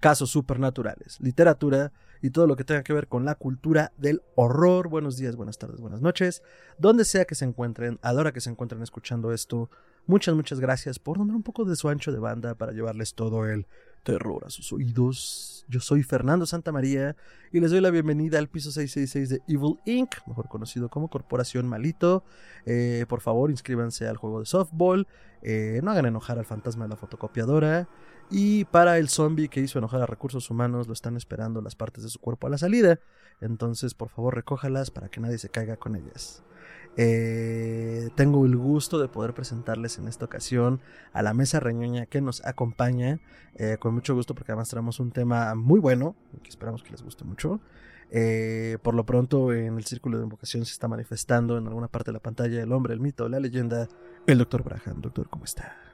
casos supernaturales, literatura y todo lo que tenga que ver con la cultura del horror. Buenos días, buenas tardes, buenas noches, donde sea que se encuentren, a que se encuentren escuchando esto. Muchas, muchas gracias por donar un poco de su ancho de banda para llevarles todo el terror a sus oídos. Yo soy Fernando Santamaría y les doy la bienvenida al piso 666 de Evil Inc., mejor conocido como Corporación Malito. Eh, por favor, inscríbanse al juego de softball. Eh, no hagan enojar al fantasma de la fotocopiadora. Y para el zombie que hizo enojar a recursos humanos, lo están esperando las partes de su cuerpo a la salida. Entonces, por favor, recójalas para que nadie se caiga con ellas. Eh, tengo el gusto de poder presentarles en esta ocasión a la mesa reñoña que nos acompaña, eh, con mucho gusto porque además traemos un tema muy bueno, que esperamos que les guste mucho. Eh, por lo pronto en el círculo de invocación se está manifestando en alguna parte de la pantalla el hombre, el mito, la leyenda, el doctor Braham. Doctor, ¿cómo está?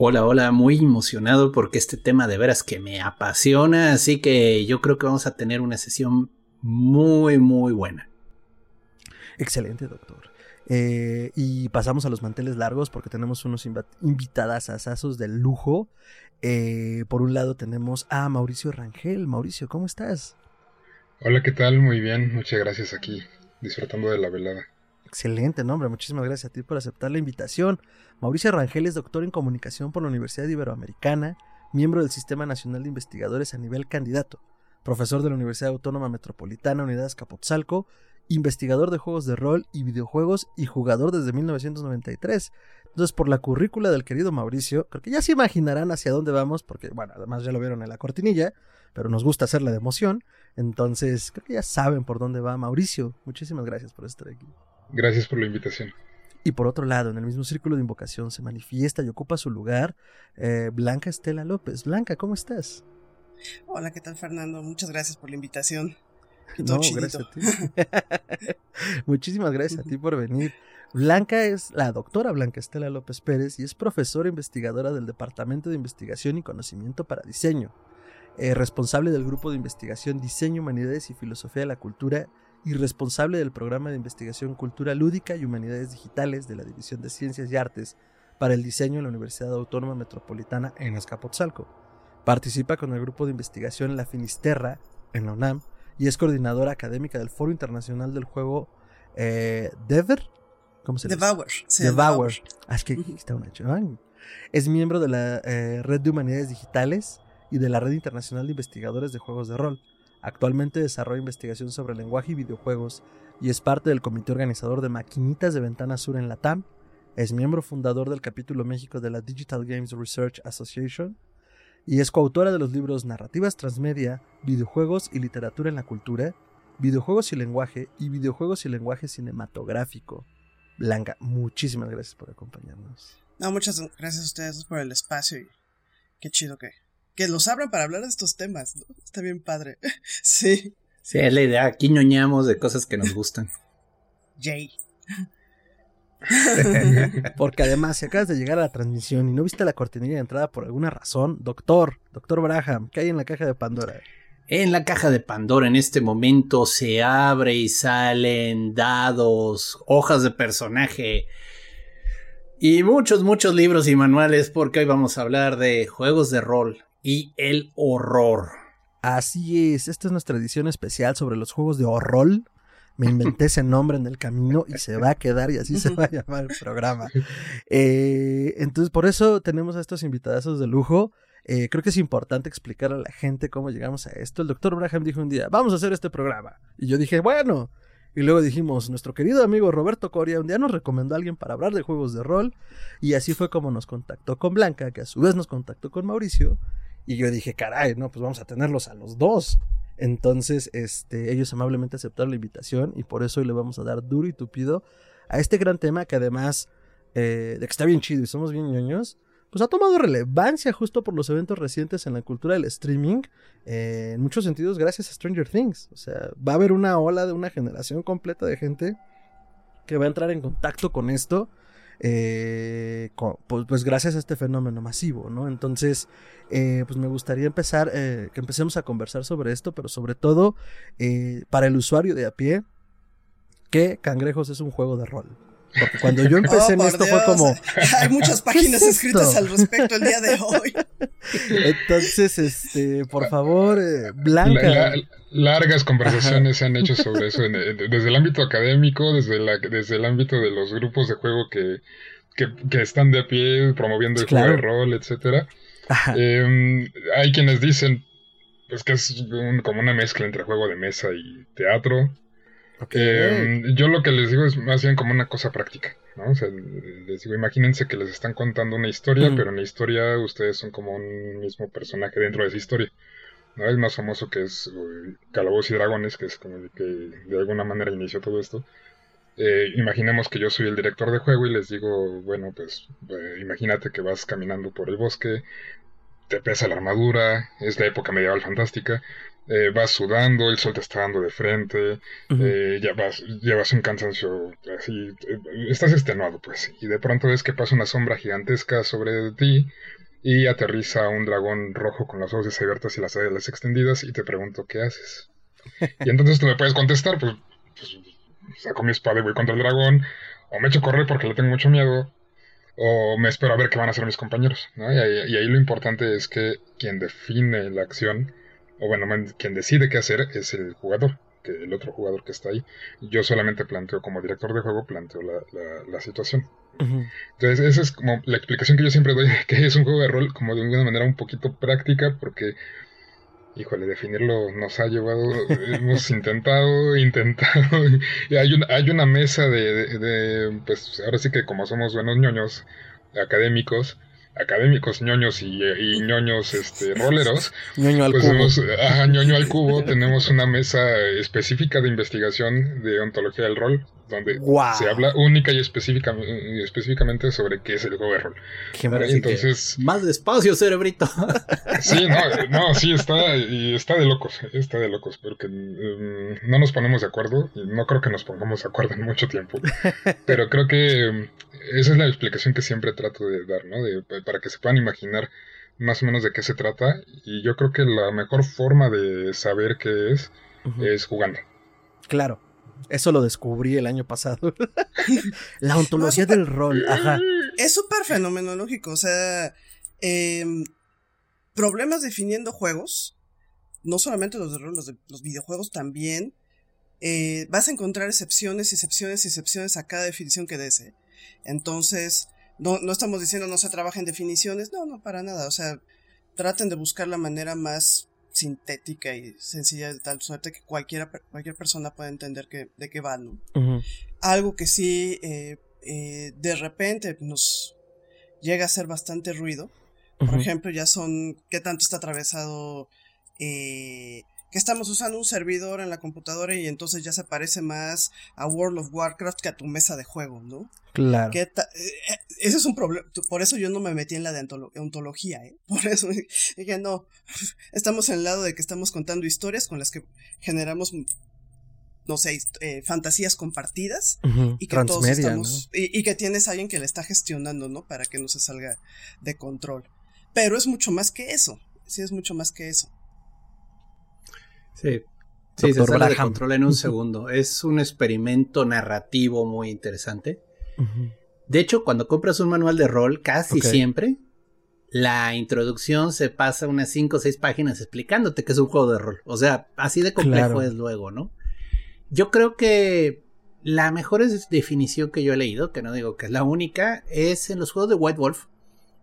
Hola, hola, muy emocionado porque este tema de veras que me apasiona, así que yo creo que vamos a tener una sesión muy, muy buena. Excelente, doctor. Eh, y pasamos a los manteles largos porque tenemos unos invitadas asazos de lujo. Eh, por un lado tenemos a Mauricio Rangel. Mauricio, ¿cómo estás? Hola, ¿qué tal? Muy bien, muchas gracias aquí, disfrutando de la velada. Excelente nombre, muchísimas gracias a ti por aceptar la invitación. Mauricio Rangel es doctor en comunicación por la Universidad Iberoamericana, miembro del Sistema Nacional de Investigadores a nivel candidato, profesor de la Universidad Autónoma Metropolitana Unidad Escapotzalco investigador de juegos de rol y videojuegos y jugador desde 1993. Entonces, por la currícula del querido Mauricio, creo que ya se imaginarán hacia dónde vamos, porque, bueno, además ya lo vieron en la cortinilla, pero nos gusta hacerla de emoción. Entonces, creo que ya saben por dónde va Mauricio. Muchísimas gracias por estar aquí. Gracias por la invitación. Y por otro lado, en el mismo círculo de invocación se manifiesta y ocupa su lugar eh, Blanca Estela López. Blanca, ¿cómo estás? Hola, ¿qué tal Fernando? Muchas gracias por la invitación. No, gracias a ti. Muchísimas gracias a ti por venir. Blanca es la doctora Blanca Estela López Pérez y es profesora investigadora del Departamento de Investigación y Conocimiento para Diseño, eh, responsable del grupo de investigación Diseño, Humanidades y Filosofía de la Cultura y responsable del programa de investigación Cultura Lúdica y Humanidades Digitales de la División de Ciencias y Artes para el Diseño en la Universidad Autónoma Metropolitana en Azcapotzalco. Participa con el grupo de investigación La Finisterra en la UNAM y es coordinadora académica del Foro Internacional del Juego eh, Dever. ¿Cómo se llama? Devour. Devour. Ah, es que está una Es miembro de la eh, Red de Humanidades Digitales y de la Red Internacional de Investigadores de Juegos de Rol. Actualmente desarrolla investigación sobre lenguaje y videojuegos y es parte del comité organizador de Maquinitas de Ventana Sur en la TAM. Es miembro fundador del capítulo México de la Digital Games Research Association y es coautora de los libros Narrativas Transmedia, Videojuegos y Literatura en la Cultura, Videojuegos y Lenguaje y Videojuegos y Lenguaje Cinematográfico. Blanca, muchísimas gracias por acompañarnos. No, muchas gracias a ustedes por el espacio y qué chido que, que los abran para hablar de estos temas. Está bien padre. sí. Sí, es la idea. Aquí ñoñamos de cosas que nos gustan. Jay. Porque además, si acabas de llegar a la transmisión y no viste la cortinilla de entrada por alguna razón, doctor, doctor Braham, ¿qué hay en la caja de Pandora? En la caja de Pandora en este momento se abre y salen dados, hojas de personaje y muchos, muchos libros y manuales porque hoy vamos a hablar de juegos de rol y el horror. Así es, esta es nuestra edición especial sobre los juegos de horror me inventé ese nombre en el camino y se va a quedar y así se va a llamar el programa. Eh, entonces, por eso tenemos a estos invitados de lujo. Eh, creo que es importante explicar a la gente cómo llegamos a esto. El doctor Braham dijo un día, vamos a hacer este programa. Y yo dije, bueno. Y luego dijimos, nuestro querido amigo Roberto Coria un día nos recomendó a alguien para hablar de juegos de rol. Y así fue como nos contactó con Blanca, que a su vez nos contactó con Mauricio. Y yo dije, caray, no, pues vamos a tenerlos a los dos. Entonces, este, ellos amablemente aceptaron la invitación y por eso hoy le vamos a dar duro y tupido a este gran tema que además eh, de que está bien chido y somos bien ñoños, pues ha tomado relevancia justo por los eventos recientes en la cultura del streaming, eh, en muchos sentidos gracias a Stranger Things. O sea, va a haber una ola de una generación completa de gente que va a entrar en contacto con esto. Eh, pues, pues, gracias a este fenómeno masivo, ¿no? Entonces, eh, pues me gustaría empezar, que empecemos a conversar sobre esto, pero sobre todo para el usuario de a pie, que Cangrejos es un juego de rol. Porque cuando yo empecé en esto fue como. Hay muchas páginas escritas al respecto el día de hoy. Entonces, este, por favor, eh, Blanca. largas conversaciones se han hecho sobre eso desde el ámbito académico, desde, la, desde el ámbito de los grupos de juego que, que, están de pie promoviendo el juego de rol, etcétera. Em, hay quienes dicen pues que es como una mezcla entre juego de mesa y teatro. Yo lo que les digo es más bien como una cosa práctica, ¿no? O sea, les digo, imagínense que les están contando una historia, pero en la historia ustedes son como un mismo personaje dentro de esa historia. ¿no? El más famoso que es Calabozos y Dragones, que es como el que de alguna manera inició todo esto. Eh, imaginemos que yo soy el director de juego y les digo, bueno, pues eh, imagínate que vas caminando por el bosque, te pesa la armadura, es la época medieval fantástica, eh, vas sudando, el sol te está dando de frente, eh, ya vas, llevas un cansancio así, eh, estás extenuado pues, y de pronto ves que pasa una sombra gigantesca sobre ti y aterriza un dragón rojo con las ojos abiertas y las alas extendidas y te pregunto qué haces. Y entonces tú me puedes contestar, pues, pues, saco mi espada y voy contra el dragón, o me echo a correr porque le tengo mucho miedo, o me espero a ver qué van a hacer mis compañeros, ¿no? y ahí lo importante es que quien define la acción o bueno, quien decide qué hacer es el jugador, que el otro jugador que está ahí. Yo solamente planteo como director de juego, planteo la, la, situación. Entonces, esa es como la explicación que yo siempre doy, que es un juego de rol como de una manera un poquito práctica, porque, híjole, definirlo nos ha llevado, hemos intentado, intentado, y hay, una hay una mesa de, de, pues ahora sí que como somos buenos ñoños académicos, académicos ñoños y, ñoños este, roleros, ñoño al pues cubo. ajá, ñoño al cubo, tenemos una mesa específica de investigación de ontología del rol, donde se habla única y específica, específicamente sobre qué es el juego de rol. Entonces, Más despacio, cerebrito. sí, no, no, sí, está, y está de locos, está de locos, porque mm, no nos ponemos de acuerdo, y no creo que nos pongamos de acuerdo en mucho tiempo, pero creo que esa es la explicación que siempre trato de dar, ¿no? para que se puedan imaginar más o menos de qué se trata. Y yo creo que la mejor forma de saber qué es es jugando. Claro. Eso lo descubrí el año pasado. la ontología del rol. Ajá. Es súper fenomenológico. O sea, em, problemas definiendo juegos. No solamente los de rol, los, de, los videojuegos también. Eh, vas a encontrar excepciones, excepciones, excepciones a cada definición que des. ¿eh? Entonces, no, no estamos diciendo no se trabaja en definiciones, no, no, para nada. O sea, traten de buscar la manera más sintética y sencilla de tal suerte que cualquiera, cualquier persona pueda entender que, de qué va, ¿no? Algo que sí eh, eh, de repente nos llega a hacer bastante ruido. Por ejemplo, ya son qué tanto está atravesado eh, que estamos usando un servidor en la computadora y entonces ya se parece más a World of Warcraft que a tu mesa de juego, ¿no? Claro. Eh, eh, ese es un problema. Por eso yo no me metí en la de ontología, ¿eh? Por eso dije, no, estamos en el lado de que estamos contando historias con las que generamos no sé, eh, fantasías compartidas y que todos estamos y, y, que tienes a alguien que le está gestionando, ¿no? Para que no se salga de control. Pero es mucho más que eso. Sí, es mucho más que eso. Sí. Sí, se sale de control en un segundo. Es un experimento narrativo muy interesante. De hecho, cuando compras un manual de rol, casi siempre la introducción se pasa unas 5 o 6 páginas explicándote que es un juego de rol. O sea, así de complejo es luego, ¿no? Yo creo que la mejor definición que yo he leído, que no digo que es la única, es en los juegos de White Wolf.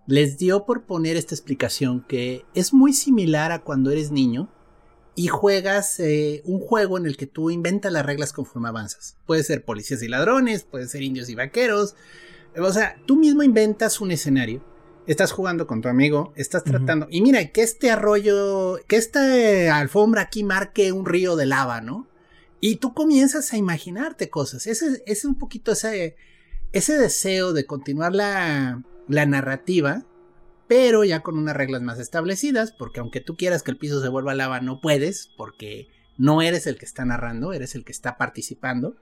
Les dio por poner esta explicación que es muy similar a cuando eres niño y juegas eh, un juego en el que tú inventas las reglas conforme avanzas. Puede ser policías y ladrones, puede ser indios y vaqueros. O sea, tú mismo inventas un escenario. Estás jugando con tu amigo, estás tratando. Y mira, que este arroyo, que esta alfombra aquí marque un río de lava, ¿no? Y tú comienzas a imaginarte cosas. Ese es un poquito ese, ese deseo de continuar la, la narrativa pero ya con unas reglas más establecidas, porque aunque tú quieras que el piso se vuelva lava, no puedes, porque no eres el que está narrando, eres el que está participando.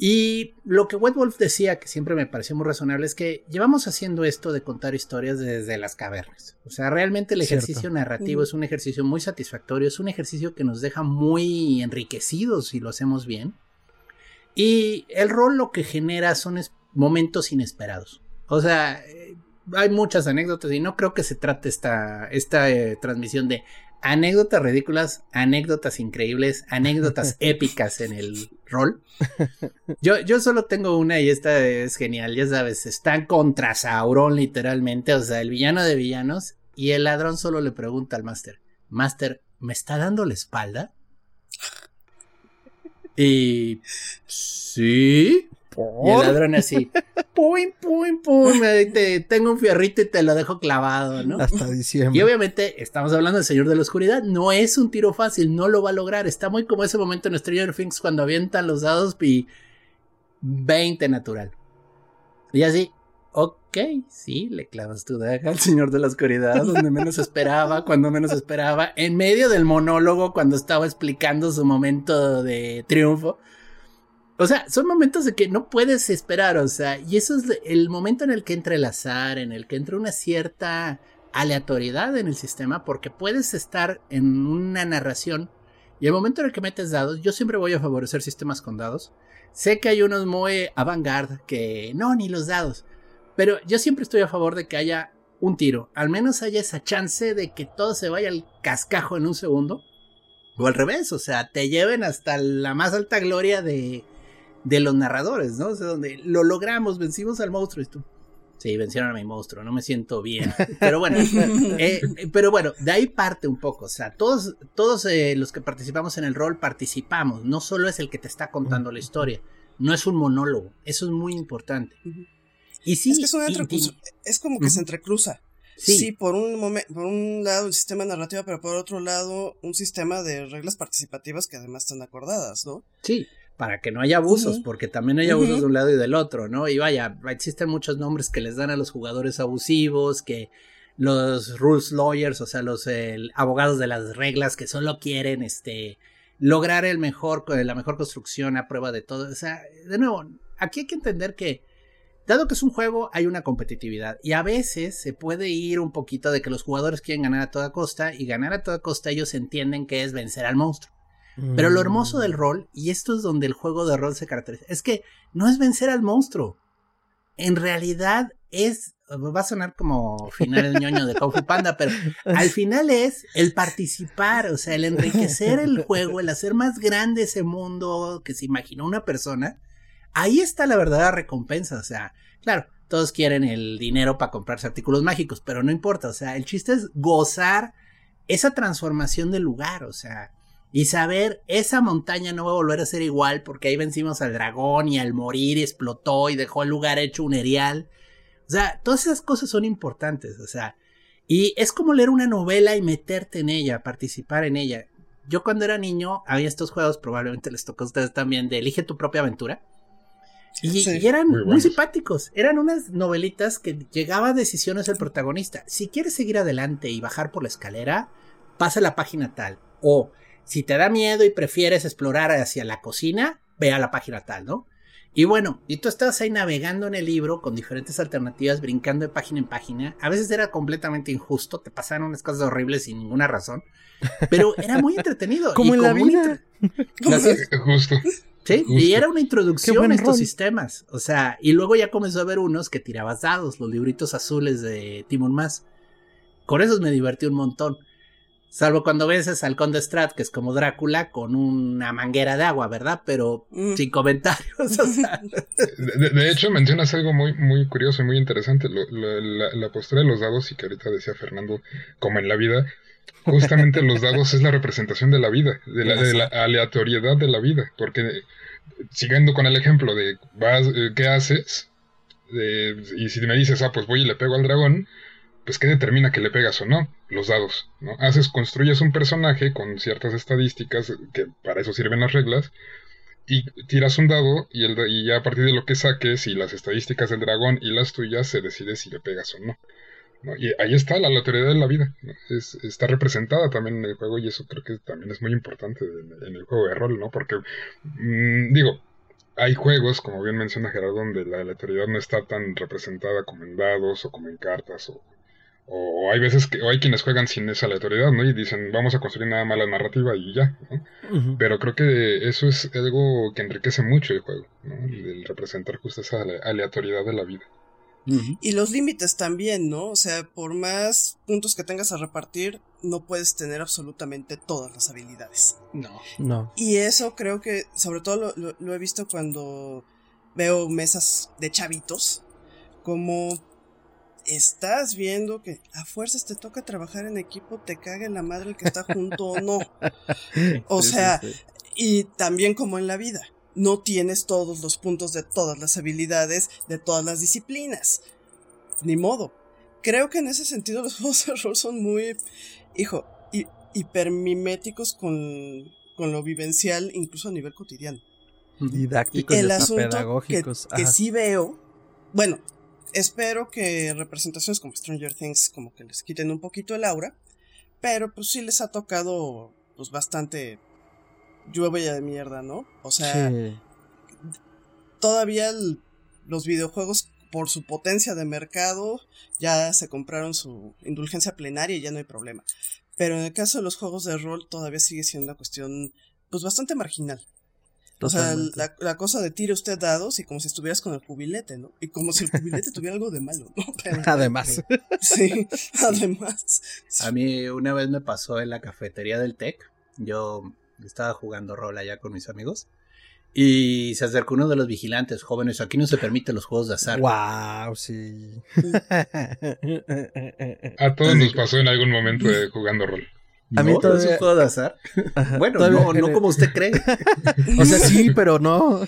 Y lo que Wet Wolf decía, que siempre me pareció muy razonable, es que llevamos haciendo esto de contar historias desde las cavernas. O sea, realmente el ejercicio narrativo es un ejercicio muy satisfactorio, es un ejercicio que nos deja muy enriquecidos si lo hacemos bien. Y el rol lo que genera son momentos inesperados. O sea, eh, hay muchas anécdotas y no creo que se trate esta, esta eh, transmisión de anécdotas ridículas, anécdotas increíbles, anécdotas épicas en el rol. Yo, yo solo tengo una y esta es genial, ya sabes, están contra Sauron literalmente, o sea, el villano de villanos, y el ladrón solo le pregunta al máster, Máster, ¿me está dando la espalda? Y... Sí. Y el ladrón así, pum, pum, pum, te, tengo un fierrito y te lo dejo clavado, ¿no? Hasta diciembre. Y obviamente estamos hablando del Señor de la Oscuridad, no es un tiro fácil, no lo va a lograr, está muy como ese momento en Stranger Things cuando avientan los dados y 20 natural. Y así, ok, sí, le clavas tu daga al Señor de la Oscuridad, donde menos esperaba, cuando menos esperaba, en medio del monólogo, cuando estaba explicando su momento de triunfo. O sea, son momentos de que no puedes esperar, o sea, y eso es el momento en el que entra el azar, en el que entra una cierta aleatoriedad en el sistema, porque puedes estar en una narración y el momento en el que metes dados, yo siempre voy a favorecer sistemas con dados. Sé que hay unos muy avant-garde que no, ni los dados, pero yo siempre estoy a favor de que haya un tiro, al menos haya esa chance de que todo se vaya al cascajo en un segundo. O al revés, o sea, te lleven hasta la más alta gloria de de los narradores, ¿no? O sea, donde lo logramos, vencimos al monstruo y tú. Sí, vencieron a mi monstruo, no me siento bien. Pero bueno, eh, pero bueno, de ahí parte un poco. O sea, todos, todos eh, los que participamos en el rol participamos. No solo es el que te está contando la historia, no es un monólogo. Eso es muy importante. Y sí, es, que es, como que se entrecruza. Sí. por un por un lado el sistema narrativo, pero por otro lado un sistema de reglas participativas que además están acordadas, ¿no? Sí para que no haya abusos, porque también hay abusos de un lado y del otro, ¿no? Y vaya, existen muchos nombres que les dan a los jugadores abusivos, que los rules lawyers, o sea, los abogados de las reglas que solo quieren este lograr el mejor la mejor construcción a prueba de todo, o sea, de nuevo, aquí hay que entender que dado que es un juego, hay una competitividad y a veces se puede ir un poquito de que los jugadores quieren ganar a toda costa y ganar a toda costa ellos entienden que es vencer al monstruo. Pero lo hermoso del mm. rol, y esto es donde el juego de rol se caracteriza, es que no es vencer al monstruo. En realidad es, va a sonar como final el ñoño de Kung Fu Panda, pero al final es el participar, o sea, el enriquecer el juego, el hacer más grande ese mundo que se imaginó una persona. Ahí está la verdadera recompensa, o sea, claro, todos quieren el dinero para comprarse artículos mágicos, pero no importa, o sea, el chiste es gozar esa transformación del lugar, o sea, y saber, esa montaña no va a volver a ser igual porque ahí vencimos al dragón y al morir explotó y dejó el lugar hecho un erial. O sea, todas esas cosas son importantes, o sea, y es como leer una novela y meterte en ella, participar en ella. Yo cuando era niño había estos juegos, probablemente les tocó a ustedes también, de Elige tu propia aventura. Y, eran muy, simpáticos. Eran unas novelitas que llegaba a decisiones el protagonista. Si quieres seguir adelante y bajar por la escalera, pasa la página tal. O si te da miedo y prefieres explorar hacia la cocina, ve a la página tal, ¿no? Y bueno, y tú estabas ahí navegando en el libro con diferentes alternativas, brincando de página en página. A veces era completamente injusto, te pasaron unas cosas horribles sin ninguna razón, pero era muy entretenido. como en la vida. Justo. Sí, y era una introducción a estos sistemas. O sea, y luego ya comenzó a haber unos que tirabas dados, los libritos azules de Timon Más. Con esos me divertí un montón. Salvo cuando ves al Conde Strat, que es como Drácula, con una manguera de agua, ¿verdad? Pero mm. sin comentarios. de, hecho, mencionas algo muy, muy curioso y muy interesante. la, postura de los dados, y que ahorita decía Fernando, como en la vida, justamente los dados es la representación de la vida, de la, aleatoriedad de la vida. Porque, siguiendo con el ejemplo de vas, eh, ¿qué haces? y si me dices, ah, pues voy y le pego al dragón, pues ¿qué determina que le pegas o no? Los dados, ¿no? Haces, construyes un personaje con ciertas estadísticas, que para eso sirven las reglas, y tiras un dado y, el, y ya a partir de lo que saques y las estadísticas del dragón y las tuyas se decide si le pegas o no. Y ahí está la aleatoriedad de la vida. Es, está representada también en el juego y eso creo que también es muy importante en, el juego de rol, ¿no? Porque, mm, digo, hay juegos, como bien menciona Gerardo, donde la aleatoriedad no está tan representada como en dados o como en cartas o, o hay veces que o hay quienes juegan sin esa aleatoriedad, ¿no? Y dicen, vamos a construir nada más la narrativa y ya, ¿no? Pero creo que eso es algo que enriquece mucho el juego, ¿no? El representar justo esa aleatoriedad de la vida. Y los límites también, ¿no? O sea, por más puntos que tengas a repartir, no puedes tener absolutamente todas las habilidades. No. No. Y eso creo que, sobre todo lo, he visto cuando veo mesas de chavitos, como estás viendo que a fuerzas te toca trabajar en equipo, te caga la madre el que está junto o no. O sea, y también como en la vida no tienes todos los puntos de todas las habilidades de todas las disciplinas. Ni modo. Creo que en ese sentido los juegos de rol son muy, hijo, hipermiméticos con, con lo vivencial, incluso a nivel cotidiano. Didácticos y pedagógicos. Que, que sí veo, bueno, espero que representaciones como Stranger Things como que les quiten un poquito el aura, pero pues sí les ha tocado pues bastante lluvia de mierda, ¿no? O sea, todavía los videojuegos, por su potencia de mercado, ya se compraron su indulgencia plenaria y ya no hay problema. Pero en el caso de los juegos de rol, todavía sigue siendo una cuestión, pues bastante marginal. O sea, la, cosa de tire usted dados y como si estuvieras con el cubilete, ¿no? Y como si el cubilete tuviera algo de malo, ¿no? además. Sí, además. A mí una vez me pasó en la cafetería del TEC. Yo estaba jugando rol allá con mis amigos. Y se acercó uno de los vigilantes jóvenes. Aquí no se permiten los juegos de azar. ¡Wow! Sí. A todos nos pasó en algún momento de jugando rol. A mí todo es un juego de azar. bueno, no, no como usted cree. o sea, sí, pero no.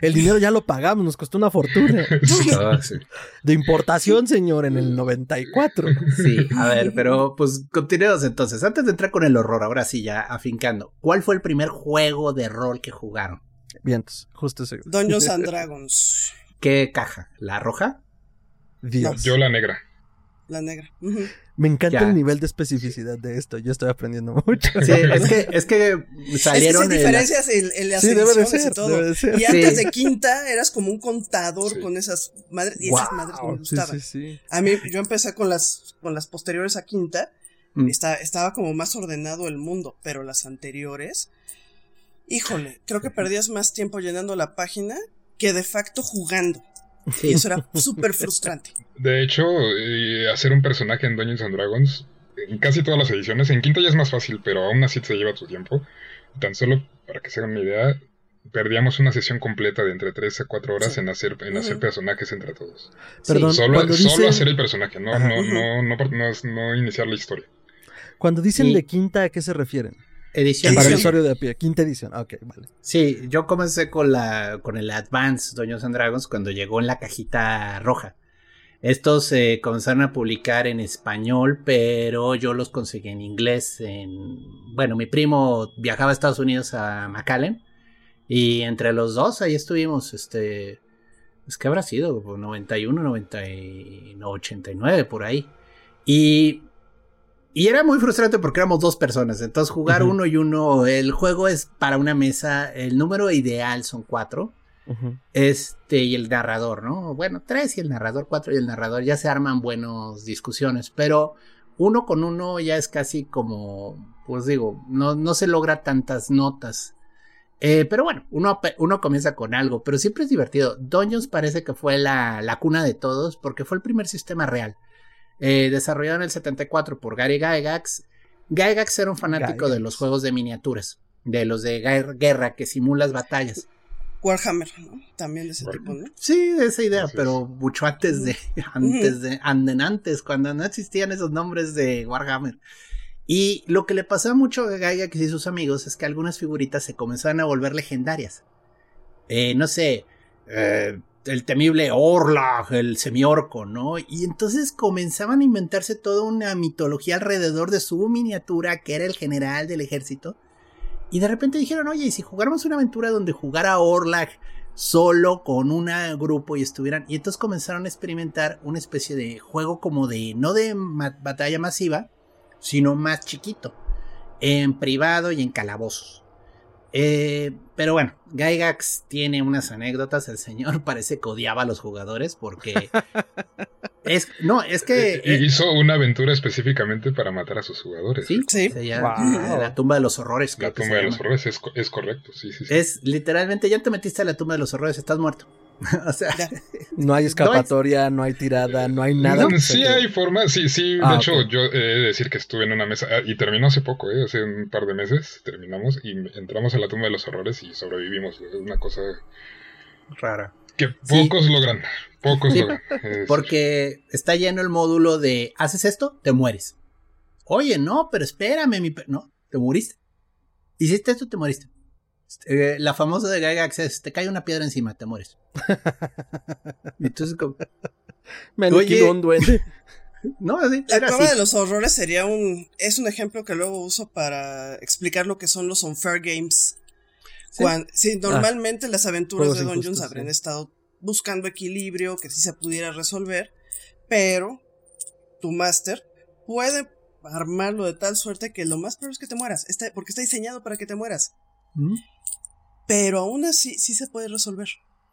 El dinero ya lo pagamos, nos costó una fortuna. Ah, de importación, señor, en el 94. Sí, a ver, pero pues continuemos entonces. Antes de entrar con el horror, ahora sí ya afincando. ¿Cuál fue el primer juego de rol que jugaron? Vientos, justo ese. Dungeons and Dragons. ¿Qué caja? ¿La roja? Dios. Yo la negra. La negra. Me encanta el nivel de especificidad de esto. Yo estoy aprendiendo mucho. Sí, es que, es que salieron. Es diferencias en, las sí, debe de ser, y todo. Debe ser. Y antes de quinta eras como un contador con esas madres. Y esas madres me gustaban. A mí, yo empecé con las, con las posteriores a quinta. Mm. estaba como más ordenado el mundo. Pero las anteriores. Híjole, creo que perdías más tiempo llenando la página que de facto jugando. Y eso era súper frustrante. De hecho, hacer un personaje en Dungeons and Dragons, en casi todas las ediciones, en quinta ya es más fácil, pero aún así se lleva tu tiempo. Tan solo, para que se hagan una idea, perdíamos una sesión completa de entre 3 a 4 horas en hacer en hacer personajes entre todos. Perdón, solo, solo hacer el personaje, no, no, no, no, no, iniciar la historia. Cuando dicen de quinta, ¿a qué se refieren? Edición. Para el usuario de a pie, quinta edición. Ah, ok, vale. Sí, yo comencé con la con el Advance Dungeons and Dragons cuando llegó en la cajita roja. Estos se comenzaron a publicar en español, pero yo los conseguí en inglés. En, bueno, mi primo viajaba a Estados Unidos a McAllen y entre los dos ahí estuvimos, este, es que habrá sido 91, 90, 89 por ahí. Y y era muy frustrante porque éramos dos personas. Entonces, jugar uno y uno. El juego es para una mesa. El número ideal son cuatro. Este y el narrador, ¿no? Bueno, tres y el narrador, cuatro y el narrador. Ya se arman buenas discusiones. Pero uno con uno ya es casi como. Pues digo, no, no se logra tantas notas. Eh, pero bueno, uno, uno comienza con algo. Pero siempre es divertido. Dungeons parece que fue la, la cuna de todos. Porque fue el primer sistema real. Eh, desarrollado en el 74 por Gary Gygax. Gygax era un fanático de los juegos de miniaturas, de los de guerra que simulas batallas. Warhammer, ¿no? También de ese tipo, ¿no? Sí, de esa idea, pero mucho antes de, antes de, anden antes, cuando no existían esos nombres de Warhammer. Y lo que le pasaba mucho a Gygax y sus amigos es que algunas figuritas se comenzaban a volver legendarias. Eh, no sé, eh, el temible Orlag, el semiorco, ¿no? Y entonces comenzaban a inventarse toda una mitología alrededor de su miniatura, que era el general del ejército. Y de repente dijeron, oye, ¿y si jugáramos una aventura donde jugara Orlag solo con un grupo y estuvieran. Y entonces comenzaron a experimentar una especie de juego como de, no de batalla masiva, sino más chiquito, en privado y en calabozos. Eh, pero bueno, Gygax tiene unas anécdotas. El señor parece que odiaba a los jugadores porque. es, no, es que. Eh, eh, hizo una aventura específicamente para matar a sus jugadores. Sí, sí. La tumba de los horrores. La tumba de los horrores es, es correcto, sí, sí, sí, Es literalmente, ya te metiste a la tumba de los horrores, estás muerto. o sea, no hay escapatoria, no hay, tirada, no hay nada. sí hay forma, sí, sí. de ah, hecho, yo he de decir que estuve en una mesa ah, y terminó hace poco, ¿eh? hace un par de meses terminamos y entramos a la tumba de los horrores y sobrevivimos. Es una cosa rara. Que pocos logran, pocos logran. Porque está lleno el módulo de haces esto, te mueres. Oye, no, pero espérame, mi no, te moriste. Hiciste esto, te moriste. Eh, la famosa de Gygax es, te cae una piedra encima, te mueres. Entonces, como... Me un duende. No, así, la prueba de los horrores sería un es un ejemplo que luego uso para explicar lo que son los unfair games. Sí, ah. normalmente las aventuras de Dungeons habrían estado buscando equilibrio, que sí se pudiera resolver, pero tu máster puede armarlo de tal suerte que lo más probable es que te mueras, está, porque está diseñado para que te mueras. ¿Mm? Pero aún así sí se puede resolver.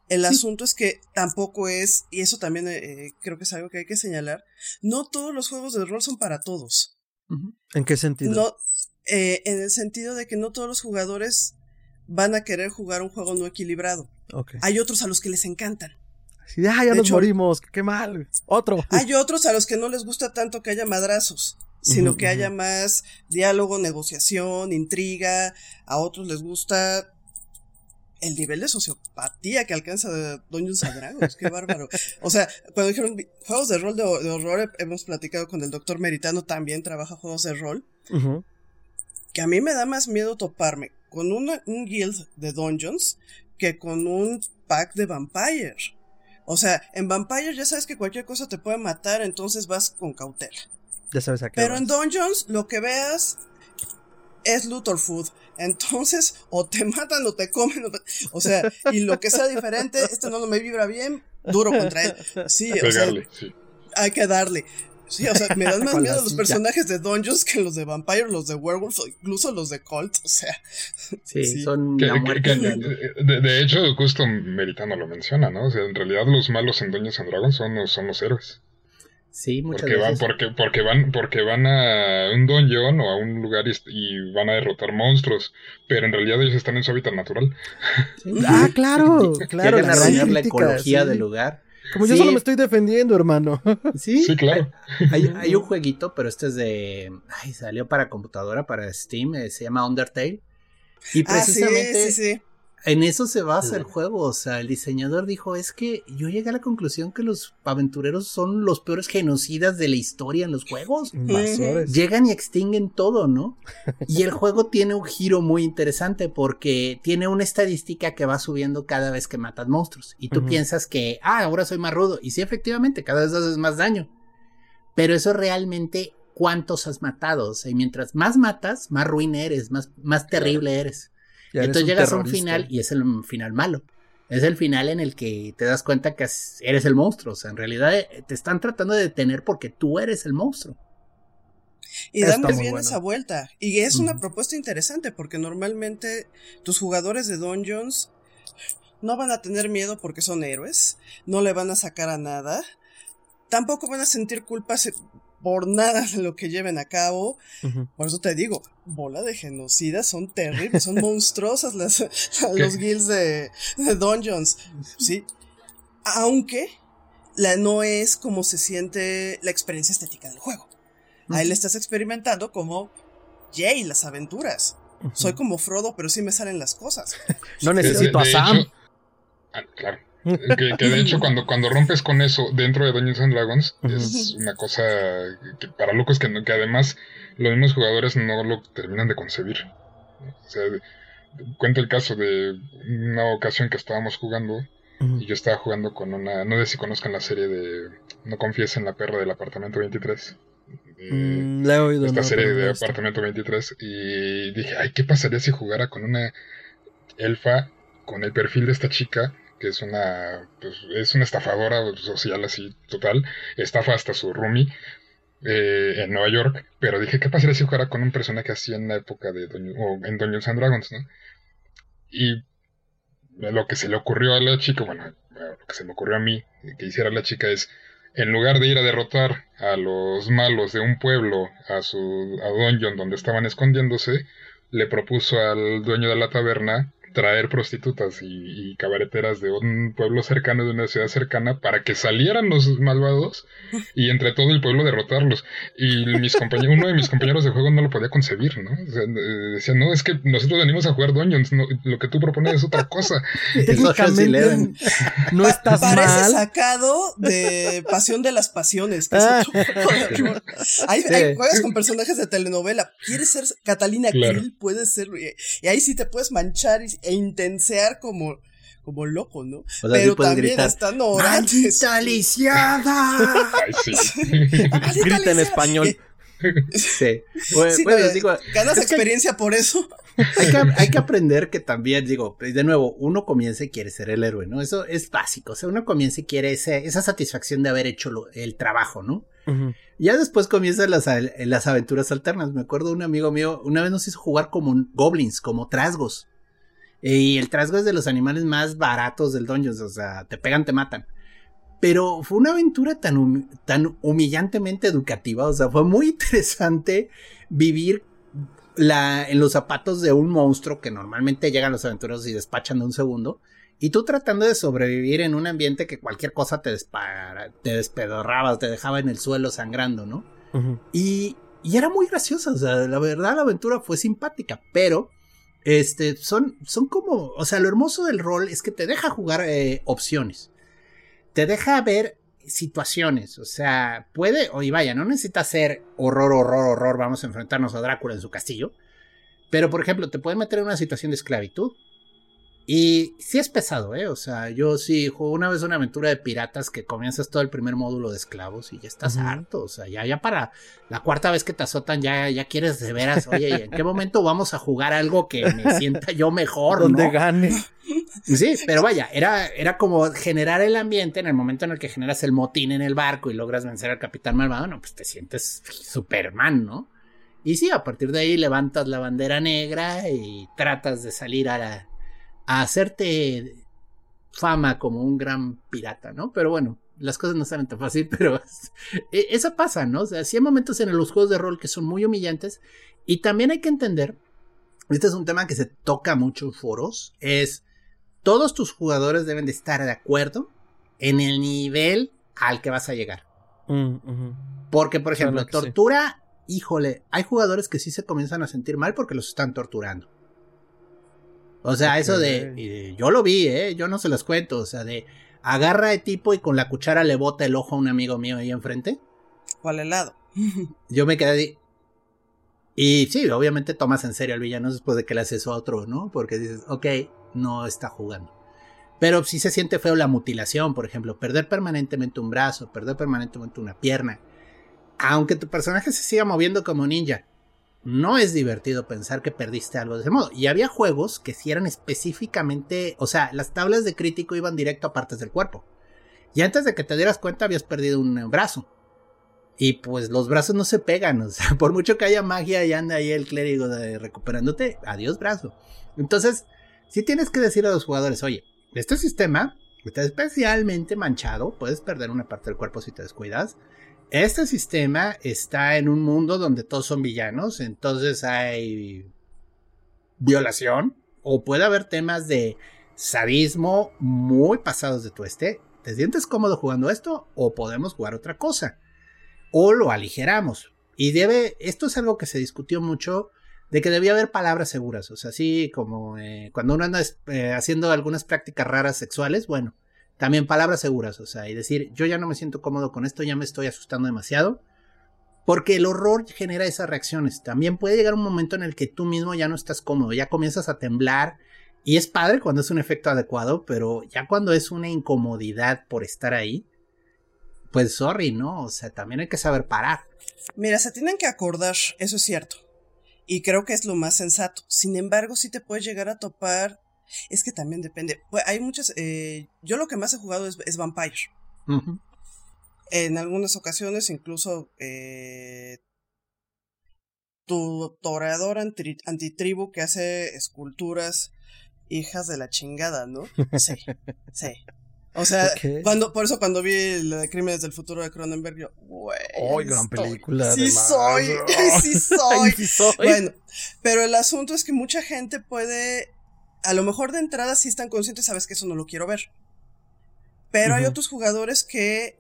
El asunto es que tampoco es, y eso también eh, creo que es algo que hay que señalar, no todos los juegos de rol son para todos. ¿En qué sentido? No, eh, en el sentido de que no todos los jugadores van a querer jugar un juego no equilibrado. Hay otros a los que les encantan. ah, ya nos morimos, qué mal. Otro. Hay otros a los que no les gusta tanto que haya madrazos sino que haya más diálogo, negociación, intriga. A otros les gusta el nivel de sociopatía que alcanza Dungeons and Dragons, qué bárbaro. O sea, cuando dijeron juegos de rol de, horror, hemos platicado con el doctor Meritano, también trabaja juegos de rol. Que a mí me da más miedo toparme con una, un guild de Dungeons que con un pack de Vampire. O sea, en Vampire ya sabes que cualquier cosa te puede matar, entonces vas con cautela. Ya sabes a qué Pero en Dungeons, lo que veas es loot or food. Entonces, o te matan o te comen. O, sea, y lo que sea diferente, esto no me vibra bien, duro contra él. Sí, o sea, hay que darle. Sí, o sea, me dan más miedo los personajes de Dungeons que los de Vampire, los de Werewolf, o incluso los de Cult, o sea. Sí, son de, hecho, justo Meritano lo menciona, ¿no? O sea, en realidad los malos en Dungeons and Dragons son, son los héroes. Sí, muchas porque Van, porque, porque, van, porque van a un dungeon o a un lugar y, van a derrotar monstruos, pero en realidad ellos están en su hábitat natural. Ah, claro, claro. Llegan a la ecología del lugar. Como yo solo me estoy defendiendo, hermano. Sí, sí claro. Hay, hay, un jueguito, pero este es de. Ay, salió para computadora, para Steam, eh, se llama Undertale. Y precisamente. Ah, sí, sí, sí en eso se basa el juego. O sea, el diseñador dijo: Es que yo llegué a la conclusión que los aventureros son los peores genocidas de la historia en los juegos. Llegan y extinguen todo, ¿no? Y el juego tiene un giro muy interesante porque tiene una estadística que va subiendo cada vez que matas monstruos. Y tú piensas que, ah, ahora soy más rudo. Y sí, efectivamente, cada vez haces más daño. Pero eso realmente, ¿cuántos has matado? O sea, y mientras más matas, más ruin eres, más, más terrible eres. Entonces llegas a un final y es el final malo. Es el final en el que te das cuenta que eres el monstruo. O sea, en realidad eh, te están tratando de detener porque tú eres el monstruo. Y dan bien esa vuelta. Y es una propuesta interesante porque normalmente tus jugadores de Dungeons no van a tener miedo porque son héroes, no le van a sacar a nada, tampoco van a sentir culpa por nada de lo que lleven a cabo. Por eso te digo, bola de genocidas son terribles, son monstruosas las, los guilds de, Dungeons. Sí. Aunque la no es como se siente la experiencia estética del juego. Ahí le estás experimentando como Jay, las aventuras. Soy como Frodo, pero sí me salen las cosas. no necesito a Sam. Ah, claro. Que, de hecho cuando, cuando rompes con eso dentro de Dungeons and Dragons es una cosa que para locos que, que además los mismos jugadores no lo terminan de concebir. O sea, cuento el caso de una ocasión que estábamos jugando y yo estaba jugando con una, no sé si conozcan la serie de No confíes en la perra del apartamento 23. Mm, la he oído. Esta serie de apartamento 23 y dije, ay, ¿qué pasaría si jugara con una elfa con el perfil de esta chica que es una, pues, es una estafadora social así total, estafa hasta su roomie eh, en Nueva York, pero dije, ¿qué pasaría si jugara con un personaje así en la época de o en and Dragons, ¿no? Y lo que se le ocurrió a la chica, bueno, lo que se me ocurrió a mí que hiciera la chica es, en lugar de ir a derrotar a los malos de un pueblo a su a dungeon donde estaban escondiéndose, le propuso al dueño de la taberna traer prostitutas y, cabareteras de un pueblo cercano, de una ciudad cercana, para que salieran los malvados y entre todo el pueblo derrotarlos. Y mis compañeros, uno de mis compañeros de juego no lo podía concebir, ¿no? O decía, no, es que nosotros venimos a jugar Dungeons, lo que tú propones es otra cosa. Técnicamente no estás Parece sacado de Pasión de las Pasiones, que ah. hay, juegas con personajes de telenovela. ¿Quieres ser Catalina claro. Puedes ser... Y ahí sí te puedes manchar y e intensear como, como loco, ¿no? Pero también gritar, están orantes. lisiada! Ay, sí. Grita en español. Sí. digo, ganas experiencia por eso. Hay que, aprender que también, digo, de nuevo, uno comienza y quiere ser el héroe, ¿no? Eso es básico. O sea, uno comienza y quiere esa satisfacción de haber hecho el trabajo, ¿no? Ya después comienzan las, las aventuras alternas. Me acuerdo un amigo mío, una vez nos hizo jugar como goblins, como trasgos. Y el trasgo es de los animales más baratos del Dungeons, o sea, te pegan, te matan. Pero fue una aventura tan, tan humillantemente educativa, o sea, fue muy interesante vivir la, en los zapatos de un monstruo que normalmente llegan los aventureros y despachan de un segundo. Y tú tratando de sobrevivir en un ambiente que cualquier cosa te, te despedorraba, te dejaba en el suelo sangrando, ¿no? y, y era muy graciosa, o sea, la verdad la aventura fue simpática, pero este, son, son como, o sea, lo hermoso del rol es que te deja jugar eh, opciones. Te deja ver situaciones, o sea, puede, oye, vaya, no necesita ser horror, horror, horror, vamos a enfrentarnos a Drácula en su castillo. Pero, por ejemplo, te puede meter en una situación de esclavitud. Y sí es pesado, ¿eh? O sea, yo sí jugué una vez una aventura de piratas que comienzas todo el primer módulo de esclavos y ya estás harto. O sea, ya, ya para la cuarta vez que te azotan, ya, ya quieres de veras, oye, ¿en qué momento vamos a jugar algo que me sienta yo mejor? Donde gane. Sí, pero vaya, era, era como generar el ambiente en el momento en el que generas el motín en el barco y logras vencer al capitán malvado, no, pues te sientes Superman, ¿no? Y sí, a partir de ahí levantas la bandera negra y tratas de salir a la a hacerte fama como un gran pirata, ¿no? Pero bueno, las cosas no salen tan fácil, pero e, eso pasa, ¿no? O sea, sí hay momentos en los juegos de rol que son muy humillantes y también hay que entender, este es un tema que se toca mucho en foros, es todos tus jugadores deben de estar de acuerdo en el nivel al que vas a llegar. Mm, porque, por ejemplo, tortura, híjole, hay jugadores que sí se comienzan a sentir mal porque los están torturando. O sea, eso de, Yo lo vi, ¿eh? Yo no se los cuento. O sea, de. Agarra de tipo y con la cuchara le bota el ojo a un amigo mío ahí enfrente. ¿Cuál helado? yo me quedé ahí. Y sí, obviamente tomas en serio al villano después de que le haces a otro, ¿no? Porque dices, ok, no está jugando. Pero sí se siente feo la mutilación, por ejemplo, perder permanentemente un brazo, perder permanentemente una pierna. Aunque tu personaje se siga moviendo como ninja, no es divertido pensar que perdiste algo de ese modo. Y había juegos que si eran específicamente, o sea, las tablas de crítico iban directo a partes del cuerpo. Y antes de que te dieras cuenta habías perdido un brazo. Y pues los brazos no se pegan, o sea, por mucho que haya magia y anda ahí el clérigo de recuperándote, adiós brazo. Entonces, si tienes que decir a los jugadores, oye, este sistema está especialmente manchado, puedes perder una parte del cuerpo si te descuidas. Este sistema está en un mundo donde todos son villanos, entonces hay violación o puede haber temas de sadismo muy pasados de tu este. ¿Te sientes cómodo jugando esto o podemos jugar otra cosa? O lo aligeramos. Y debe, esto es algo que se discutió mucho de que debía haber palabras seguras, o sea, así como eh, cuando uno anda eh, haciendo algunas prácticas raras sexuales, bueno, también palabras seguras, o sea, y decir, yo ya no me siento cómodo con esto, ya me estoy asustando demasiado. Porque el horror genera esas reacciones. También puede llegar un momento en el que tú mismo ya no estás cómodo, ya comienzas a temblar. Y es padre cuando es un efecto adecuado, pero ya cuando es una incomodidad por estar ahí, pues sorry, ¿no? O sea, también hay que saber parar. Mira, se tienen que acordar, eso es cierto. Y creo que es lo más sensato. Sin embargo, sí te puedes llegar a topar Es que también depende. Pues hay muchas. Eh, yo lo que más he jugado es, Vampire. En algunas ocasiones, incluso eh, tu toreador antitribu que hace esculturas hijas de la chingada, ¿no? Sí, sí. O sea, cuando, por eso cuando vi la de Crímenes del Futuro de Cronenberg, yo, güey. ¡Ay, gran película! Sí soy, sí soy. sí soy. Bueno, pero el asunto es que mucha gente puede, a lo mejor de entrada sí están conscientes, sabes que eso no lo quiero ver. Pero hay otros jugadores que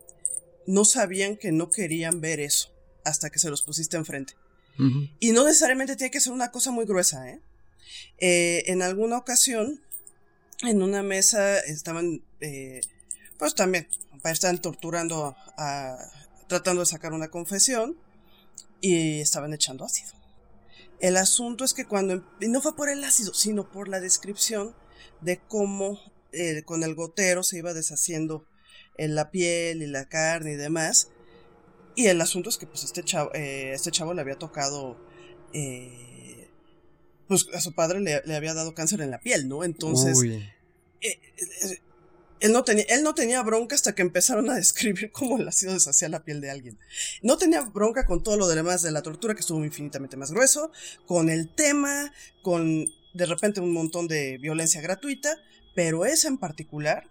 no sabían que no querían ver eso hasta que se los pusiste enfrente. Y no necesariamente tiene que ser una cosa muy gruesa, ¿eh? ¿eh? en alguna ocasión, en una mesa estaban, eh, pues también, estaban torturando, a, tratando de sacar una confesión y estaban echando ácido. El asunto es que cuando, y no fue por el ácido, sino por la descripción de cómo eh, con el gotero se iba deshaciendo en la piel y la carne y demás, y el asunto es que pues este chavo, eh, este chavo le había tocado, eh, pues a su padre le, había dado cáncer en la piel, ¿no? Entonces, eh, él, no tenía, él no tenía bronca hasta que empezaron a describir cómo el ácido deshacía la piel de alguien. No tenía bronca con todo lo demás de la tortura, que estuvo infinitamente más grueso, con el tema, con de repente un montón de violencia gratuita, pero esa en particular,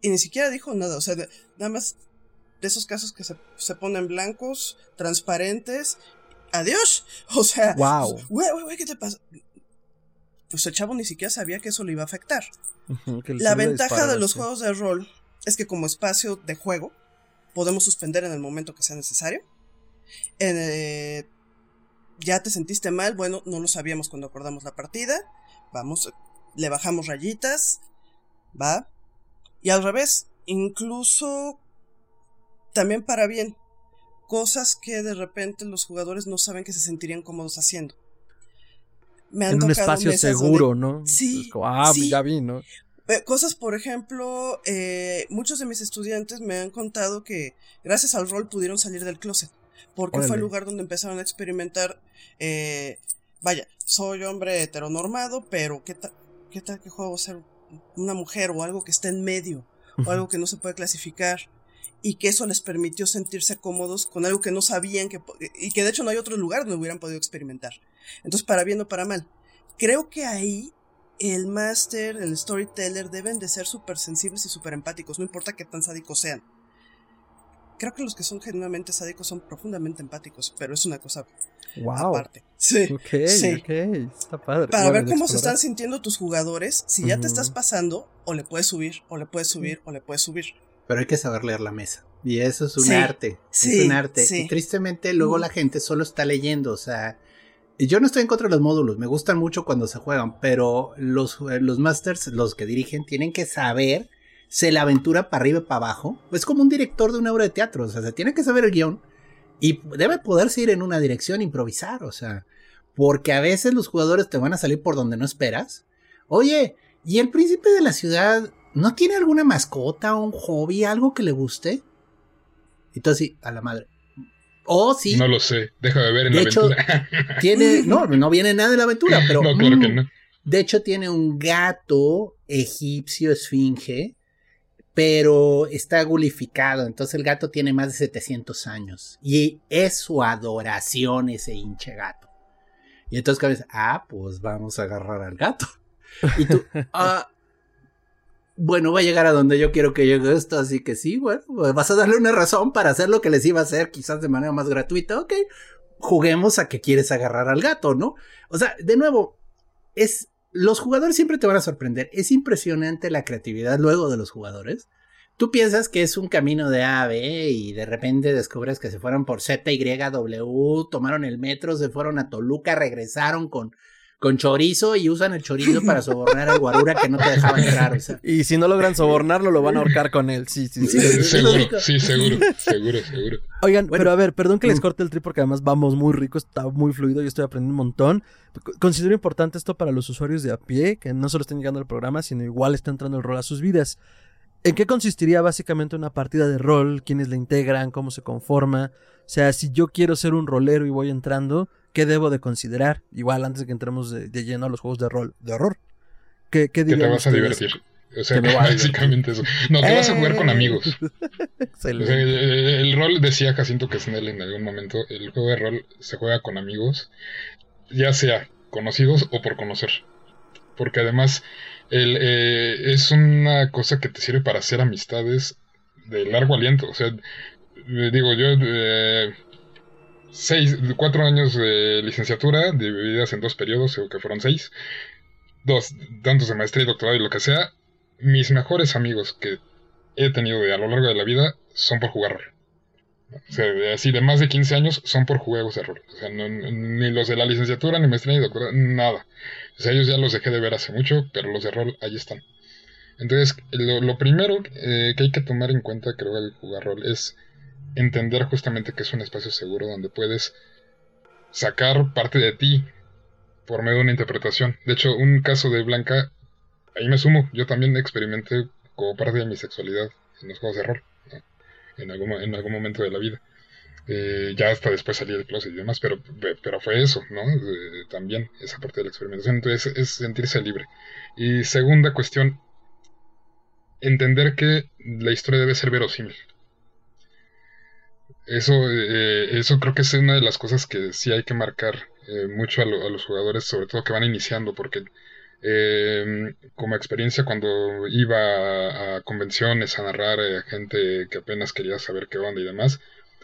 y ni siquiera dijo nada, o sea, nada más de esos casos que se, se ponen blancos, transparentes. Adiós. O sea, wow. Güey, güey, güey, ¿qué te pasa? Pues el chavo ni siquiera sabía que eso le iba a afectar. La ventaja de los juegos de rol es que como espacio de juego podemos suspender en el momento que sea necesario. Eh, ya te sentiste mal, bueno, no lo sabíamos cuando acordamos la partida. Vamos, le bajamos rayitas, va. Y al revés, incluso también para bien. Cosas que de repente los jugadores no saben que se sentirían cómodos haciendo. Me han en un espacio seguro, ¿no? Sí. ah, ya vi, ¿no? Eh, cosas, por ejemplo, eh, muchos de mis estudiantes me han contado que gracias al rol pudieron salir del closet. Porque fue el lugar donde empezaron a experimentar. Eh, vaya, soy hombre heteronormado, pero ¿qué, ¿qué tal que juego ser una mujer o algo que está en medio? O algo que no se puede clasificar y que eso les permitió sentirse cómodos con algo que no sabían que y que de hecho no hay otro lugar donde hubieran podido experimentar. Entonces, para bien o para mal, creo que ahí el máster, el storyteller deben de ser súper sensibles y súper empáticos, no importa qué tan sádicos sean. Creo que los que son genuinamente sádicos son profundamente empáticos, pero es una cosa aparte. Sí. sí. está padre. Para ver cómo se están sintiendo tus jugadores, si ya te estás pasando, o le puedes subir, o le puedes subir, o le puedes subir pero hay que saber leer la mesa. Y eso es un arte. es un arte. Y tristemente luego la gente solo está leyendo. O sea, yo no estoy en contra de los módulos. Me gustan mucho cuando se juegan. Pero los, los masters, los que dirigen, tienen que saber se la aventura para arriba y para abajo. Es como un director de una obra de teatro. O sea, se tiene que saber el guion. Y debe poderse ir en una dirección, improvisar. O sea, porque a veces los jugadores te van a salir por donde no esperas. Oye, ¿y el príncipe de la ciudad ¿no tiene alguna mascota, un hobby, algo que le guste? Y tú así, a la madre. Oh, sí. No lo sé, deja de ver en la aventura. tiene, no, no viene nada de la aventura, pero. no, claro que mm, no. De hecho, tiene un gato egipcio esfinge, pero está gulificado. Entonces, el gato tiene más de 700 años. Y es su adoración ese hinche gato. Y entonces, cabeza, ah, pues vamos a agarrar al gato. Y tú, ah, bueno, va a llegar a donde yo quiero que llegue esto, así que sí, bueno, vas a darle una razón para hacer lo que les iba a hacer, quizás de manera más gratuita, ok, juguemos a que quieres agarrar al gato, ¿no? O sea, de nuevo, es, los jugadores siempre te van a sorprender, es impresionante la creatividad luego de los jugadores. Tú piensas que es un camino de A a B y de repente descubres que se fueron por Z, Y, W, tomaron el metro, se fueron a Toluca, regresaron con con chorizo y usan el chorizo para sobornar al guarura que no te dejaba entrar. Y si no logran sobornarlo, lo van a ahorcar con él. Sí, sí, sí. seguro, sí, seguro, seguro, seguro. Oigan, pero a ver, perdón que les mm. corte el trip porque además vamos muy rico, está muy fluido, yo estoy aprendiendo un montón. Considero importante esto para los usuarios de a pie, que no solo estén llegando al programa, sino igual está entrando el rol a sus vidas. ¿En qué consistiría básicamente una partida de rol? ¿Quiénes la integran? ¿Cómo se conforma? O sea, si yo quiero ser un rolero y voy entrando, ¿Qué debo de considerar? Igual antes de que entremos de, lleno a los juegos de rol de horror. ¿Qué, qué que te vas a divertir. O sea, básicamente eso. No, te vas a jugar con amigos. el, rol decía Jacinto que Snell en algún momento, el juego de rol se juega con amigos, ya sea conocidos o por conocer. Porque además el, eh, es una cosa que te sirve para hacer amistades de largo aliento. O sea, digo, yo eh, seis, cuatro años de licenciatura divididas en dos periodos, o que fueron seis, dos, tantos de maestría y doctorado y lo que sea, mis mejores amigos que he tenido de, a lo largo de la vida son por jugar rol. O sea, así de más de 15 años son por juegos de rol. O sea, ni los de la licenciatura, ni maestría, ni doctorado, nada. O sea, ellos ya los dejé de ver hace mucho, pero los de rol ahí están. Entonces, lo, primero eh, que hay que tomar en cuenta, creo, al jugar rol es entender justamente que es un espacio seguro donde puedes sacar parte de ti por medio de una interpretación. De hecho, un caso de Blanca, ahí me sumo, yo también experimenté como parte de mi sexualidad en los juegos de rol, en, algún, en algún momento de la vida. Eh, ya hasta después salí del closet y demás, pero, pero fue eso, ¿no? también esa parte de la. Entonces es sentirse libre. Y segunda cuestión, entender que la historia debe ser verosímil. Eso, eh, eso creo que es una de las cosas que sí hay que marcar eh, mucho a, los jugadores, sobre todo que van iniciando, porque em, como experiencia cuando iba a, convenciones a narrar a gente que apenas quería saber qué onda y demás,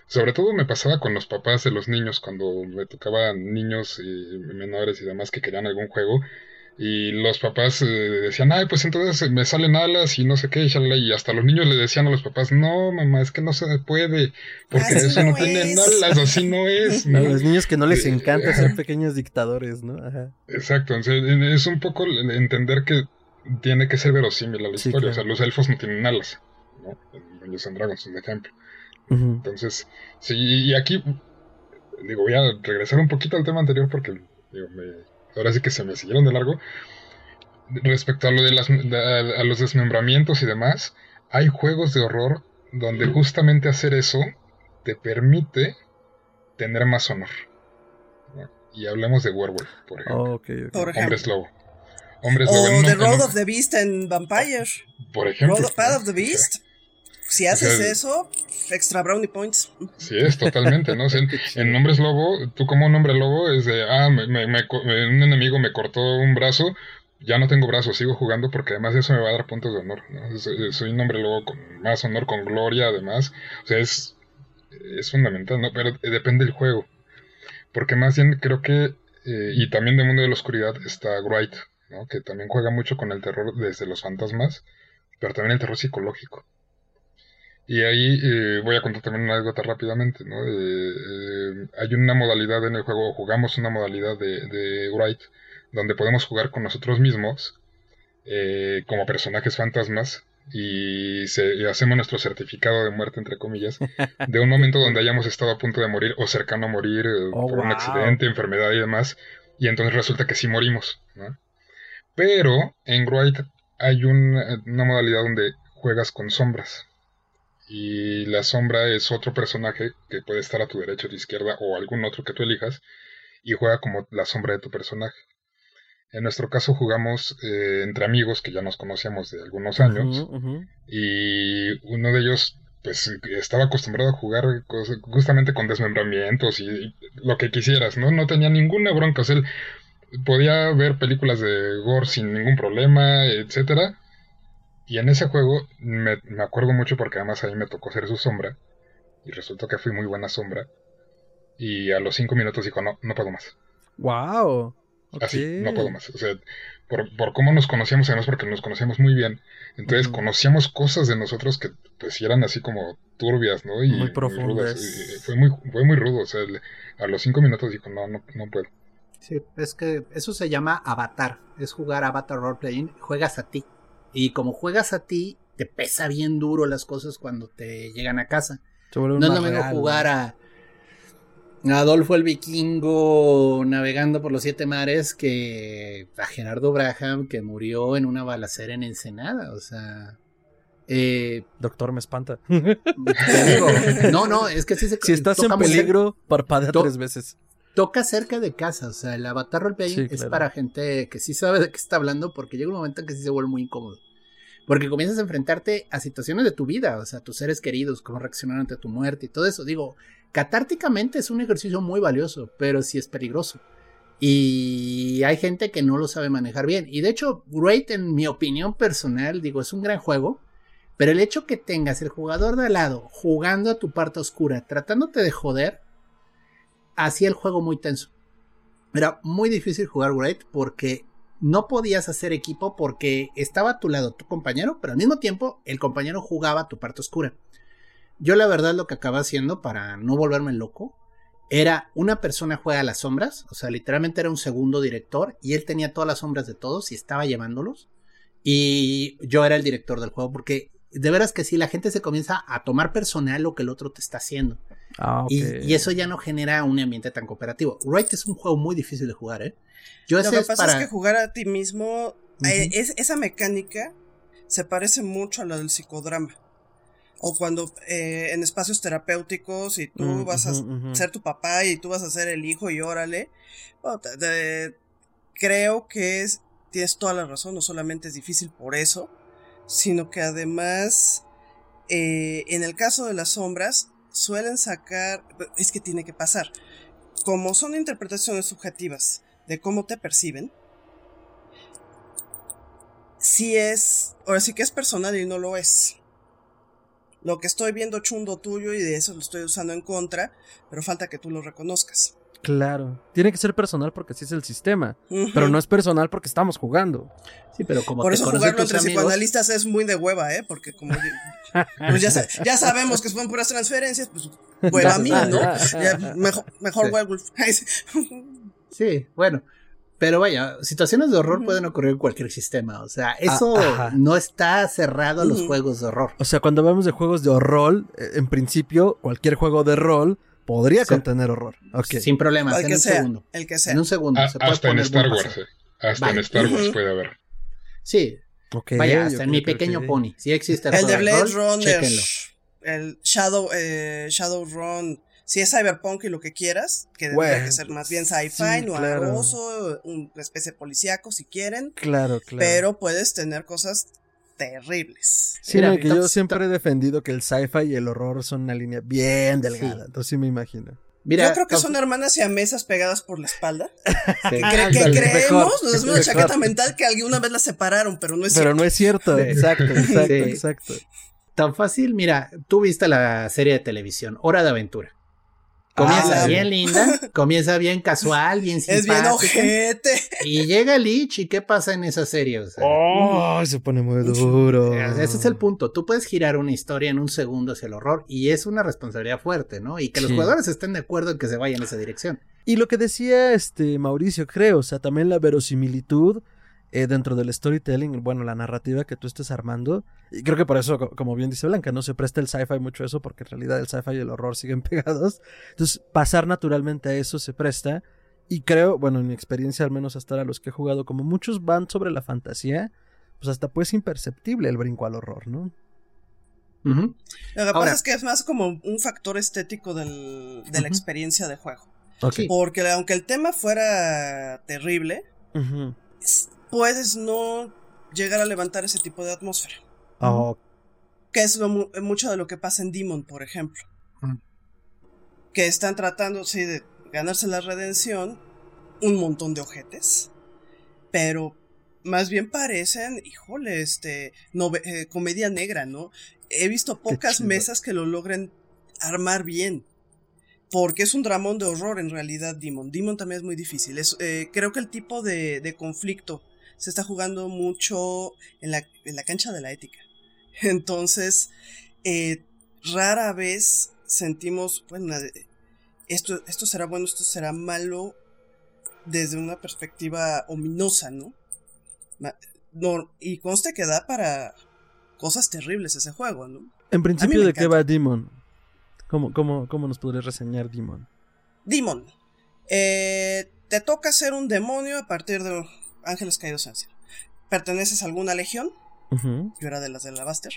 sobre todo me pasaba con los papás de los niños, cuando me tocaban niños y menores y demás que querían algún juego, y los papás eh, decían, ay, pues entonces me salen alas y no sé qué, y hasta los niños le decían a los papás, no, mamá, es que no se puede, porque eso no, tiene alas, así no es. A los niños que no les eh, encanta ser pequeños dictadores, ¿no? Ajá. Exacto, es un poco entender que tiene que ser verosímil a la historia, o sea, los elfos no tienen alas, ¿no? Dungeons and Dragons, un ejemplo. Entonces, sí, y aquí, digo, voy a regresar un poquito al tema anterior porque, digo, me ahora sí que se me siguieron de largo. Respecto a lo de, las, a los desmembramientos y demás, hay juegos de horror donde justamente hacer eso te permite tener más honor. Y hablemos de Werewolf, por ejemplo. Hombres lobo. Hombres o The Road of the Beast en Vampire. Por ejemplo. Road Path of the Beast. Si haces eso, extra brownie points. Sí, es totalmente, ¿no? en, Nombres Lobo, tú como un hombre lobo es de, ah, me, me, un enemigo me cortó un brazo, ya no tengo brazo, sigo jugando porque además eso me va a dar puntos de honor, ¿no? Soy, un hombre lobo con más honor, con gloria además. O sea, es, es fundamental, ¿no? Pero depende del juego. Porque más bien creo que, eh, y también de Mundo de la Oscuridad está Wright, ¿no? Que también juega mucho con el terror desde los fantasmas, pero también el terror psicológico. Y ahí eh, voy a contar también una anécdota rápidamente, ¿no? Eh, hay una modalidad en el juego, jugamos una modalidad de, de Wright, donde podemos jugar con nosotros mismos eh, como personajes fantasmas y, se, hacemos nuestro certificado de muerte, entre comillas, de un momento donde hayamos estado a punto de morir o cercano a morir oh, por un accidente, enfermedad y demás, y entonces resulta que sí morimos, ¿no? Pero en Wright hay una modalidad donde juegas con sombras y la sombra es otro personaje que puede estar a tu derecha o tu izquierda o algún otro que tú elijas y juega como la sombra de tu personaje. En nuestro caso jugamos eh, entre amigos que ya nos conocíamos de algunos años y uno de ellos pues estaba acostumbrado a jugar justamente con desmembramientos y lo que quisieras, ¿no? No tenía ninguna bronca, o sea, él podía ver películas de gore sin ningún problema, etcétera, y en ese juego me, acuerdo mucho porque además ahí me tocó ser su sombra. Y resultó que fui muy buena sombra. Y a los cinco minutos dijo, no, no puedo más. ¡Wow! Así, no puedo más. O sea, por, cómo nos conocíamos, además porque nos conocíamos muy bien. Entonces conocíamos cosas de nosotros que pues eran así como turbias, ¿no? Y muy profundas. fue, muy, fue muy rudo. O sea, a los cinco minutos dijo, no, no, no puedo. Sí, es que eso se llama avatar. Es jugar avatar role playing. Juegas a ti. Y como juegas a ti, te pesa bien duro las cosas cuando te llegan a casa. No es lo mismo jugar a, Adolfo el Vikingo navegando por los siete mares que a Gerardo Braham que murió en una balacera en Ensenada. O sea. Eh, Doctor, me espanta. no, no, es que Si estás en peligro, parpadea tres veces. Toca cerca de casa. O sea, el avatar roleplaying es para gente que sí sabe de qué está hablando, porque llega un momento en que sí se vuelve muy incómodo. Porque comienzas a enfrentarte a situaciones de tu vida, o sea, tus seres queridos, cómo reaccionar ante tu muerte y todo eso. Digo, catárticamente es un ejercicio muy valioso, pero sí es peligroso. Y hay gente que no lo sabe manejar bien. Y de hecho, Great, en mi opinión personal, digo, es un gran juego. Pero el hecho que tengas el jugador de al lado jugando a tu parte oscura, tratándote de joder, hacía el juego muy tenso. Era muy difícil jugar Great porque no podías hacer equipo porque estaba a tu lado tu compañero, pero al mismo tiempo el compañero jugaba tu parte oscura. Yo la verdad lo que acababa haciendo para no volverme loco era una persona juega a las sombras, o sea, literalmente era un segundo director y él tenía todas las sombras de todos y estaba llevándolos. Y yo era el director del juego porque de veras que sí, la gente se comienza a tomar personal lo que el otro te está haciendo. Ah, y, eso ya no genera un ambiente tan cooperativo. Right es un juego muy difícil de jugar, ¿eh? Yo lo que pasa es que jugar a ti mismo, eh, es, esa mecánica se parece mucho a la del psicodrama. O cuando eh, en espacios terapéuticos y tú mm, vas a ser tu papá y tú vas a ser el hijo y órale. creo que es, tienes toda la razón, no solamente es difícil por eso, sino que además, eh, en el caso de las sombras, suelen sacar, es que tiene que pasar, como son interpretaciones subjetivas de cómo te perciben, si es, ahora sí que es personal y no lo es. Lo que estoy viendo chundo tuyo y de eso lo estoy usando en contra, pero falta que tú lo reconozcas. Claro. Tiene que ser personal porque así es el sistema. Pero no es personal porque estamos jugando. Sí, pero como Por eso jugarlo entre psicoanalistas es muy de hueva, ¿eh? Porque como pues ya, sabemos que son puras transferencias, pues bueno, a mí, ¿no? mejor mejor Werewolf. sí, bueno. Pero vaya, situaciones de horror pueden ocurrir en cualquier sistema. O sea, eso no está cerrado a los juegos de horror. O sea, cuando hablamos de juegos de horror, eh, en principio, cualquier juego de rol podría contener horror. Sin problema, en un segundo. El que sea. En un segundo. se puede hasta en Star Wars. Eh. Hasta en Star Wars puede haber. Sí. Vaya, hasta en mi pequeño pony. Sí existe el de Blade Runner. El Shadow, eh, Shadowrun. Si es cyberpunk y lo que quieras, que debería que ser más bien sci-fi, no claro. una especie policíaco si quieren. Claro, claro. Pero puedes tener cosas terribles. Sí, que yo siempre he defendido que el sci-fi y el horror son una línea bien delgada, entonces sí me imagino. Mira, yo creo que son hermanas y mesas pegadas por la espalda. Que, creemos, nos hacemos una chaqueta mental que alguna vez las separaron, pero no es cierto. Pero no es cierto, exacto, exacto, exacto. Tan fácil, mira, tú viste la serie de televisión, Hora de Aventura. Comienza ah, bien linda, comienza bien casual, bien simpática. Es bien ojete. Y llega Lich y ¿qué pasa en esa serie? oh, se pone muy duro. Ese es el punto. Tú puedes girar una historia en un segundo hacia el horror y es una responsabilidad fuerte, ¿no? Y que los jugadores estén de acuerdo en que se vaya en esa dirección. Y lo que decía este Mauricio, creo, o sea, también la verosimilitud eh, dentro del storytelling, bueno, la narrativa que tú estés armando. Y creo que por eso, como bien dice Blanca, no se presta el sci-fi mucho eso, porque en realidad el sci-fi y el horror siguen pegados. Entonces, pasar naturalmente a eso se presta. Y creo, bueno, en mi experiencia, al menos hasta ahora los que he jugado, como muchos van sobre la fantasía, pues hasta pues imperceptible el brinco al horror, ¿no? Lo que pasa es que es más como un factor estético del, de la experiencia de juego. Porque aunque el tema fuera terrible, puedes no llegar a levantar ese tipo de atmósfera. Oh. Que es mucho de lo que pasa en Demon, por ejemplo. Mm. Que están tratando, sí, de ganarse la redención, un montón de ojetes, pero más bien parecen, híjole, este, eh, comedia negra, ¿no? He visto pocas mesas que lo logren armar bien. Porque es un dramón de horror en realidad, Demon. Demon también es muy difícil. Eh, creo que el tipo de, de conflicto se está jugando mucho en la, en la cancha de la ética. Entonces, eh, rara vez sentimos, bueno, esto, esto será bueno, esto será malo desde una perspectiva ominosa, ¿no? no y conste que da para cosas terribles ese juego, ¿no? En principio, ¿de qué va Demon? ¿Cómo, cómo, cómo nos podrías reseñar Demon? Demon. Eh, te toca ser un demonio a partir de ángeles caídos en cielo. Perteneces a alguna legión. Yo era de las de Lavaster.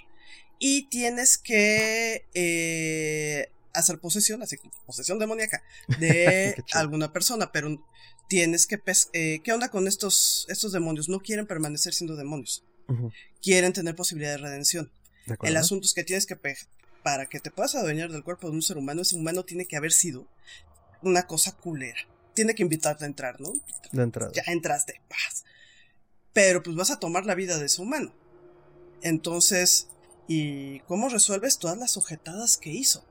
Y tienes que eh, hacer posesión, así como posesión demoníaca, de alguna persona, pero tienes que... Eh, ¿Qué onda con estos, estos demonios? No quieren permanecer siendo demonios. Quieren tener posibilidad de redención. El asunto es que tienes que... Para que te puedas adueñar del cuerpo de un ser humano, ese humano tiene que haber sido una cosa culera. Tiene que invitarte a entrar, ¿no? De entrada. Ya entraste, paz. Pero pues vas a tomar la vida de ese humano. Entonces, ¿y cómo resuelves todas las sujetadas que hizo?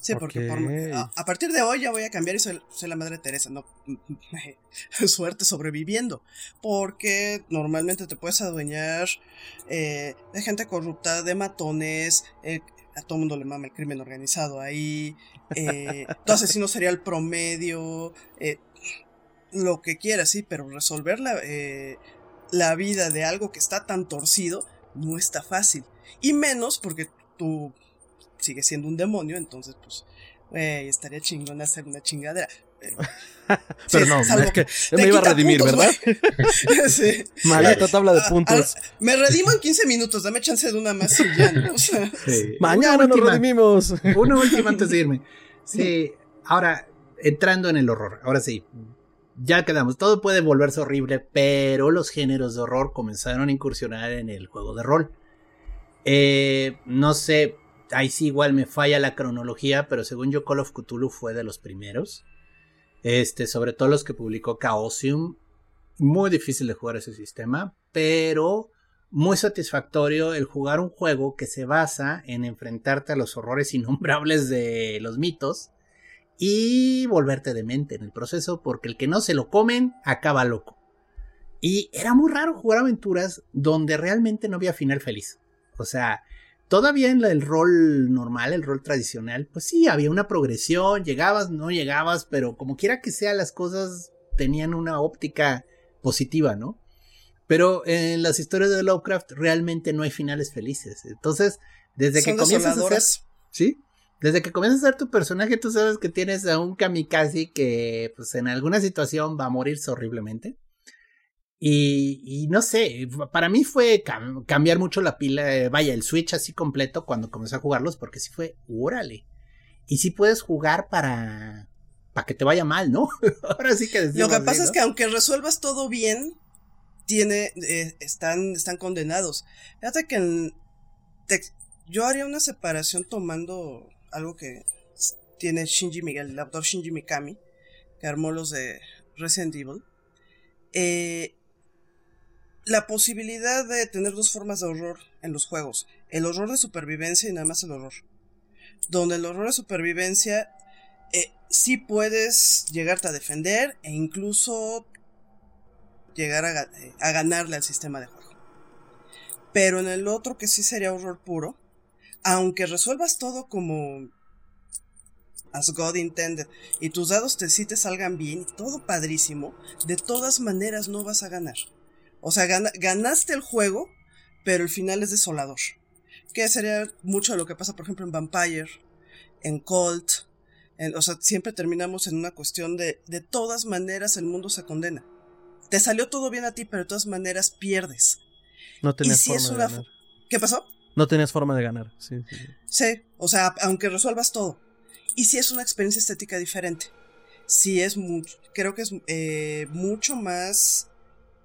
Sí, porque a, partir de hoy ya voy a cambiar y soy, la madre Teresa, no, suerte sobreviviendo, porque normalmente te puedes adueñar eh, de gente corrupta, de matones, eh, a todo mundo le mama el crimen organizado ahí, eh, tu asesino sería el promedio, eh, lo que quieras, sí, pero resolver la, la vida de algo que está tan torcido no está fácil, y menos porque tú sigue siendo un demonio, entonces pues, estaría chingón hacer una chingadera. Pero no, es que me iba a redimir, ¿verdad? sí. Maldita tabla de puntos. me redimo en 15 minutos, dame chance de una más y ya, ¿no? Mañana nos redimimos. Una última antes de irme. Sí, ahora, entrando en el horror, ahora sí. Ya quedamos, todo puede volverse horrible, pero los géneros de horror comenzaron a incursionar en el juego de rol. Eh, no sé, ahí sí igual me falla la cronología, pero según yo Call of Cthulhu fue de los primeros. Este, sobre todo los que publicó Chaosium. Muy difícil de jugar ese sistema, pero muy satisfactorio el jugar un juego que se basa en enfrentarte a los horrores innombrables de los mitos y volverte demente en el proceso, porque el que no se lo comen acaba loco. Y era muy raro jugar aventuras donde realmente no había final feliz. O sea, Todavía en el rol normal, el rol tradicional, pues sí, había una progresión, llegabas, no llegabas, pero como quiera que sea, las cosas tenían una óptica positiva, ¿no? Pero en las historias de Lovecraft realmente no hay finales felices. Entonces, desde que comienzas a hacer, sí, desde que comienzas a ser tu personaje, tú sabes que tienes a un kamikaze que, pues, en alguna situación va a morirse horriblemente. Y, no sé, para mí fue cambiar mucho la pila, eh, vaya, el Switch así completo cuando comencé a jugarlos, porque sí fue, órale. Y sí puedes jugar para, para que te vaya mal, ¿no? Ahora sí que Lo que pasa es que aunque resuelvas todo bien, tiene, eh, están, están condenados. Fíjate que yo haría una separación tomando algo que tiene Shinji Miguel, el autor Shinji Mikami, que armó los de Resident Evil. Eh, la posibilidad de tener dos formas de horror en los juegos. El horror de supervivencia y nada más el horror. Donde el horror de supervivencia eh, sí puedes llegarte a defender e incluso llegar a, eh, a, ganarle al sistema de juego. Pero en el otro que sí sería horror puro, aunque resuelvas todo como as God intended y tus dados te sí te salgan bien, todo padrísimo, de todas maneras no vas a ganar. O sea, ganaste el juego, pero el final es desolador. Que sería mucho de lo que pasa, por ejemplo, en Vampire, en Colt. o sea, siempre terminamos en una cuestión de, de todas maneras el mundo se condena. Te salió todo bien a ti, pero de todas maneras pierdes. No tenías forma de ganar. ¿Qué pasó? No tenías forma de ganar, sí, sí, sí. o sea, aunque resuelvas todo. Y si es una experiencia estética diferente. Sí es mucho, creo que es eh, mucho más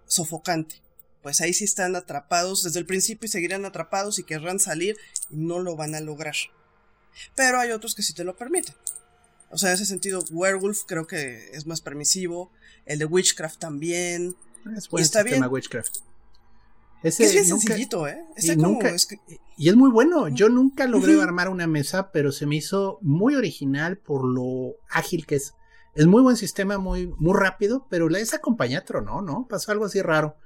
sofocante. Pues ahí sí están atrapados desde el principio y seguirán atrapados y querrán salir y no lo van a lograr. Pero hay otros que sí te lo permiten. O sea, en ese sentido, Werewolf creo que es más permisivo. El de Witchcraft también. Es buen está bien. Witchcraft. Ese es bien sencillito, ¿eh? y, nunca, y es muy bueno. Yo nunca logré armar una mesa, pero se me hizo muy original por lo ágil que es. Es muy buen sistema, muy, muy rápido, pero esa compañía tronó, ¿no? Pasó algo así raro.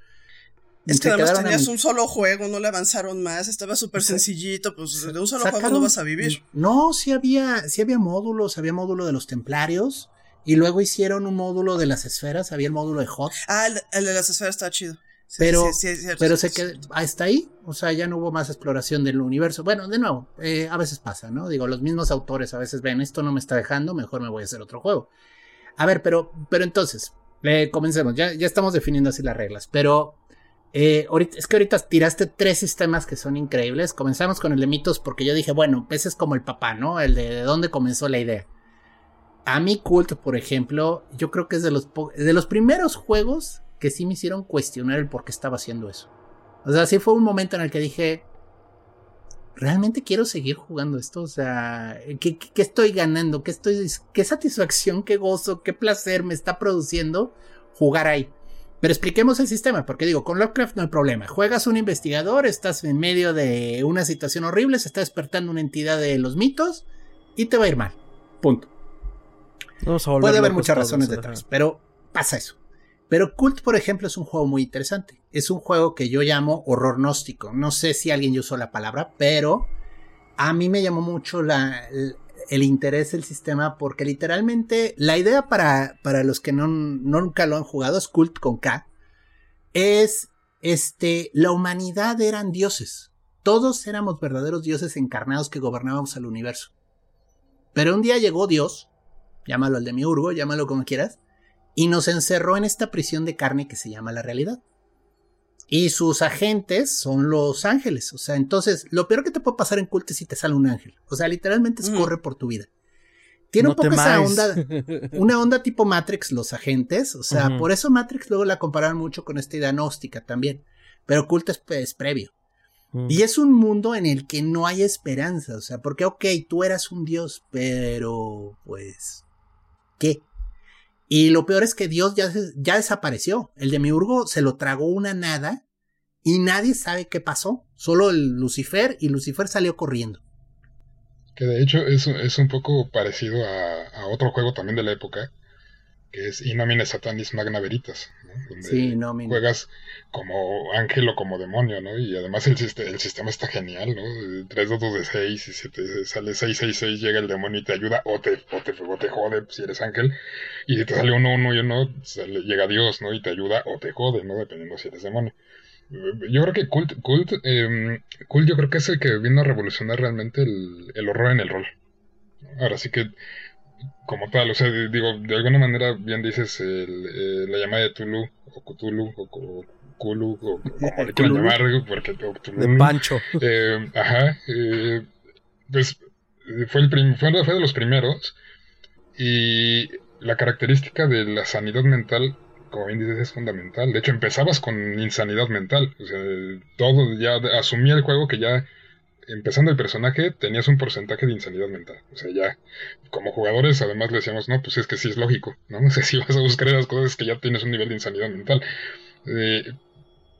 Es que además tenías un solo juego, no le avanzaron más, estaba súper sencillito, pues de un solo juego no vas a vivir. No, sí había, sí había módulos, había módulo de los templarios, y luego hicieron un módulo de las esferas, había el módulo de Hot. Ah, el, de las esferas está chido. pero pero se quedó hasta ahí, o sea, ya no hubo más exploración del universo. Bueno, de nuevo, eh, a veces pasa, ¿no? Digo, los mismos autores a veces ven, esto no me está dejando, mejor me voy a hacer otro juego. A ver, pero, pero entonces, comencemos, ya, ya estamos definiendo así las reglas, pero Eh, es que ahorita tiraste tres sistemas que son increíbles. Comenzamos con el de mitos porque yo dije, bueno, ese es como el papá, ¿no? El de, de dónde comenzó la idea. A mi Cult, por ejemplo, yo creo que es de los, de los primeros juegos que sí me hicieron cuestionar el por qué estaba haciendo eso. O sea, sí fue un momento en el que dije, ¿realmente quiero seguir jugando esto? O sea, ¿qué, qué estoy ganando? ¿Qué, estoy, ¿Qué satisfacción, qué gozo, qué placer me está produciendo jugar ahí? Pero expliquemos el sistema, porque digo, con Lovecraft no hay problema. Juegas un investigador, estás en medio de una situación horrible, se está despertando una entidad de los mitos y te va a ir mal. Punto. Puede haber muchas razones detrás, pero pasa eso. Pero Cult, por ejemplo, es un juego muy interesante. Es un juego que yo llamo horror gnóstico. No sé si alguien usó la palabra, pero a mí me llamó mucho la, el interés del sistema porque literalmente la idea para, para los que no, nunca lo han jugado es cult con K. Es este, la humanidad eran dioses. Todos éramos verdaderos dioses encarnados que gobernábamos el universo. Pero un día llegó Dios, llámalo al demiurgo, llámalo como quieras, y nos encerró en esta prisión de carne que se llama la realidad. Y sus agentes son los ángeles. O sea, entonces, lo peor que te puede pasar en culto es si te sale un ángel. O sea, literalmente es corre por tu vida. Tiene un poco esa onda, una onda tipo Matrix, los agentes. O sea, por eso Matrix luego la compararon mucho con esta idea gnóstica también. Pero culto es, previo. Y es un mundo en el que no hay esperanza. O sea, porque, ok, tú eras un dios, pero, pues, ¿qué? Y lo peor es que Dios ya, ya desapareció. El demiurgo se lo tragó una nada y nadie sabe qué pasó. Solo el Lucifer y Lucifer salió corriendo. Que de hecho es, es un poco parecido a, a, otro juego también de la época, que es Inomine Satanis Magna Veritas, donde sí, juegas como ángel o como demonio, ¿no? Y además el, el sistema está genial, ¿no? Tres dados de seis y si te sale 666 llega el demonio y te ayuda o te, o te, o te jode si eres ángel. Y si te sale uno, uno y uno, llega Dios, ¿no? Y te ayuda o te jode, ¿no? Dependiendo si eres demonio. Yo creo que Cult, Cult, eh, Cult yo creo que es el que vino a revolucionar realmente el, el horror en el rol. Ahora sí que como tal, o sea, digo, de alguna manera bien dices el, eh, la llamada de Tulu, o Cthulhu, o, Kulu, o como le quieran llamar, porque De Pancho. Eh, ajá, eh, pues fue, el fue, fue de los primeros, y la característica de la sanidad mental como bien dices, es fundamental. De hecho, empezabas con insanidad mental. O sea, todo ya asumía el juego que ya empezando el personaje, tenías un porcentaje de insanidad mental. O sea, ya, como jugadores, además le decíamos, no, pues es que sí es lógico, ¿no? No sé si vas a buscar esas cosas que ya tienes un nivel de insanidad mental. Eh,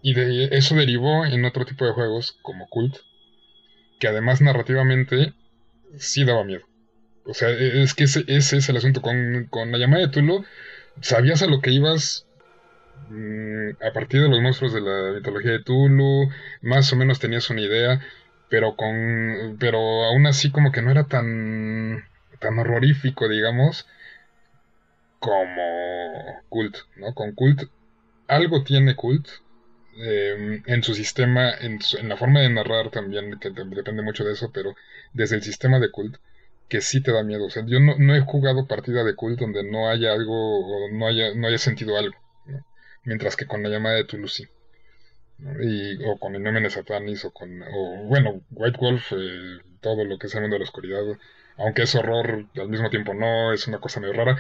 y de eso derivó en otro tipo de juegos, como Cult, que además narrativamente sí daba miedo. O sea, e, es que ese, ese es el asunto. Con, con la llamada de Tulu, sabías a lo que ibas mm, a partir de los monstruos de la mitología de Tulu, más o menos tenías una idea, pero con pero aún así como que no era tan tan horrorífico digamos como cult no con cult algo tiene cult em, en su sistema en, en, la forma de narrar también que depende mucho de eso pero desde el sistema de cult que sí te da miedo. O sea yo no, no he jugado partida de cult donde no haya algo o no haya no haya sentido algo mientras que con la llamada de Toulouse y, o con Inómenes Satanis, o con, o bueno, White Wolf, eh, todo lo que es el mundo de la oscuridad, aunque es horror, al mismo tiempo no, es una cosa medio rara,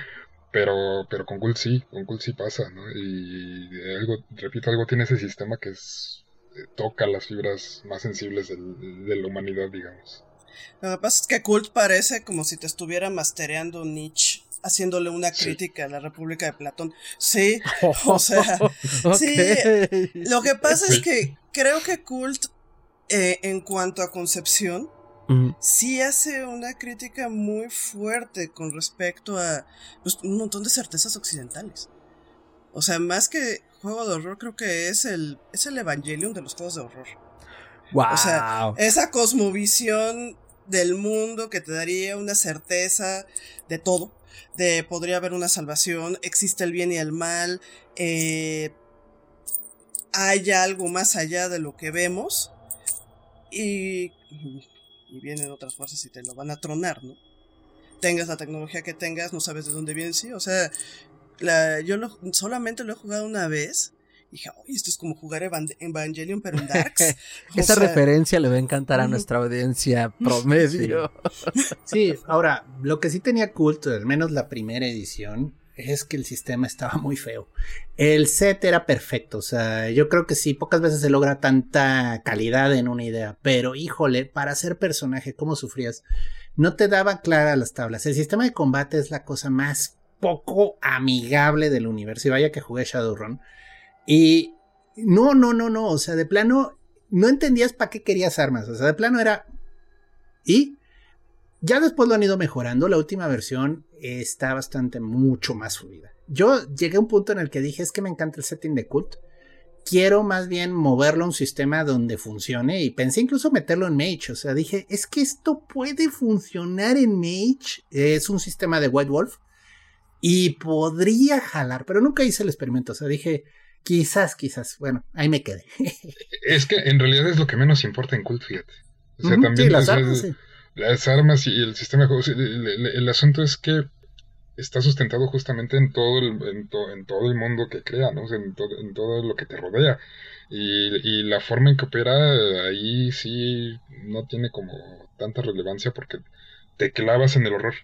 pero, pero con Cult sí, con Cult sí pasa, ¿no? Y algo, repito, algo tiene ese sistema que es, eh, toca las fibras más sensibles de la humanidad, digamos. Lo que pasa es que Cult parece como si te estuviera mastereando Nietzsche haciéndole una crítica a la República de Platón. Sí, o sea, sí. Lo que pasa es que creo que Cult, eh, en cuanto a concepción, sí hace una crítica muy fuerte con respecto a pues, un montón de certezas occidentales. O sea, más que juego de horror, creo que es el, es el Evangelium de los juegos de horror. Wow. O sea, esa cosmovisión del mundo que te daría una certeza de todo de podría haber una salvación, existe el bien y el mal, eh, hay algo más allá de lo que vemos y, y vienen otras fuerzas y te lo van a tronar, ¿no? Tengas la tecnología que tengas, no sabes de dónde viene, sí, o sea, la, yo lo, solamente lo he jugado una vez dije, oye, esto es como jugar Evangelion, pero en Darks. Esa referencia le va a encantar a nuestra audiencia promedio. Sí. ahora, lo que sí tenía culto, al menos la primera edición, es que el sistema estaba muy feo. El set era perfecto, o sea, yo creo que sí, pocas veces se logra tanta calidad en una idea, pero híjole, para ser personaje, ¿cómo sufrías? No te daban claras las tablas. El sistema de combate es la cosa más poco amigable del universo. Y vaya que jugué Shadowrun. Y no, no, no, no. O sea, de plano, no entendías para qué querías armas. O sea, de plano era. Y ya después lo han ido mejorando. La última versión está bastante, mucho más fluida. Yo llegué a un punto en el que dije: Es que me encanta el setting de cult. Quiero más bien moverlo a un sistema donde funcione. Y pensé incluso meterlo en Mage. O sea, dije: Es que esto puede funcionar en Mage. Es un sistema de White Wolf y podría jalar, pero nunca hice el experimento. O sea, dije, quizás, quizás. Bueno, ahí me quedé. es que en realidad es lo que menos importa en Cult, fíjate. O sea, también las, armas, las, armas, y el sistema de juegos. El, asunto es que está sustentado justamente en todo el, en, todo el mundo que crea, ¿no? en, en todo lo que te rodea. Y, y, la forma en que opera ahí sí no tiene como tanta relevancia porque te clavas en el horror.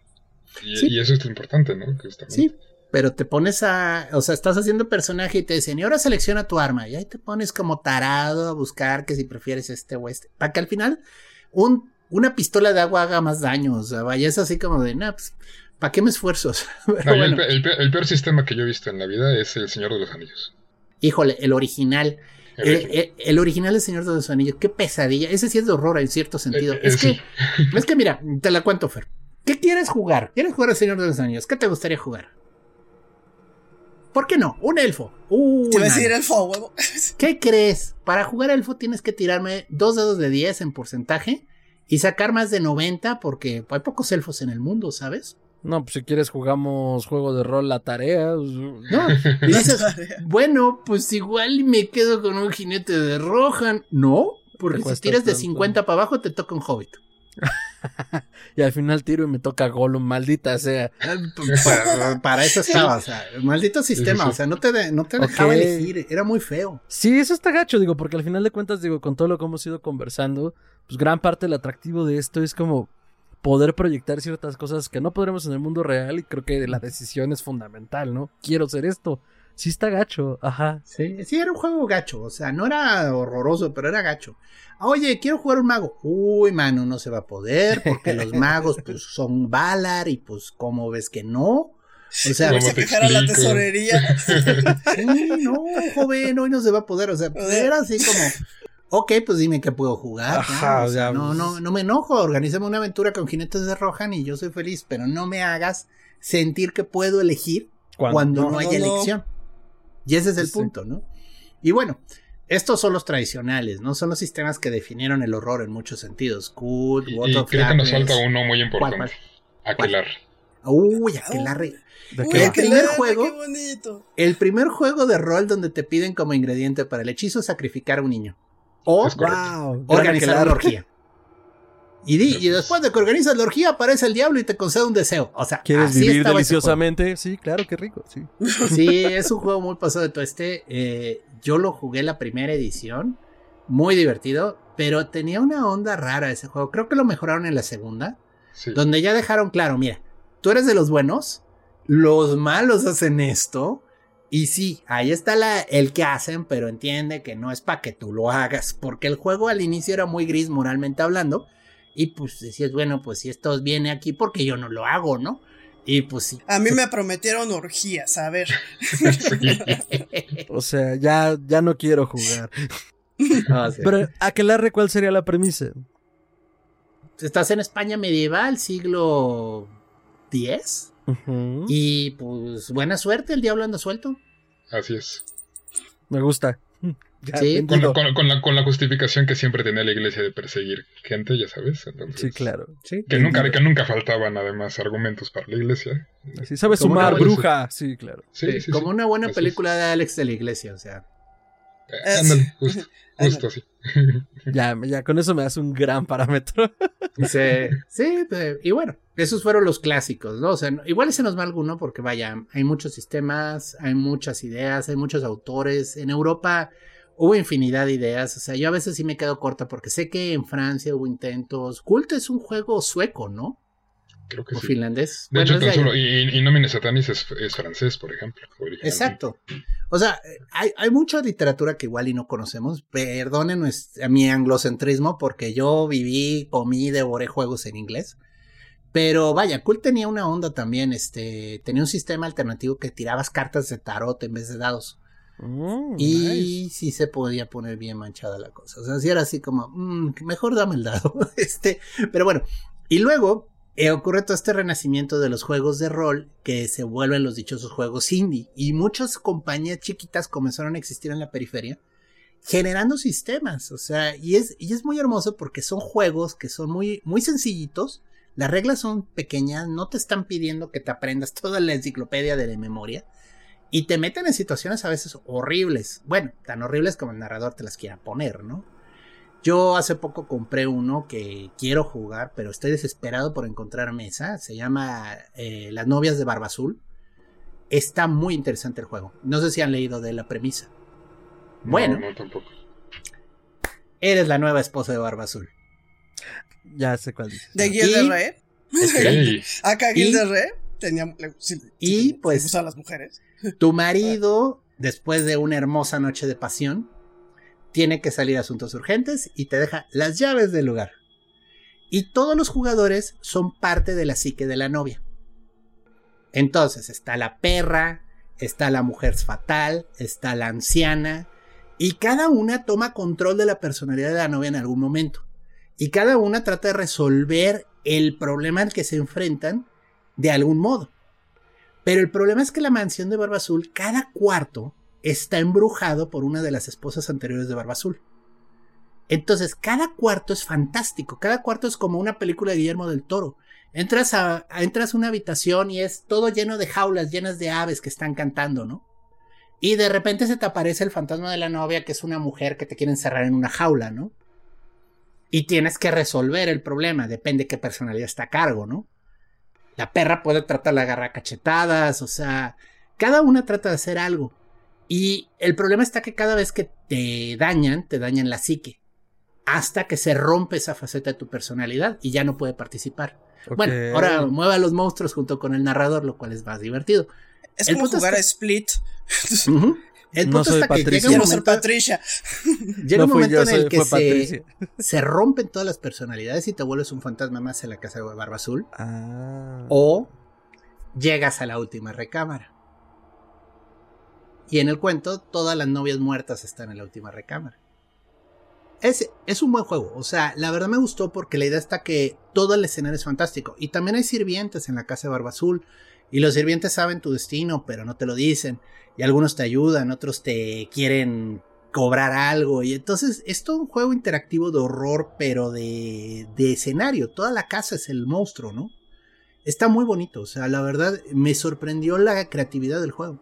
Y, eso es lo importante, ¿no? sí, pero te pones a, o sea, estás haciendo personaje y te dicen, y ahora selecciona tu arma, y ahí te pones como tarado a buscar que si prefieres este o este, para que al final un, una pistola de agua haga más daño, o sea, vayas así como de, nah, pues, ¿para qué me esfuerzo? el, peor, sistema que yo he visto en la vida es el Señor de los Anillos. Híjole, el original. El, original del Señor de los Anillos, qué pesadilla. Ese sí es de horror en cierto sentido. Eh, es, que, es que, mira, te la cuento, Fer. ¿Qué quieres jugar? ¿Quieres jugar al Señor de los Anillos? ¿Qué te gustaría jugar? ¿Por qué no? Un elfo. Uh, te voy a decir elfo, huevo. ¿Qué crees? Para jugar elfo tienes que tirarme dos dedos de 10 en porcentaje y sacar más de 90 porque hay pocos elfos en el mundo, ¿sabes? No, pues si quieres jugamos juego de rol la tarea. No, dices, bueno, pues igual me quedo con un jinete de Rohan. No, porque si tiras de 50 para abajo te toca un hobbit. y al final tiro y me toca Gollum, maldita sea. para, eso estaba, o sea, maldito sistema, o sea, no te, no te dejaba elegir, era muy feo. Sí, eso está gacho, digo, porque al final de cuentas, digo, con todo lo que hemos ido conversando, pues gran parte del atractivo de esto es como poder proyectar ciertas cosas que no podremos en el mundo real y creo que la decisión es fundamental, ¿no? Quiero ser esto. Sí está gacho, ajá. Sí, sí, era un juego gacho, o sea, no era horroroso, pero era gacho. Oye, quiero jugar un mago. Uy, mano, no se va a poder, porque los magos, pues, son Valar, y pues, ¿cómo ves que no? O sea, vamos a quejar a la tesorería. sí, no, joven, hoy no se va a poder. O sea, era así como, ok, pues dime qué puedo jugar. Ajá, o sea, no, no, no me enojo. Organízame una aventura con jinetes de Rohan y yo soy feliz, pero no me hagas sentir que puedo elegir cuando, no, haya elección. Y ese es el punto, ¿no? Y bueno, estos son los tradicionales, ¿no? Son los sistemas que definieron el horror en muchos sentidos. Cool, y, y creo que nos falta uno muy importante. Aquelarre. Uy, Aquelarre. el primer juego. El primer juego de rol donde te piden como ingrediente para el hechizo sacrificar a un niño. O organizar la orgía. Y, después de que organizas la orgía, aparece el diablo y te concede un deseo. O sea, ¿quieres vivir deliciosamente? Sí, claro, qué rico. Sí. sí, es un juego muy pasado de todo este. Eh, yo lo jugué la primera edición, muy divertido, pero tenía una onda rara ese juego. Creo que lo mejoraron en la segunda, donde ya dejaron claro: mira, tú eres de los buenos, los malos hacen esto. Y sí, ahí está la, el que hacen, pero entiende que no es para que tú lo hagas, porque el juego al inicio era muy gris moralmente hablando y pues decías, bueno, pues si esto viene aquí porque yo no lo hago, ¿no? Y pues sí. A mí me prometieron orgías, a ver. o sea, ya, ya no quiero jugar. Ah, Pero, Aquelarre, ¿cuál sería la premisa? Estás en España medieval, siglo X. Y pues buena suerte, el diablo anda suelto. Así es. Me gusta con, la, justificación que siempre tenía la iglesia de perseguir gente, ya sabes. sí, claro. que, nunca, que nunca faltaban además argumentos para la iglesia. Sí, sabes sumar, bruja. Sí, claro. como una buena película de Alex de la iglesia, o sea. Eh, ándale, justo, justo así. ya, ya, con eso me das un gran parámetro. sí, sí, y bueno, esos fueron los clásicos, ¿no? O sea, igual se nos va alguno porque vaya, hay muchos sistemas, hay muchas ideas, hay muchos autores. En Europa hubo infinidad de ideas, o sea, yo a veces sí me quedo corta porque sé que en Francia hubo intentos. Cult es un juego sueco, ¿no? Creo que o sí. finlandés. De hecho, tan solo, y, y Nomine Satanis es, es, francés, por ejemplo. Exacto. O sea, hay, hay, mucha literatura que igual y no conocemos. Perdonen mi anglocentrismo porque yo viví, comí, devoré juegos en inglés. Pero vaya, Cult tenía una onda también, este, tenía un sistema alternativo que tirabas cartas de tarot en vez de dados. Mm, y nice. sí se podía poner bien manchada la cosa. O sea, sí era así como, mmm, mejor dame el dado. este, pero bueno, y luego eh, ocurre todo este renacimiento de los juegos de rol que se vuelven los dichosos juegos indie. Y muchas compañías chiquitas comenzaron a existir en la periferia generando sistemas. O sea, y es, y es muy hermoso porque son juegos que son muy, muy sencillitos. Las reglas son pequeñas, no te están pidiendo que te aprendas toda la enciclopedia de la memoria. Y te meten en situaciones a veces horribles. Bueno, tan horribles como el narrador te las quiera poner, ¿no? Yo hace poco compré uno que quiero jugar, pero estoy desesperado por encontrar mesa. Se llama eh, Las novias de Barba Azul. Está muy interesante el juego. No sé si han leído de la premisa. Bueno, no, no tampoco. Eres la nueva esposa de Barba Azul. Ya sé cuál dices. ¿De? Okay. Acá Guild tenía. Sí, y sí, pues. Le las mujeres. Tu marido, después de una hermosa noche de pasión, tiene que salir a asuntos urgentes y te deja las llaves del lugar. Y todos los jugadores son parte de la psique de la novia. Entonces está la perra, está la mujer fatal, está la anciana, y cada una toma control de la personalidad de la novia en algún momento. Y cada una trata de resolver el problema al que se enfrentan de algún modo. Pero el problema es que la mansión de Barba Azul, cada cuarto está embrujado por una de las esposas anteriores de Barba Azul. Entonces, cada cuarto es fantástico, cada cuarto es como una película de Guillermo del Toro. Entras a, entras una habitación y es todo lleno de jaulas llenas de aves que están cantando, ¿no? Y de repente se te aparece el fantasma de la novia, que es una mujer que te quiere encerrar en una jaula, ¿no? Y tienes que resolver el problema, depende qué personalidad está a cargo, ¿no? La perra puede tratar de agarrar cachetadas, o sea, cada una trata de hacer algo. Y el problema está que cada vez que te dañan, te dañan la psique. Hasta que se rompe esa faceta de tu personalidad y ya no puede participar. Okay. Bueno, ahora mueve a los monstruos junto con el narrador, lo cual es más divertido. Es el como jugar a Split. Uh -huh. El punto no está que llega un momento, Patricia. llega un momento yo, en el que se, se rompen todas las personalidades y te vuelves un fantasma más en la casa de Barba Azul. Ah. O llegas a la última recámara. Y en el cuento, todas las novias muertas están en la última recámara. Es, es un buen juego. O sea, la verdad me gustó porque la idea está que todo el escenario es fantástico. Y también hay sirvientes en la casa de Barba Azul. Y los sirvientes saben tu destino, pero no te lo dicen. Y algunos te ayudan, otros te quieren cobrar algo. Y entonces es todo un juego interactivo de horror, pero de, escenario. Toda la casa es el monstruo, ¿no? Está muy bonito. O sea, la verdad me sorprendió la creatividad del juego.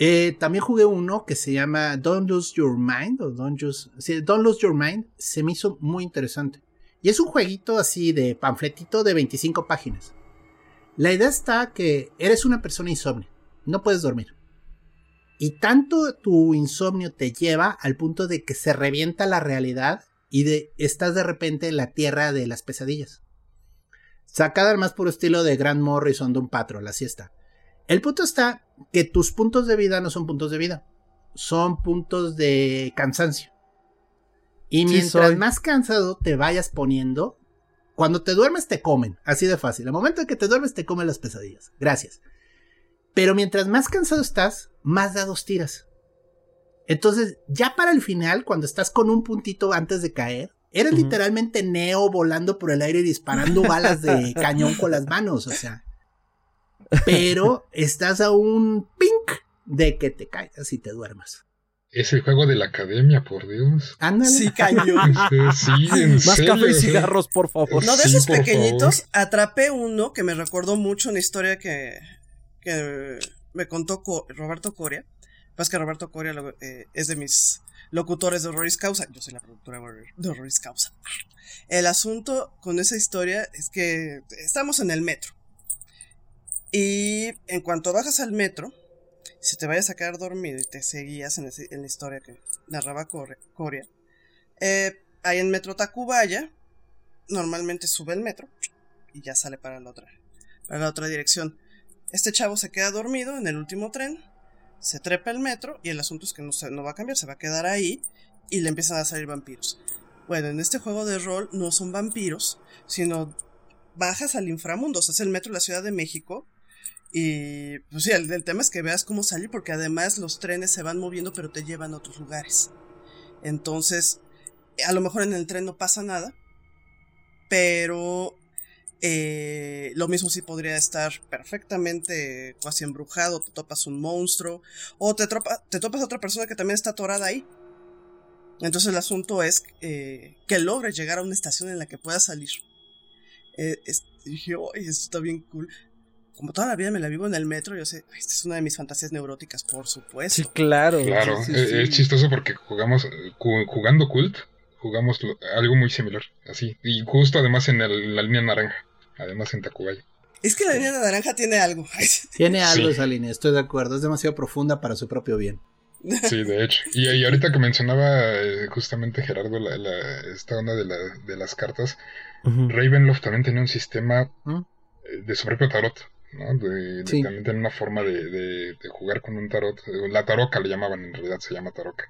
Eh, también jugué uno que se llama Don't Lose Your Mind o Don't, sí, Don't Lose Your Mind. Se me hizo muy interesante. Y es un jueguito así de panfletito de 25 páginas. La idea está que eres una persona insomne. No puedes dormir. Y tanto tu insomnio te lleva al punto de que se revienta la realidad y de, estás de repente en la tierra de las pesadillas. Sacada al más puro estilo de Grant Morrison de un patrón, la siesta. El punto está que tus puntos de vida no son puntos de vida, son puntos de cansancio. Y mientras más cansado te vayas poniendo, cuando te duermes te comen, así de fácil. Al momento en que te duermes te comen las pesadillas. Gracias. Pero mientras más cansado estás, más dados tiras. Entonces, ya para el final, cuando estás con un puntito antes de caer, eres literalmente Neo volando por el aire y disparando balas de cañón con las manos, o sea. Pero estás a un pink de que te caigas y te duermas. Es el juego de la academia, por Dios. Ándale. Sí, cañón. Sí, en Más serio. café y cigarros, por favor. No, de Sí, esos pequeñitos, atrapé uno que me recordó mucho una historia que, que me contó Co- Roberto Coria. Pasa que Roberto Coria eh, es de mis locutores de Horroris Causa. Yo soy la productora de Horroris Causa. El asunto con esa historia es que estamos en el metro. Y en cuanto bajas al metro, si te vayas a quedar dormido y te seguías en, la historia que narraba Coria, eh, ahí en Metro Tacubaya, normalmente sube el metro y ya sale para la otra, para la otra dirección. Este chavo se queda dormido en el último tren, se trepa el metro y el asunto es que no, se, no va a cambiar, se va a quedar ahí y le empiezan a salir vampiros. Bueno, en este juego de rol no son vampiros, sino bajas al inframundo, o sea, es el metro de la Ciudad de México y pues sí, el, tema es que veas cómo salir porque además los trenes se van moviendo pero te llevan a otros lugares. Entonces, a lo mejor en el tren no pasa nada, pero eh, lo mismo sí podría estar perfectamente casi embrujado, te topas un monstruo o te, te topas a otra persona que también está atorada ahí. Entonces el asunto es eh, que logres llegar a una estación en la que puedas salir. Eh, dije, oh, esto está bien cool como toda la vida me la vivo en el metro, yo sé, esta es una de mis fantasías neuróticas, por supuesto. Sí, claro. Claro, es, chistoso porque jugamos, jugando Cult, jugamos algo muy similar, así. Y justo además en la línea naranja, además en Tacubaya. Es que la línea naranja tiene algo. Tiene algo esa línea, estoy de acuerdo, es demasiado profunda para su propio bien. Sí, de hecho. Y, ahorita que mencionaba eh, justamente Gerardo la, esta onda de, la, de las cartas, Ravenloft también tenía un sistema ¿Mm? eh, de su propio tarot. ¿No? De, También tiene una forma de, jugar con un tarot. La taroca le llamaban, en realidad se llama taroca.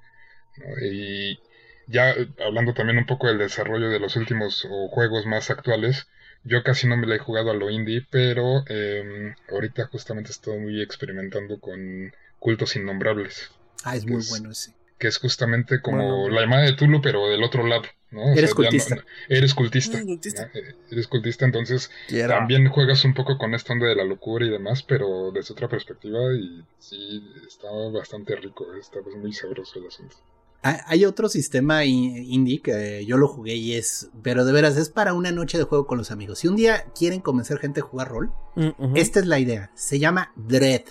Y ya hablando también un poco del desarrollo de los últimos juegos más actuales, yo casi no me la he jugado a lo indie, pero em, ahorita justamente estoy experimentando con cultos innombrables. Ah, es muy bueno ese que es justamente como la llamada de Tulu, pero del otro lado, ¿no? eres, cultista. eres cultista. Eh, eres cultista. entonces también juegas un poco con esta onda de la locura y demás, pero desde otra perspectiva y sí, está bastante rico, está muy sabroso el asunto. Hay otro sistema indie que yo lo jugué y es, pero de veras es para una noche de juego con los amigos. Si un día quieren convencer gente a jugar rol, mm, esta es la idea. Se llama Dread.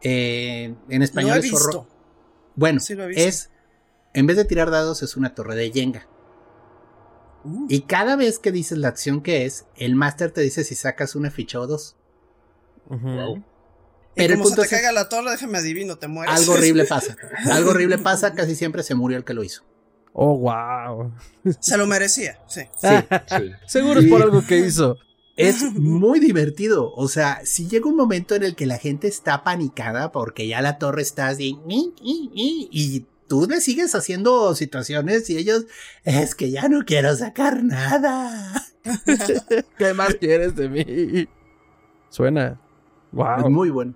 Eh, en español es horror. Bueno, es. En vez de tirar dados, es una torre de Jenga. Uh. Y cada vez que dices la acción que es, el máster te dice si sacas una ficha o dos. Pero como se te caiga la torre, déjame adivino, te mueres. Algo horrible pasa. algo horrible pasa, casi siempre se murió el que lo hizo. Oh, wow. Se lo merecía, sí. Sí. Seguro es por algo que hizo. Es muy divertido. O sea, si llega un momento en el que la gente está panicada porque ya la torre está así y tú le sigues haciendo situaciones y ellos es que ya no quiero sacar nada. ¿Qué más quieres de mí? Suena. Wow. muy bueno.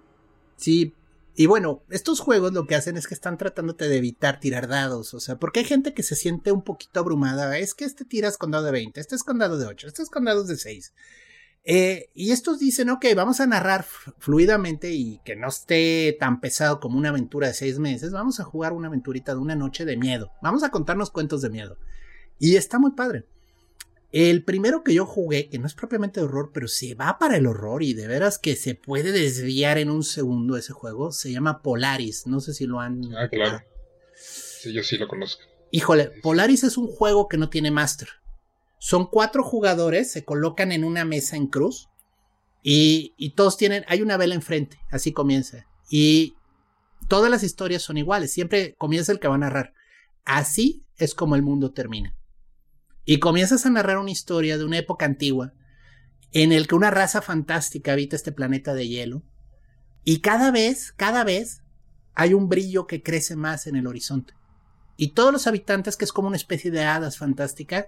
Sí. Y bueno, estos juegos lo que hacen es que están tratándote de evitar tirar dados. O sea, porque hay gente que se siente un poquito abrumada. Es que este tiras con dado de 20, este es con dado de 8, este es con dados de 6. Eh, y estos dicen, ok, vamos a narrar fluidamente y que no esté tan pesado como una aventura de seis meses. Vamos a jugar una aventurita de una noche de miedo. Vamos a contarnos cuentos de miedo. Y está muy padre. El primero que yo jugué, que no es propiamente de horror, pero se va para el horror y de veras que se puede desviar en un segundo ese juego, se llama Polaris. No sé si lo han. Ah, claro. Sí, yo sí lo conozco. Híjole, Polaris es un juego que no tiene master. Son cuatro jugadores, se colocan en una mesa en cruz y, todos tienen, hay una vela enfrente, así comienza. Y todas las historias son iguales, siempre comienza el que va a narrar. Así es como el mundo termina. Y comienzas a narrar una historia de una época antigua en el que una raza fantástica habita este planeta de hielo. Y cada vez, cada vez, hay un brillo que crece más en el horizonte. Y todos los habitantes, que es como una especie de hadas fantásticas,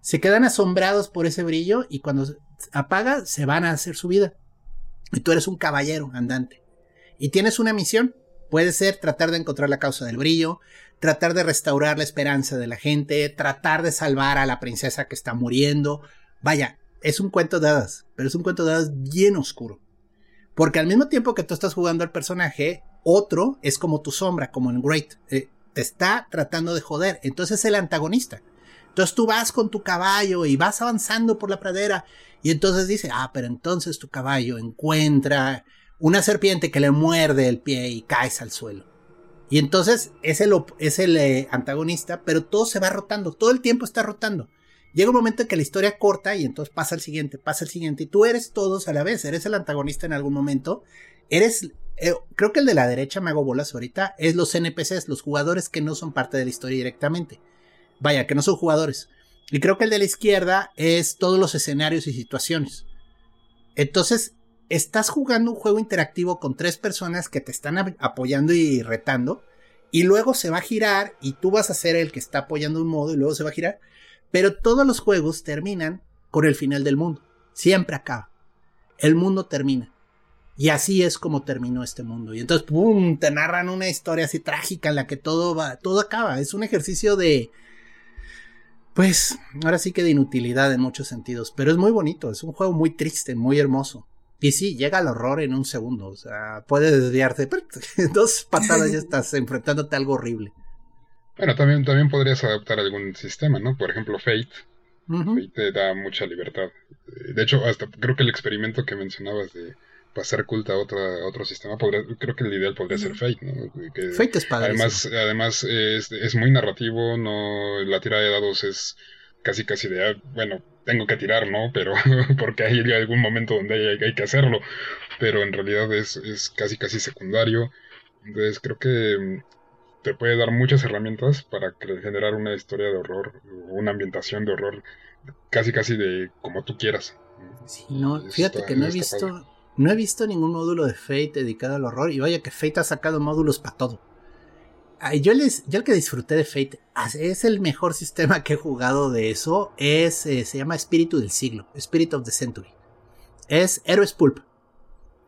se quedan asombrados por ese brillo y cuando apaga se van a hacer su vida. Y tú eres un caballero andante. Y tienes una misión. Puede ser tratar de encontrar la causa del brillo, tratar de restaurar la esperanza de la gente, tratar de salvar a la princesa que está muriendo. Vaya, es un cuento de hadas, pero es un cuento de hadas bien oscuro. Porque al mismo tiempo que tú estás jugando al personaje, otro es como tu sombra, como en Great. Eh, te está tratando de joder. Entonces es el antagonista. Entonces tú vas con tu caballo y vas avanzando por la pradera y entonces dice, ah, pero entonces tu caballo encuentra una serpiente que le muerde el pie y caes al suelo. Y entonces es el, es el eh, antagonista, pero todo se va rotando, todo el tiempo está rotando. Llega un momento en que la historia corta y entonces pasa el siguiente, pasa el siguiente, y tú eres todos a la vez, eres el antagonista en algún momento, eres, eh, creo que el de la derecha, me hago bolas ahorita, es los NPCs, los jugadores que no son parte de la historia directamente. Vaya, que no son jugadores. Y creo que el de la izquierda es todos los escenarios y situaciones. Entonces, estás jugando un juego interactivo con tres personas que te están apoyando y retando, y luego se va a girar y tú vas a ser el que está apoyando un modo y luego se va a girar, pero todos los juegos terminan con el final del mundo, siempre acaba. El mundo termina. Y así es como terminó este mundo. Y entonces, ¡pum! Te narran una historia así trágica en la que todo va, todo acaba. Es un ejercicio de, pues, ahora sí que de inutilidad en muchos sentidos. Pero es muy bonito. Es un juego muy triste, muy hermoso. Y sí, llega al horror en un segundo. O sea, puede desviarte. Dos patadas ya estás enfrentándote a algo horrible. Bueno, también, también podrías adaptar algún sistema, ¿no? Por ejemplo, Fate. Fate te da mucha libertad. De hecho, hasta creo que el experimento que mencionabas de pasar culta a otro, otro sistema, podría, creo que el ideal podría ser Fate, ¿no? Fate es padre. Además, además es, es, muy narrativo, no la tira de dados es casi casi de, ah, bueno, tengo que tirar, ¿no? Pero porque hay algún momento donde hay, hay que hacerlo, pero en realidad es, es, casi casi secundario. Entonces creo que mm, te puede dar muchas herramientas para generar una historia de horror, una ambientación de horror, casi casi de como tú quieras. Sí, no, fíjate que no he visto, no he visto ningún módulo de Fate dedicado al horror y vaya que Fate ha sacado módulos para todo yo, les, yo el que disfruté de Fate es el mejor sistema que he jugado de eso. Es, eh, se llama Espíritu del Siglo, Spirit of the Century. Es Héroes Pulp.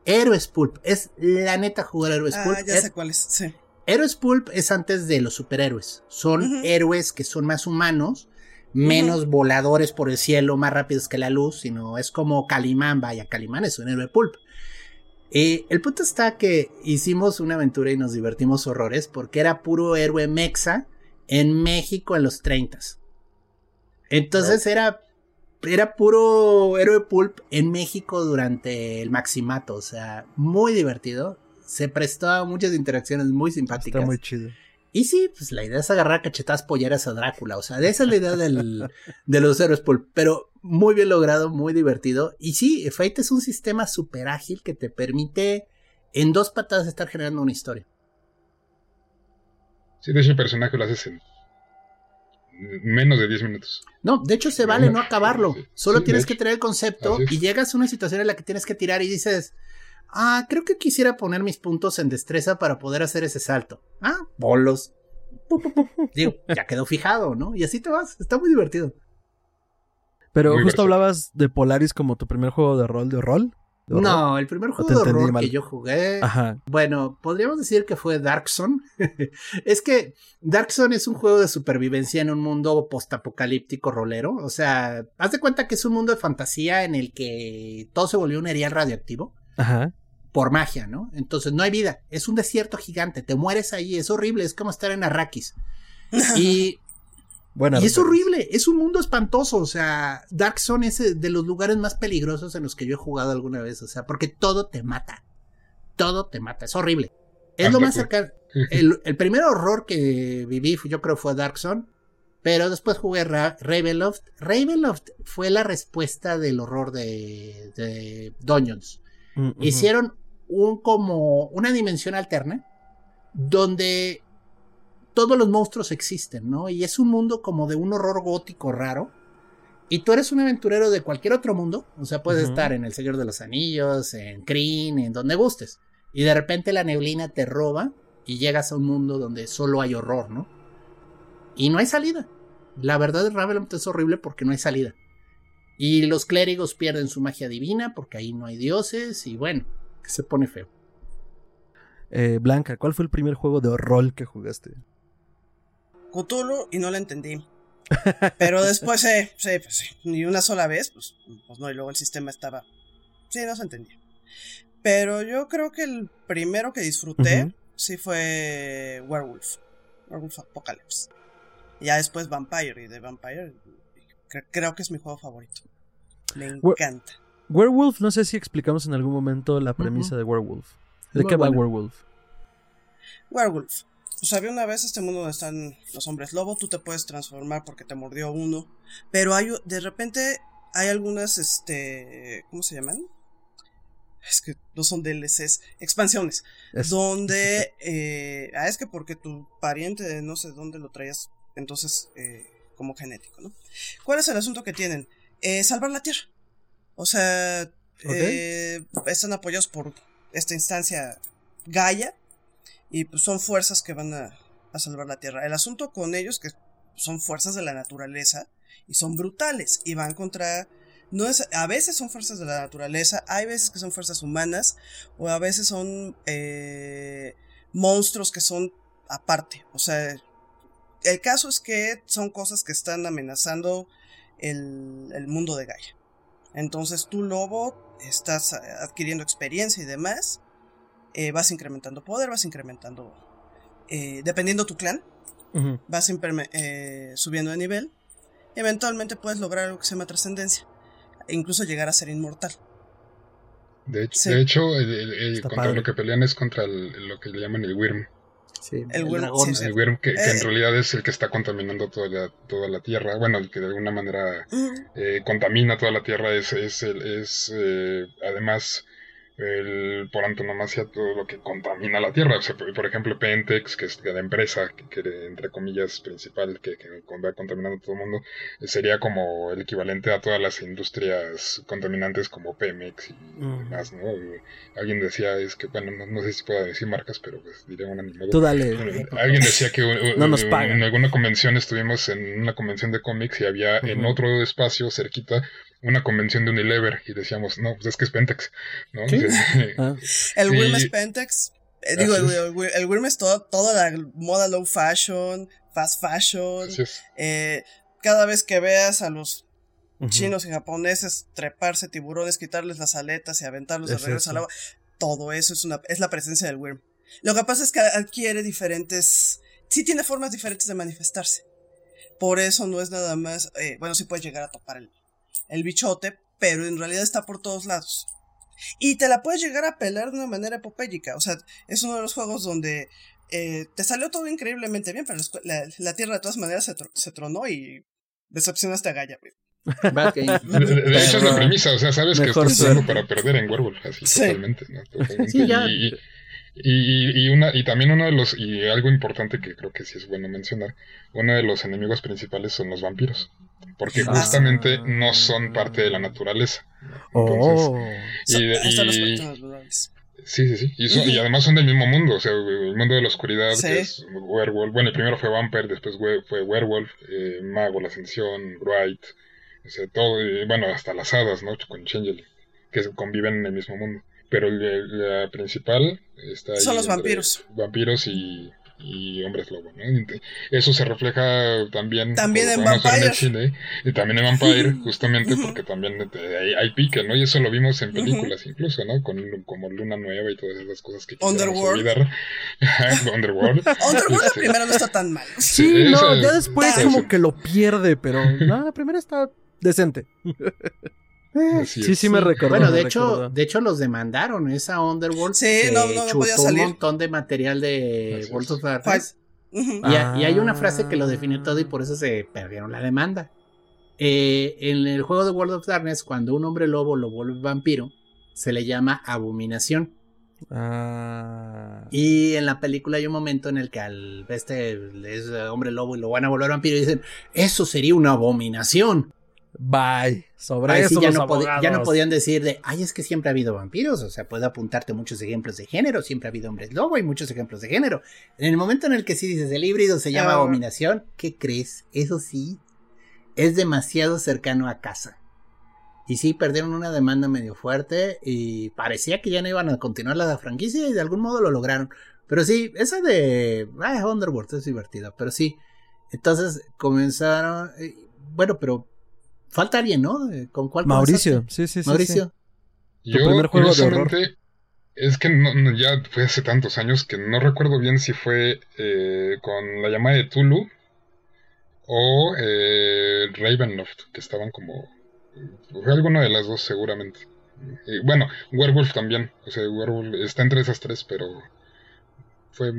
Héroes Pulp. Es la neta jugar Héroes ah, Pulp. Ya sé cuál es, sí. Héroes Pulp es antes de los superhéroes. Son héroes que son más humanos, menos voladores por el cielo, más rápidos que la luz, sino es como Calimán. Vaya, Calimán es un héroe Pulp. Eh, el punto está que hicimos una aventura y nos divertimos horrores porque era puro héroe mexa en México en los 30. Entonces era, era puro héroe pulp en México durante el maximato. O sea, muy divertido. Se prestó a muchas interacciones muy simpáticas. Está muy chido. Y sí, pues la idea es agarrar cachetadas polleras a Drácula. O sea, esa es la idea del, de los héroes. Pero muy bien logrado, muy divertido. Y sí, Fate es un sistema súper ágil que te permite en dos patadas estar generando una historia. Sí, de hecho el personaje lo haces en menos de 10 minutos. No, de hecho se vale no acabarlo. Solo tienes que tener el concepto y llegas a una situación en la que tienes que tirar y dices, ah, creo que quisiera poner mis puntos en destreza para poder hacer ese salto. Ah, bolos. Digo, ya quedó fijado, ¿no? Y así te vas. Está muy divertido. Pero justo hablabas de Polaris como tu primer juego de rol de rol. no, el primer juego de horror que yo jugué. Ajá. Bueno, podríamos decir que fue Darkson. es que Darkson es un juego de supervivencia en un mundo postapocalíptico rolero. O sea, haz de cuenta que es un mundo de fantasía en el que todo se volvió un erial radioactivo. Ajá. Por magia, ¿no? Entonces no hay vida. Es un desierto gigante. Te mueres ahí. Es horrible. Es como estar en Arrakis. y y es horrible, es un mundo espantoso, o sea, Dark Zone es de los lugares más peligrosos en los que yo he jugado alguna vez, o sea, porque todo te mata, todo te mata, es horrible. Es lo más cercano, el, primer horror que viví yo creo fue Dark Zone, pero después jugué Ravenloft. Ravenloft fue la respuesta del horror de, de Dungeons. Hicieron un como una dimensión alterna donde todos los monstruos existen, ¿no? Y es un mundo como de un horror gótico raro. Y tú eres un aventurero de cualquier otro mundo. O sea, puedes estar en El Señor de los Anillos, en Kryn, en donde gustes. Y de repente la neblina te roba y llegas a un mundo donde solo hay horror, ¿no? Y no hay salida. La verdad Ravenloft es horrible porque no hay salida. Y los clérigos pierden su magia divina porque ahí no hay dioses y bueno, que se pone feo. Eh, Blanca, ¿cuál fue el primer juego de horror que jugaste? Cthulhu y no la entendí. Pero después, eh, sí, pues sí, ni una sola vez, pues, pues no, y luego el sistema estaba. Sí, no se entendía. Pero yo creo que el primero que disfruté sí fue Werewolf. Werewolf Apocalypse. Y ya después Vampire. Y de Vampire creo que es mi juego favorito. Me encanta. Werewolf, no sé si explicamos en algún momento la premisa de Werewolf. ¿De qué va Werewolf? Werewolf. Pues había una vez este mundo donde están los hombres lobo, tú te puedes transformar porque te mordió uno, pero hay de repente hay algunas este ¿cómo se llaman? Es que no son DLCs, expansiones, donde eh, ah, es que porque tu pariente no sé dónde lo traías, entonces eh, como genético, ¿no? ¿Cuál es el asunto que tienen? Eh, salvar la Tierra. O sea, eh, están apoyados por esta instancia Gaia y pues son fuerzas que van a, salvar la Tierra. El asunto con ellos que son fuerzas de la naturaleza y son brutales y van contra no es a veces son fuerzas de la naturaleza hay veces que son fuerzas humanas o a veces son eh, monstruos que son aparte o sea el caso es que son cosas que están amenazando el, el mundo de Gaia entonces tú, lobo, estás eh, adquiriendo experiencia y demás. Eh, vas incrementando poder, vas incrementando... Eh, dependiendo tu clan, vas subiendo de nivel. Y eventualmente puedes lograr algo que se llama trascendencia. E incluso llegar a ser inmortal. De hecho, de hecho contra lo que pelean es contra lo que le llaman el Wyrm el, Wyrm, que, en eh. realidad es el que está contaminando toda la, toda la Tierra. Bueno, el que de alguna manera eh, contamina toda la Tierra es, es, es eh, además el, por antonomasia todo lo que contamina la tierra. por ejemplo, Pentex, que es la empresa que, entre comillas principal que, que va contaminando todo el mundo, sería como el equivalente a todas las industrias contaminantes como Pemex y más, ¿no? alguien decía, es que, bueno, no, sé si puedo decir marcas, pero pues diré una Tú dale. alguien decía que en alguna convención estuvimos en una convención de cómics y había en otro espacio cerquita una convención de Unilever y decíamos, no, pues es que es Pentex, ¿no? Ah. El Wim es Pentex. Eh, digo, el, el, es todo, toda la moda low fashion, fast fashion. Eh, cada vez que veas a los chinos y japoneses treparse tiburones, quitarles las aletas y aventarlos de regreso al agua, todo eso es, una, es la presencia del Wyrm. Lo que pasa es que adquiere diferentes... Sí tiene formas diferentes de manifestarse. Por eso no es nada más... Eh, bueno, sí puedes llegar a topar el, el bichote, pero en realidad está por todos lados. Y te la puedes llegar a pelar de una manera epopélica. O sea, es uno de los juegos donde eh, te salió todo increíblemente bien, pero la, Tierra de todas maneras se, tronó y decepcionaste a Gaia, De, hecho es la premisa, o sea, sabes que estás jugando para perder en Werewolf, así totalmente, Y, y, una, y también uno de los, y algo importante que creo que sí es bueno mencionar, uno de los enemigos principales son los vampiros porque ah. justamente no son parte de la naturaleza. Entonces, oh. y, Sí, sí, sí. Y, además son del mismo mundo, o sea, el mundo de la oscuridad, que es Werewolf. Bueno, el primero fue Vampire, después fue Werewolf, eh, Mago, la Ascensión, Bright, o sea, todo, y, bueno, hasta las hadas, ¿no? Con Changel, que conviven en el mismo mundo. Pero la principal está Son los vampiros. Vampiros y, y hombres lobo, ¿no? Eso se refleja también, también en Vampire. y también en Vampire, justamente porque también hay, hay, pique, ¿no? Y eso lo vimos en películas incluso, ¿no? Con como Luna Nueva y todas esas cosas que Underworld. olvidar. Underworld. Underworld la este, primera no está tan mal. Sí, no, ya después como que lo pierde, pero no, la primera está decente. Sí, sí, me recuerdo. Bueno, de hecho, de hecho los demandaron esa Underworld. Sí, no, no, podía salir. un montón de material de World of Darkness. y, hay una frase que lo define todo y por eso se perdieron la demanda. Eh, en el juego de World of Darkness, cuando un hombre lobo lo vuelve vampiro, se le llama abominación. Ah. Y en la película hay un momento en el que al este es hombre lobo y lo van a volver vampiro y dicen, eso sería una abominación. Bye. Sobre eso ya, no ya, no podían decir de, ay, es que siempre ha habido vampiros. O sea, puede apuntarte muchos ejemplos de género. Siempre ha habido hombres lobo y muchos ejemplos de género. En el momento en el que sí dices el híbrido se llama abominación, ¿qué crees? Eso sí, es demasiado cercano a casa. Y sí, perdieron una demanda medio fuerte y parecía que ya no iban a continuar la franquicia y de algún modo lo lograron. Pero sí, esa de ah, Underworld es divertida, pero sí. Entonces comenzaron, eh, bueno, pero falta alguien, ¿no? ¿Con cuál Mauricio, sí, sí, sí. Mauricio. Yo, primer juego de Es que no, ya fue hace tantos años que no recuerdo bien si fue eh, con la llamada de Tulu o eh, Ravenloft, que estaban como. Fue alguna de las dos seguramente. bueno, Werewolf también. O sea, Werewolf está entre esas tres, pero fue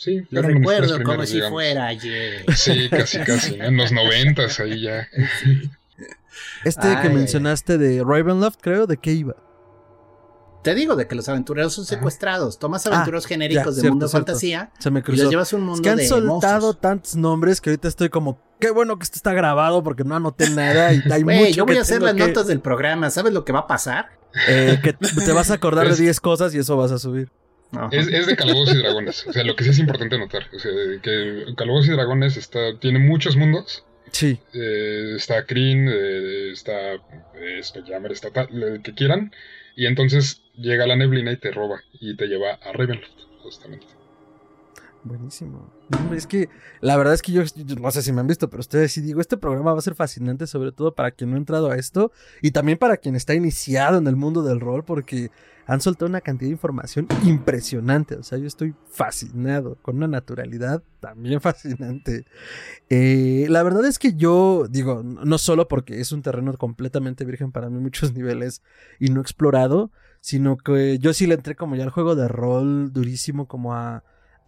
Sí, lo recuerdo como si fuera ayer. Sí, casi, casi, en los noventas ahí ya. Este que mencionaste de Ravenloft, creo, ¿de qué iba? Te digo, de que los aventureros son secuestrados. Tomas ah, aventureros genéricos de mundo de fantasía Se me y los llevas a un mundo es que han soltado tantos nombres que ahorita estoy como, qué bueno que esto está grabado porque no anoté nada y hay mucho yo voy a hacer las notas del programa. ¿Sabes lo que va a pasar? Eh, que te vas a acordar de 10 cosas y eso vas a subir. Es, de Calabozos y Dragones. O sea, lo que sí es importante notar. O sea, que Calabozos y Dragones está, tiene muchos mundos. Sí. Eh, está Kryn, eh, está eh, Spelljammer, está el que quieran. Y entonces llega la neblina y te roba. Y te lleva a Ravenloft, justamente. Buenísimo. es que la verdad es que yo, no sé si me han visto, pero ustedes sí digo, este programa va a ser fascinante, sobre todo para quien no ha entrado a esto y también para quien está iniciado en el mundo del rol, porque han soltado una cantidad de información impresionante. O sea, yo estoy fascinado, con una naturalidad también fascinante. Eh, la verdad es que yo digo, no solo porque es un terreno completamente virgen para mí, muchos niveles y no explorado, sino que yo sí le entré como ya al juego de rol durísimo, como a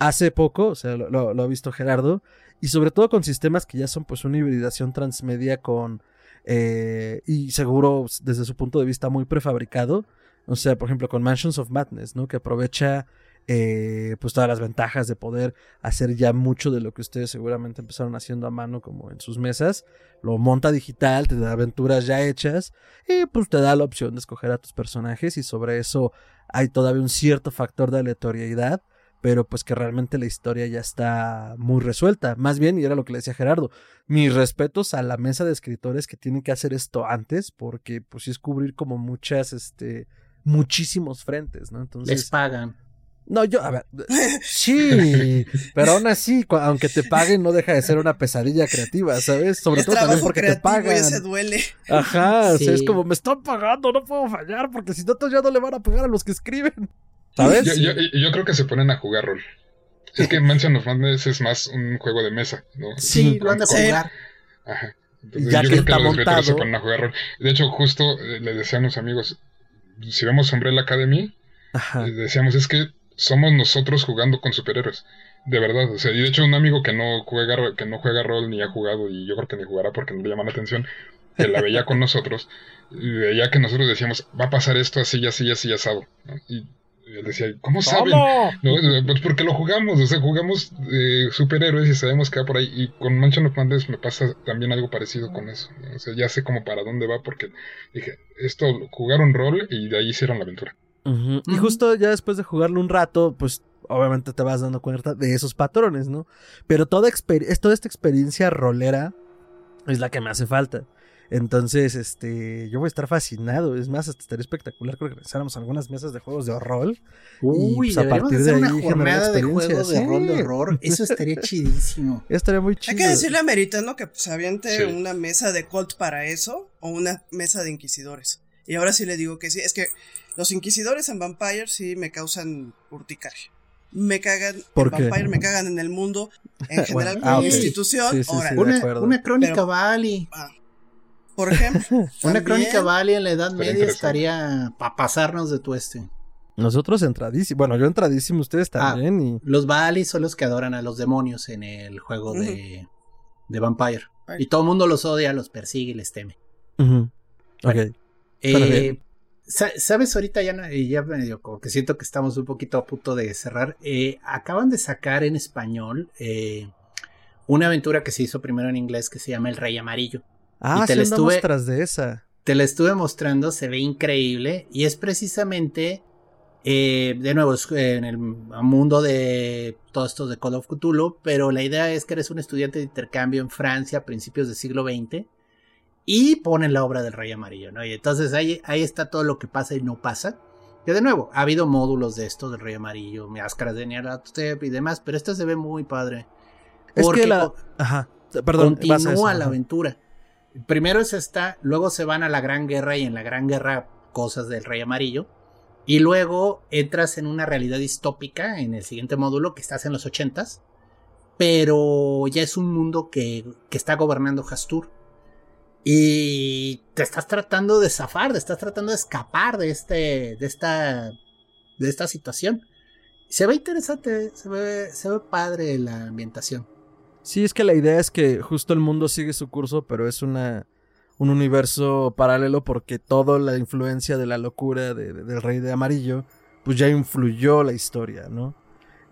hace poco, o sea, lo, ha visto Gerardo, y sobre todo con sistemas que ya son pues una hibridación transmedia con, eh, y seguro desde su punto de vista muy prefabricado, o sea, por ejemplo, con Mansions of Madness, ¿no? Que aprovecha eh, pues todas las ventajas de poder hacer ya mucho de lo que ustedes seguramente empezaron haciendo a mano como en sus mesas, lo monta digital, te da aventuras ya hechas y pues te da la opción de escoger a tus personajes y sobre eso hay todavía un cierto factor de aleatoriedad pero pues que realmente la historia ya está muy resuelta. Más bien, y era lo que le decía Gerardo, mis respetos a la mesa de escritores que tienen que hacer esto antes, porque pues sí es cubrir como muchas, este, muchísimos frentes, ¿no? Entonces... Les pagan. No, yo, a ver, sí, pero aún así, aunque te paguen, no deja de ser una pesadilla creativa, ¿sabes? Sobre todo también porque te pagan. Y se duele. Ajá, o sea, es como, me están pagando, no puedo fallar, porque si no, ya no le van a pagar a los que escriben. ¿Sabes? Yo, yo, creo que se ponen a jugar rol. Es que Mansion of Madness es más un juego de mesa, ¿no? Sí, lo han a jugar. Ajá. ya yo que creo que los montado. se ponen a jugar rol. De hecho, justo eh, le decían a los amigos, si vemos Umbrella Academy, Ajá. Decíamos, es que somos nosotros jugando con superhéroes. De verdad, o sea, y de hecho un amigo que no juega que no juega rol ni ha jugado y yo creo que ni jugará porque no le llama la atención, que la veía con nosotros, y veía que nosotros decíamos, va a pasar esto así, así, así, asado. ¿no? Y y él decía, ¿cómo saben? No, pues porque lo jugamos, o sea, jugamos eh, superhéroes y sabemos que va por ahí. Y con Mansion of Madness me pasa también algo parecido con eso. O sea, ya sé como para dónde va porque dije, esto jugaron rol y de ahí hicieron la aventura. Y justo ya después de jugarlo un rato, pues obviamente te vas dando cuenta de esos patrones, ¿no? Pero toda, toda esta experiencia rolera es la que me hace falta. Entonces, este, yo voy a estar fascinado. Es más, hasta estaría espectacular que regresáramos a algunas mesas de juegos de horror. Uy, y pues, a partir de ahí una jornada de juegos de rol de horror. Eso estaría chidísimo. Estaría muy chido. Hay que decirle a Meritano que pues aviente una mesa de Colt para eso o una mesa de inquisidores. Y ahora sí le digo que sí. Es que los inquisidores en Vampire sí me causan urticaria me cagan en Vampire, me cagan en el mundo en general como ah, institución. una, crónica Bali. Ah, por ejemplo. Una crónica Bali en la Edad Media estaría para pasarnos de tueste. Nosotros entradísimos. Bueno, yo entradísimo, ustedes ah, también. Los Bali son los que adoran a los demonios en el juego de, de Vampire. Y todo el mundo los odia, los persigue y les teme. ok. Eh, ¿Sabes? Ahorita ya, ya medio como que siento que estamos un poquito a punto de cerrar. Eh, acaban de sacar en español eh, una aventura que se hizo primero en inglés que se llama El Rey Amarillo. Ah, te la estuve, tras de esa. Te la estuve mostrando, se ve increíble y es precisamente, eh, de nuevo, en el mundo de todo esto de Call of Cthulhu, pero la idea es que eres un estudiante de intercambio en Francia a principios del siglo XX y ponen la obra del Rey Amarillo, ¿no? Y entonces ahí, ahí está todo lo que pasa y no pasa. Que de nuevo, ha habido módulos de esto del Rey Amarillo, máscaras de Nyarlathotep y demás, pero esta se ve muy padre. Es que la... Ajá. Perdón, continúa la aventura. Primero es esta, luego se van a la Gran Guerra y en la Gran Guerra cosas del Rey Amarillo. Y luego entras en una realidad distópica en el siguiente módulo que estás en los ochentas. Pero ya es un mundo que, que está gobernando Hastur. y te estás tratando de zafar, te estás tratando de escapar de este, de esta, de esta situación. Se ve interesante, se ve, se ve padre la ambientación. Sí, es que la idea es que justo el mundo sigue su curso, pero es una un universo paralelo porque toda la influencia de la locura del rey de amarillo, pues ya influyó la historia, ¿no?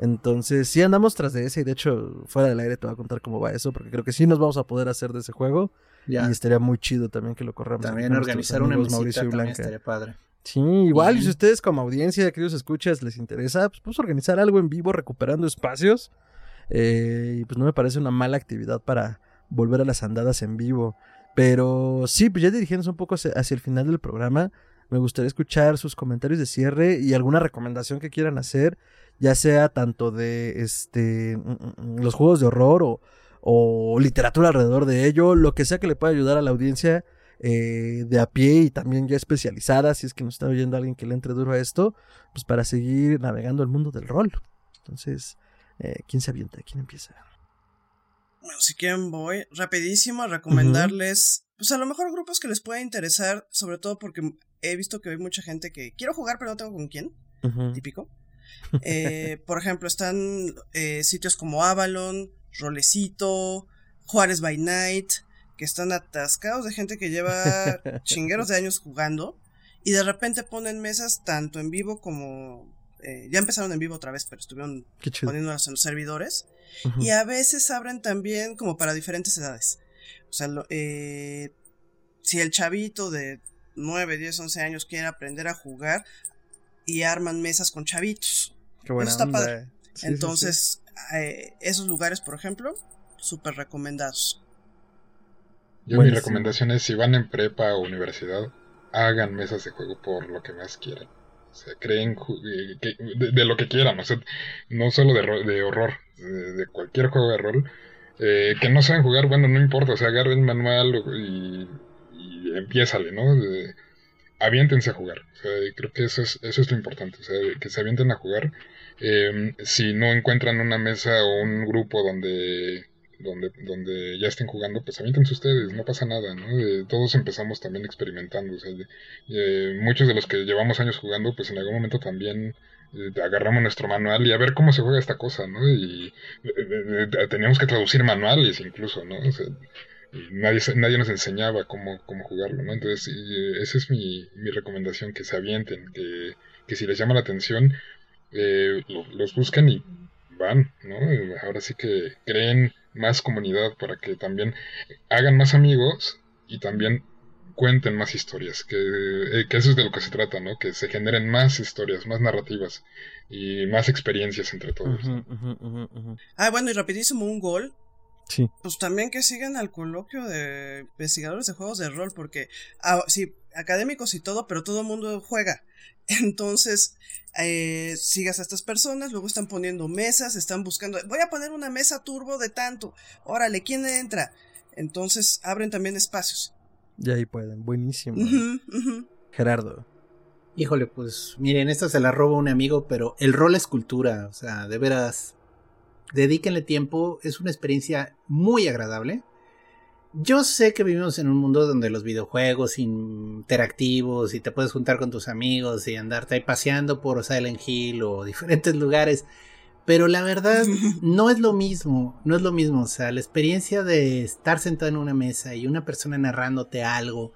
Entonces, sí andamos tras de ese y de hecho, fuera del aire te voy a contar cómo va eso, porque creo que sí nos vamos a poder hacer de ese juego. Y estaría muy chido también que lo corramos. También organizar una Mauricio y Blanca. estaría padre. Sí, igual, y si ustedes como audiencia, queridos escuchas, les interesa, pues podemos organizar algo en vivo recuperando espacios. Eh, y pues no me parece una mala actividad para volver a las andadas en vivo. Pero sí, pues ya dirigiéndonos un poco hacia, el final del programa, me gustaría escuchar sus comentarios de cierre y alguna recomendación que quieran hacer, ya sea tanto de este mm, mm, mm, los juegos de horror o, o literatura alrededor de ello, lo que sea que le pueda ayudar a la audiencia eh, de a pie y también ya especializada, si es que nos está oyendo alguien que le entre duro a esto, pues para seguir navegando el mundo del rol. Entonces, eh, ¿quién se avienta? ¿Quién empieza? Bueno, si quieren voy rapidísimo a recomendarles, pues a lo mejor grupos que les pueda interesar, sobre todo porque he visto que hay mucha gente que quiero jugar pero no tengo con quién, típico. Eh, por ejemplo, están sitios como Avalon, Rolecito, Juárez by Night, que están atascados de gente que lleva chingueros de años jugando y de repente ponen mesas tanto en vivo como... Eh, ya empezaron en vivo otra vez, pero estuvieron poniéndolas en los servidores. Y a veces abren también como para diferentes edades. O sea, eh, si el chavito de 9, 10, 11 años quiere aprender a jugar y arman mesas con chavitos. Qué buena está padre. Entonces, eh, esos lugares, por ejemplo, súper recomendados. Yo mi recomendación es si van en prepa o universidad, hagan mesas de juego por lo que más quieran. O sea, creen eh, de, lo que quieran, o sea, no solo de, de horror, de, cualquier juego de rol. Eh, que no saben jugar, bueno, no importa, o sea, agarren el manual y, y empiézale, ¿no? aviéntense a jugar. O sea, creo que eso es, eso es lo importante, o sea, que se avienten a jugar eh, si no encuentran una mesa o un grupo donde, donde, donde ya estén jugando, pues aviéntense ustedes, no pasa nada, ¿no? todos empezamos también experimentando, o eh, muchos de los que llevamos años jugando, pues en algún momento también eh, agarramos nuestro manual y a ver cómo se juega esta cosa, ¿no? Y teníamos que traducir manuales incluso, ¿no? O sea, nadie, nadie nos enseñaba cómo, cómo jugarlo, ¿no? Entonces, esa es mi, mi recomendación, que se avienten, que, que si les llama la atención, eh, los buscan y van, ¿no? Ahora sí que creen más comunidad para que también hagan más amigos y también cuenten más historias, que, eh, que, eso es de lo que se trata, ¿no? Que se generen más historias, más narrativas y más experiencias entre todos. ah, bueno, y rapidísimo un gol. Sí. Pues también que sigan al coloquio de investigadores de juegos de rol, porque ah, sí, académicos y todo, pero todo el mundo juega. Entonces, eh, sigas a estas personas, luego están poniendo mesas, están buscando, voy a poner una mesa turbo de tanto, órale, ¿quién entra? Entonces, abren también espacios. Y ahí pueden, buenísimo. Gerardo. Híjole, pues miren, esta se la roba un amigo, pero el rol es cultura, o sea, de veras, dedíquenle tiempo, es una experiencia muy agradable. Yo sé que vivimos en un mundo donde los videojuegos interactivos y te puedes juntar con tus amigos y andarte ahí paseando por Silent Hill o diferentes lugares, pero la verdad no es lo mismo, no es lo mismo, o sea, la experiencia de estar sentado en una mesa y una persona narrándote algo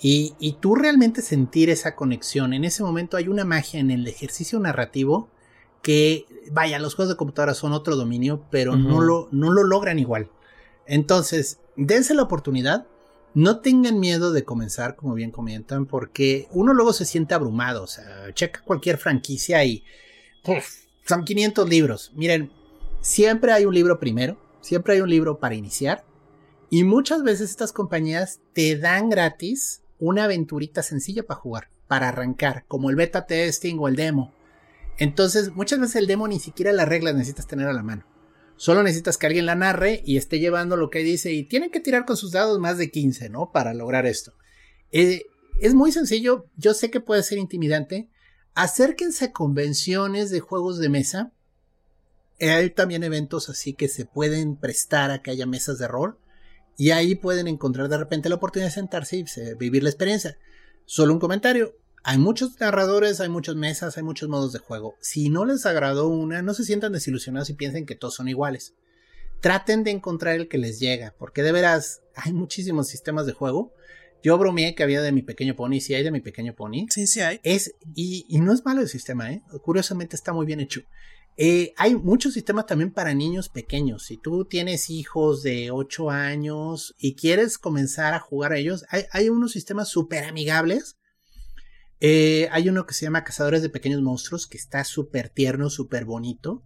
y, y tú realmente sentir esa conexión, en ese momento hay una magia en el ejercicio narrativo que, vaya, los juegos de computadora son otro dominio, pero no, lo, no lo logran igual. Entonces, dense la oportunidad. No tengan miedo de comenzar, como bien comentan, porque uno luego se siente abrumado. O sea, checa cualquier franquicia y son 500 libros. Miren, siempre hay un libro primero, siempre hay un libro para iniciar. Y muchas veces estas compañías te dan gratis una aventurita sencilla para jugar, para arrancar, como el beta testing o el demo. Entonces, muchas veces el demo ni siquiera las reglas necesitas tener a la mano. Solo necesitas que alguien la narre y esté llevando lo que dice y tienen que tirar con sus dados más de 15, ¿no? Para lograr esto. Eh, es muy sencillo, yo sé que puede ser intimidante. Acérquense a convenciones de juegos de mesa. Hay también eventos así que se pueden prestar a que haya mesas de rol. Y ahí pueden encontrar de repente la oportunidad de sentarse y vivir la experiencia. Solo un comentario. Hay muchos narradores, hay muchas mesas, hay muchos modos de juego. Si no les agradó una, no se sientan desilusionados y piensen que todos son iguales. Traten de encontrar el que les llega, porque de veras hay muchísimos sistemas de juego yo bromeé que había de mi pequeño pony, sí hay de mi pequeño pony. Sí, sí hay. Es, y, no es malo el sistema, ¿eh? Curiosamente está muy bien hecho. Eh, hay muchos sistemas también para niños pequeños. Si tú tienes hijos de 8 años y quieres comenzar a jugar a ellos, hay, unos sistemas súper amigables. Eh, hay uno que se llama Cazadores de Pequeños Monstruos, que está súper tierno, súper bonito.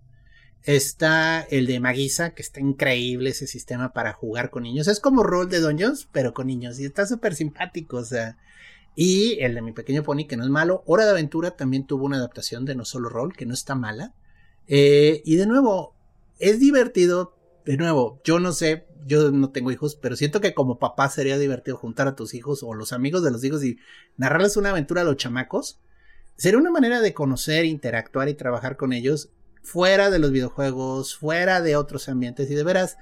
Está el de Magisa, que está increíble ese sistema para jugar con niños. Es como rol de Dungeons, pero con niños. Y está súper simpático, o sea. Y el de mi pequeño pony, que no es malo. Hora de Aventura también tuvo una adaptación de No Solo Rol, que no está mala. Eh, y de nuevo, es divertido. De nuevo, yo no sé, yo no tengo hijos, pero siento que como papá sería divertido juntar a tus hijos o los amigos de los hijos y narrarles una aventura a los chamacos. Sería una manera de conocer, interactuar y trabajar con ellos fuera de los videojuegos, fuera de otros ambientes y de veras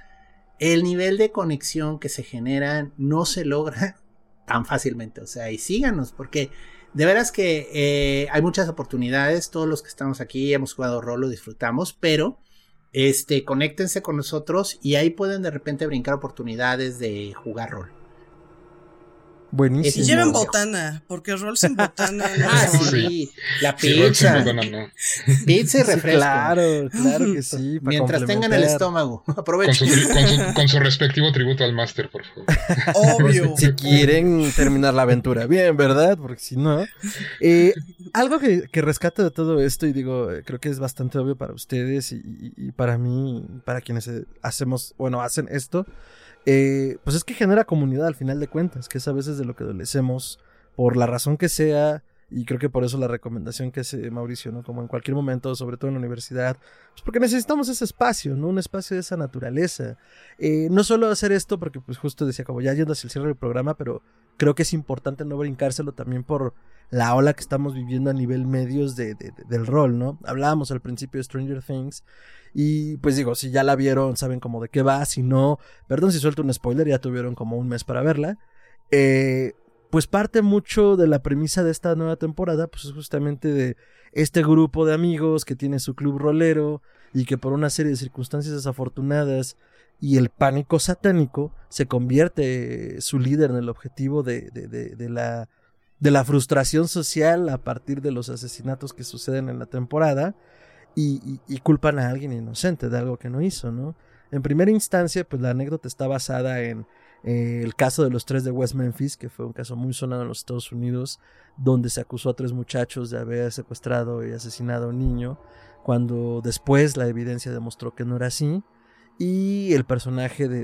el nivel de conexión que se genera no se logra tan fácilmente. O sea, y síganos porque de veras que eh, hay muchas oportunidades. Todos los que estamos aquí hemos jugado rol, lo disfrutamos, pero este, conéctense con nosotros y ahí pueden de repente brincar oportunidades de jugar rol. Buenísimo. Y lleven botana, porque rol sin botana ah, sí. La pizza. Pizza y refresco. claro, claro que sí. Mientras tengan el estómago. Aprovechen. Con su, respectivo tributo al máster, por favor. Obvio. si quieren terminar la aventura bien, ¿verdad? Porque si no. Eh, algo que, que rescato de todo esto, y digo, creo que es bastante obvio para ustedes y, y para mí, para quienes hacemos, bueno, hacen esto eh, pues es que genera comunidad al final de cuentas, que es a veces de lo que adolecemos, por la razón que sea, y creo que por eso la recomendación que hace Mauricio, ¿no? Como en cualquier momento, sobre todo en la universidad, pues porque necesitamos ese espacio, ¿no? Un espacio de esa naturaleza. Eh, no solo hacer esto, porque pues justo decía, como ya yendo hacia el cierre del programa, pero creo que es importante no brincárselo también por la ola que estamos viviendo a nivel medios de, del rol, ¿no? Hablábamos al principio de Stranger Things y pues digo, si ya la vieron, saben como de qué va, si no, perdón si suelto un spoiler, ya tuvieron como un mes para verla. Eh, pues parte mucho de la premisa de esta nueva temporada, pues es justamente de este grupo de amigos que tiene su club rolero y que por una serie de circunstancias desafortunadas y el pánico satánico se convierte su líder en el objetivo de, la, de la frustración social a partir de los asesinatos que suceden en la temporada y, culpan a alguien inocente de algo que no hizo, ¿no? En primera instancia, pues la anécdota está basada en eh, el caso de los tres de West Memphis, que fue un caso muy sonado en los Estados Unidos, donde se acusó a tres muchachos de haber secuestrado y asesinado a un niño, cuando después la evidencia demostró que no era así. Y el personaje de,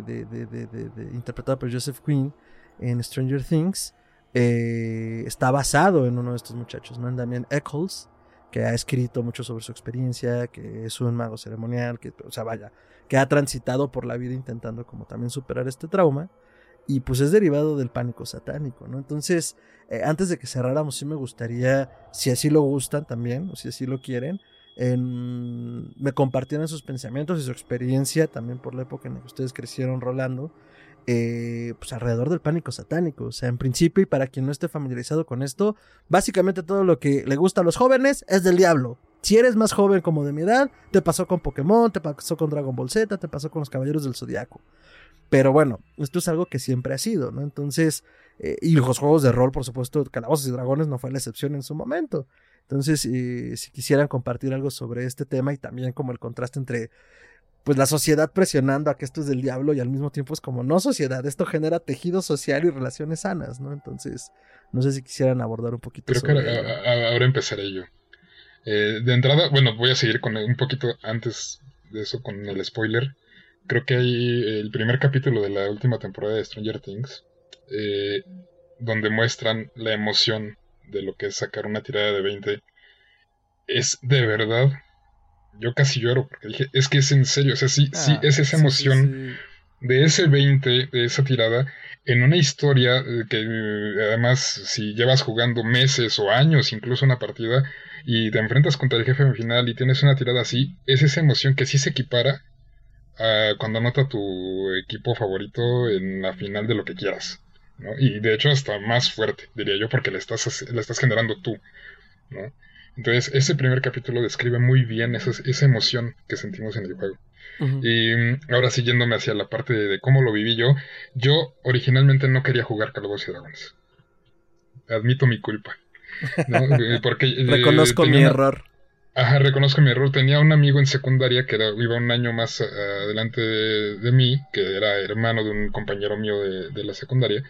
interpretado por Joseph Quinn en Stranger Things eh, está basado en uno de estos muchachos, ¿no? En Damien Eccles, que ha escrito mucho sobre su experiencia, que es un mago ceremonial, que, o sea, vaya, que ha transitado por la vida intentando como también superar este trauma. Y pues es derivado del pánico satánico, ¿no? Entonces, eh, antes de que cerráramos, sí me gustaría, si así lo gustan también, o si así lo quieren, me compartieran sus pensamientos y su experiencia también por la época en la que ustedes crecieron rolando eh, pues alrededor del pánico satánico. O sea, en principio, y para quien no esté familiarizado con esto, básicamente todo lo que le gusta a los jóvenes es del diablo. Si eres más joven como de mi edad, te pasó con Pokémon, te pasó con Dragon Ball Z, te pasó con los Caballeros del Zodiaco. Pero bueno, esto es algo que siempre ha sido, ¿no? Entonces, eh, y los juegos de rol, por supuesto, Calabozos y Dragones no fue la excepción en su momento. Entonces, eh, si quisieran compartir algo sobre este tema y también como el contraste entre pues la sociedad presionando a que esto es del diablo y al mismo tiempo es como no sociedad, esto genera tejido social y relaciones sanas, ¿no? Entonces, no sé si quisieran abordar un poquito. Creo que ahora, empezaré yo. Eh, de entrada, bueno, voy a seguir con un poquito antes de eso con el spoiler. Creo que hay el primer capítulo de la última temporada de Stranger Things, eh, donde muestran la emoción de lo que es sacar una tirada de 20. Es de verdad yo casi lloro porque dije, es que es en serio, o sea, sí, sí, ah, es esa emoción de ese 20, de esa tirada, en una historia eh, que eh, además si llevas jugando meses o años, incluso una partida, y te enfrentas contra el jefe final y tienes una tirada así, es esa emoción que sí se equipara cuando anota tu equipo favorito en la final de lo que quieras. ¿No? Y de hecho hasta más fuerte, diría yo, porque le estás, le estás generando tú. ¿no? Entonces, ese primer capítulo describe muy bien esa, esa emoción que sentimos en el juego. Y mm, ahora siguiéndome hacia la parte de, cómo lo viví yo, yo originalmente no quería jugar Calabozos y Dragones. Admito mi culpa. Porque, eh, Reconozco mi error. Ajá, reconozco mi error. Tenía un amigo en secundaria que era, iba un año más eh, adelante de, mí, que era hermano de un compañero mío de, la secundaria.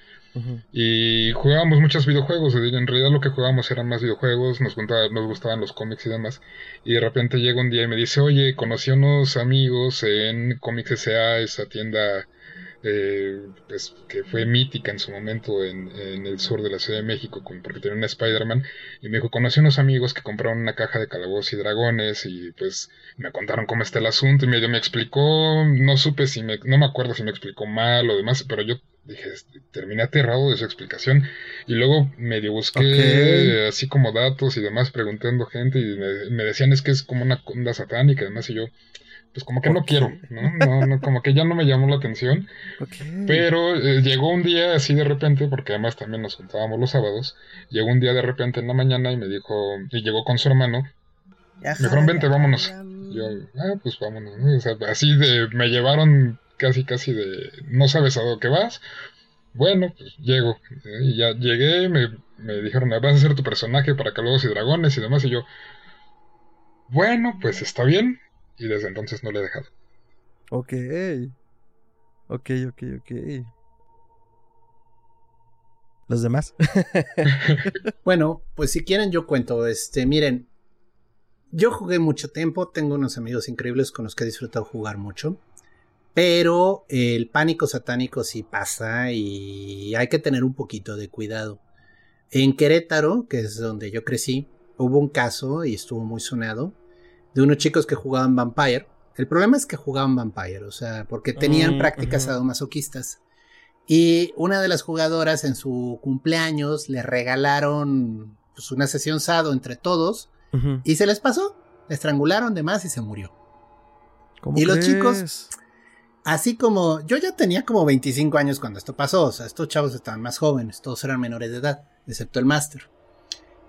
Y jugábamos muchos videojuegos. En realidad lo que jugábamos eran más videojuegos, nos, nos gustaban los cómics y demás. Y de repente llega un día y me dice, oye, conocí a unos amigos en Comics S.A., esa tienda eh, pues, que fue mítica en su momento en, el sur de la Ciudad de México, porque tenía una Spider-Man, y me dijo, conocí unos amigos que compraron una caja de calabozos y dragones, y pues me contaron cómo está el asunto, y medio me explicó, no supe si me, no me acuerdo si me explicó mal o demás, pero yo dije, este, terminé aterrado de su explicación, y luego medio busqué así como datos y demás, preguntando gente, y me, me decían es que es como una onda satánica, y demás, y yo pues como que no quiero, ¿no? ¿no? como que ya no me llamó la atención. Pero eh, llegó un día así de repente, porque además también nos juntábamos los sábados, llegó un día de repente en la mañana y me dijo, y llegó con su hermano, me dijeron, vente, vámonos. yo, ah, pues vámonos. O sea, así de, me llevaron casi, casi de, no sabes a dónde vas. Bueno, pues llego. Y ya llegué, me, me dijeron, vas a ser tu personaje para Calabozos y Dragones y demás. Y yo, bueno, pues está bien y desde entonces no le he dejado. Ok. Ok, ok, ok. ¿Los demás? bueno, pues si quieren yo cuento, este, miren, yo jugué mucho tiempo, tengo unos amigos increíbles con los que he disfrutado jugar mucho, pero el pánico satánico sí pasa y hay que tener un poquito de cuidado. En Querétaro, que es donde yo crecí, hubo un caso y estuvo muy sonado de unos chicos que jugaban Vampire. El problema es que jugaban Vampire, o sea, porque tenían mm, prácticas sadomasoquistas. Y una de las jugadoras en su cumpleaños le regalaron pues, una sesión sado entre todos y se les pasó. Le estrangularon de más y se murió. y los chicos, así como yo ya tenía como 25 años cuando esto pasó, o sea, estos chavos estaban más jóvenes, todos eran menores de edad, excepto el máster.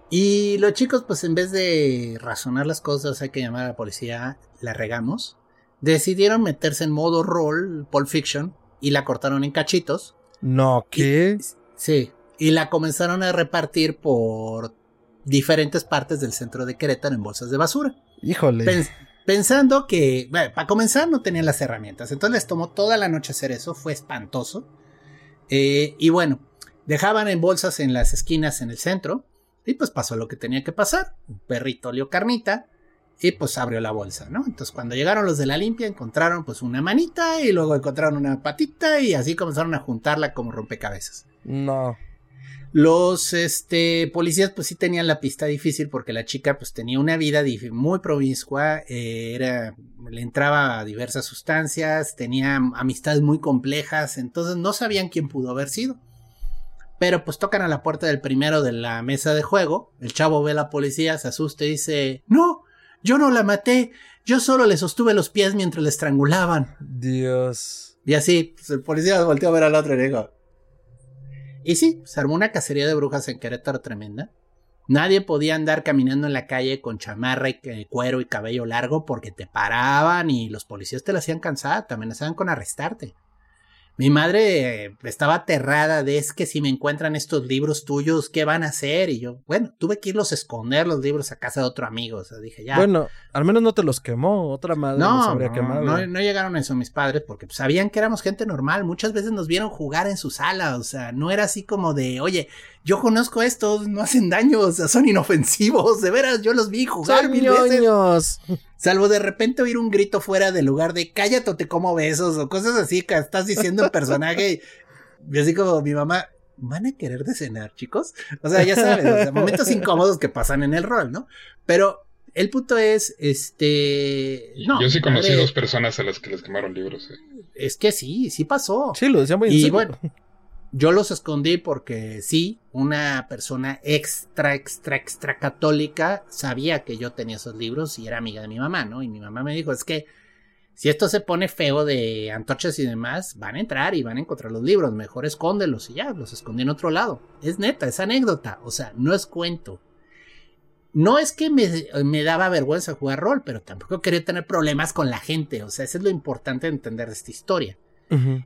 Y los chicos, pues en vez de razonar las cosas, hay que llamar a la policía, la regamos. Decidieron meterse en modo rol, Pulp Fiction, y la cortaron en cachitos. No, ¿qué? sí, y la comenzaron a repartir por diferentes partes del centro de Querétaro en bolsas de basura. Híjole. pensando que, bueno, para comenzar no tenían las herramientas, entonces les tomó toda la noche hacer eso, fue espantoso. Eh, y bueno, dejaban en bolsas en las esquinas en el centro y pues pasó lo que tenía que pasar. Un perrito olió carnita y pues abrió la bolsa, ¿no? Entonces cuando llegaron los de la limpia encontraron pues una manita y luego encontraron una patita y así comenzaron a juntarla como rompecabezas. No. Los este, policías pues sí tenían la pista difícil porque la chica pues tenía una vida muy promiscua, eh, era, le entraba a diversas sustancias, tenía amistades muy complejas, entonces no sabían quién pudo haber sido. Pero pues tocan a la puerta del primero de la mesa de juego. El chavo ve a la policía, se asusta y dice, no, yo no la maté, yo solo le sostuve los pies mientras le estrangulaban. Dios. Y así, pues, el policía volteó a ver al otro y dijo. Y sí, se armó una cacería de brujas en Querétaro tremenda. Nadie podía andar caminando en la calle con chamarra y cuero y cabello largo porque te paraban y los policías te la hacían cansada, te amenazaban con arrestarte. Mi madre eh, estaba aterrada de es que si me encuentran estos libros tuyos, ¿qué van a hacer? Y yo, bueno, tuve que irlos a esconder los libros a casa de otro amigo. O sea, dije, ya. Bueno, al menos no te los quemó, otra madre no, los habría quemado. No, no llegaron a eso mis padres porque pues, sabían que éramos gente normal. Muchas veces nos vieron jugar en su sala. O sea, no era así como de, oye, yo conozco estos, no hacen daño, o sea, son inofensivos. De veras, yo los vi jugar son mil veces. Salvo de repente oír un grito fuera del lugar de cállate o te como besos o cosas así que estás diciendo el personaje. y así como mi mamá, ¿van a querer de cenar, chicos? O sea, ya sabes, momentos incómodos que pasan en el rol, ¿no? Pero el punto es, este... No, Yo sí conocí dos personas a las que les quemaron libros. Eh. Es que sí, sí pasó. Sí, lo decía muy Y bueno, yo los escondí porque sí, una persona extra, extra, extra católica sabía que yo tenía esos libros y era amiga de mi mamá, ¿no? Y mi mamá me dijo, es que Si esto se pone feo de antorchas y demás, van a entrar y van a encontrar los libros. Mejor escóndelos y ya, los escondí en otro lado. Es neta, es anécdota. O sea, no es cuento. No es que me, daba vergüenza jugar rol, pero tampoco quería tener problemas con la gente. O sea, eso es lo importante de entender de esta historia.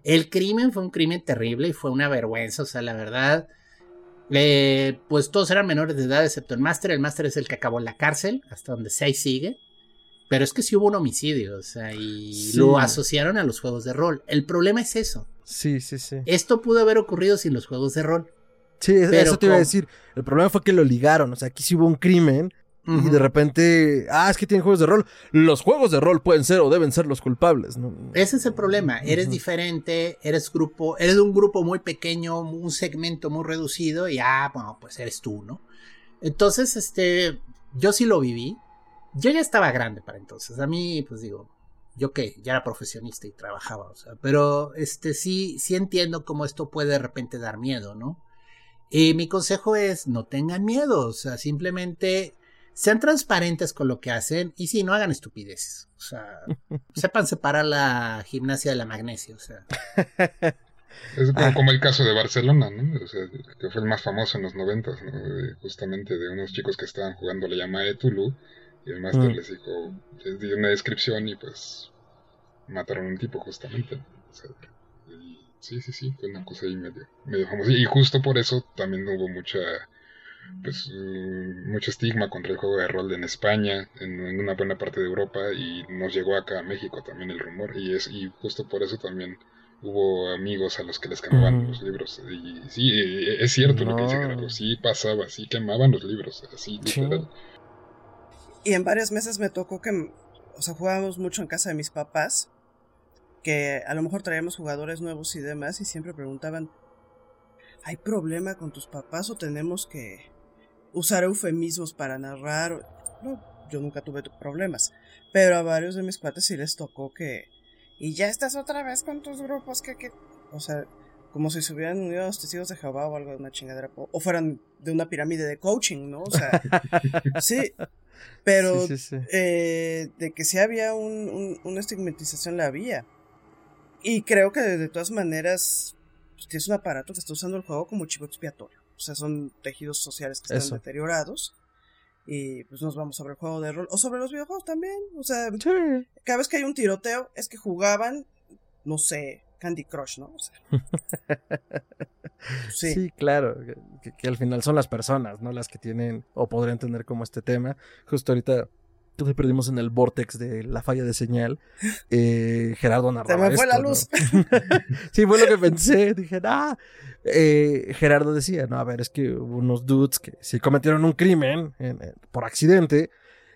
El crimen fue un crimen terrible y fue una vergüenza. O sea, la verdad, eh, pues todos eran menores de edad, excepto el máster. El máster es el que acabó en la cárcel, hasta donde se sigue. Pero es que sí hubo un homicidio, o sea, y lo asociaron a los juegos de rol. El problema es eso. Sí, sí, sí. Esto pudo haber ocurrido sin los juegos de rol. Sí, eso te iba a decir. El problema fue que lo ligaron, o sea, aquí sí hubo un crimen y de repente, ah, es que tienen juegos de rol. Los juegos de rol pueden ser o deben ser los culpables, ¿no? Ese es el problema. Eres diferente, eres grupo, eres un grupo muy pequeño, un segmento muy reducido y ah, bueno, pues eres tú, ¿no? Entonces, este, yo sí lo viví yo ya estaba grande para entonces. A mí, pues digo, yo que ya era profesionista y trabajaba, o sea, pero este sí, sí entiendo cómo esto puede de repente dar miedo, ¿no? Y mi consejo es no tengan miedo, o sea, simplemente sean transparentes con lo que hacen y sí, no hagan estupideces. O sea, sepan separar la gimnasia de la magnesia, o sea. Es como, el caso de Barcelona, ¿no? O sea, que fue el más famoso en los noventas, ¿no? justamente de unos chicos que estaban jugando la llamada de Tulu y el máster mm. les dijo, les dio una descripción y pues mataron a un tipo justamente. sí, sí, sí, fue una cosa ahí medio, medio famosa. Y justo por eso también hubo mucha, pues, mm, mucho estigma contra el juego de rol en España, en, una buena parte de Europa, y nos llegó acá a México también el rumor. Y, es, y justo por eso también hubo amigos a los que les quemaban los libros. Y sí, e, es cierto lo que dice Gerardo, sí pasaba, sí quemaban los libros, así literal. Y en varios meses me tocó que, o sea, jugábamos mucho en casa de mis papás, que a lo mejor traíamos jugadores nuevos y demás, y siempre preguntaban, ¿hay problema con tus papás o tenemos que usar eufemismos para narrar? No, yo nunca tuve problemas, pero a varios de mis cuates sí les tocó que... Y ya estás otra vez con tus grupos que... que... O sea, como si se hubieran unido a los testigos de Jehová o algo de una chingadera, o fueran de una pirámide de coaching, ¿no? O sea, sí, pero eh, de que sí había un, una estigmatización la había. Y creo que de, todas maneras pues, tienes un aparato que está usando el juego como chivo expiatorio. O sea, son tejidos sociales que están deteriorados. Y pues nos vamos sobre el juego de rol. O sobre los videojuegos también. O sea, cada vez que hay un tiroteo es que jugaban, no sé, Candy Crush, ¿no? sí. claro, que, al final son las personas, ¿no? Las que tienen o podrían tener como este tema. Justo ahorita nos perdimos en el vortex de la falla de señal. Eh, Gerardo narraba Se me fue la luz. sí, fue lo que pensé. Dije, ah. Eh, Gerardo decía, no, a ver, es que hubo unos dudes que si cometieron un crimen por accidente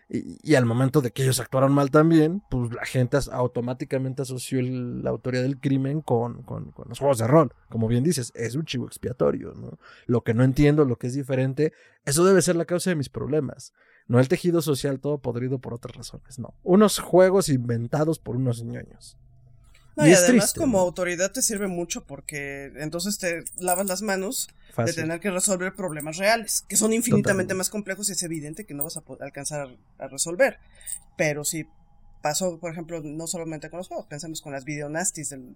y, al momento de que ellos actuaron mal también, pues la gente automáticamente asoció la autoría del crimen con, con, los juegos de rol. Como bien dices, es un chivo expiatorio, ¿no? Lo que no entiendo, lo que es diferente, eso debe ser la causa de mis problemas. No el tejido social todo podrido por otras razones, no. Unos juegos inventados por unos ñoños. No, y, además como autoridad te sirve mucho porque entonces te lavas las manos de tener que resolver problemas reales, que son infinitamente más complejos y es evidente que no vas a alcanzar a resolver. Pero si pasó, por ejemplo, no solamente con los juegos, pensamos con las videonastis de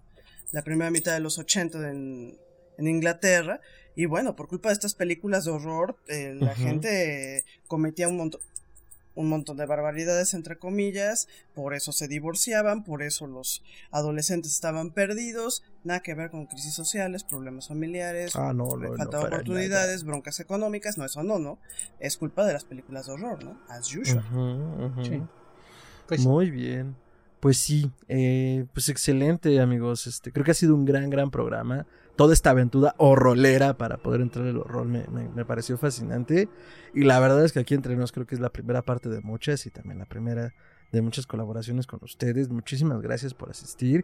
la primera mitad de los 80 en, en Inglaterra, y bueno, por culpa de estas películas de horror, eh, la gente cometía un montón, un montón de barbaridades entre comillas, por eso se divorciaban, por eso los adolescentes estaban perdidos, nada que ver con crisis sociales, problemas familiares, ah, falta de oportunidades, broncas económicas, no, eso no, no, es culpa de las películas de horror, ¿no? As usual. Pues Muy bien. Pues sí, eh, pues excelente amigos, este, creo que ha sido un gran, gran programa toda esta aventura horrolera para poder entrar en el horror me, me, pareció fascinante. Y la verdad es que aquí entre nos creo que es la primera parte de muchas y también la primera de muchas colaboraciones con ustedes. Muchísimas gracias por asistir.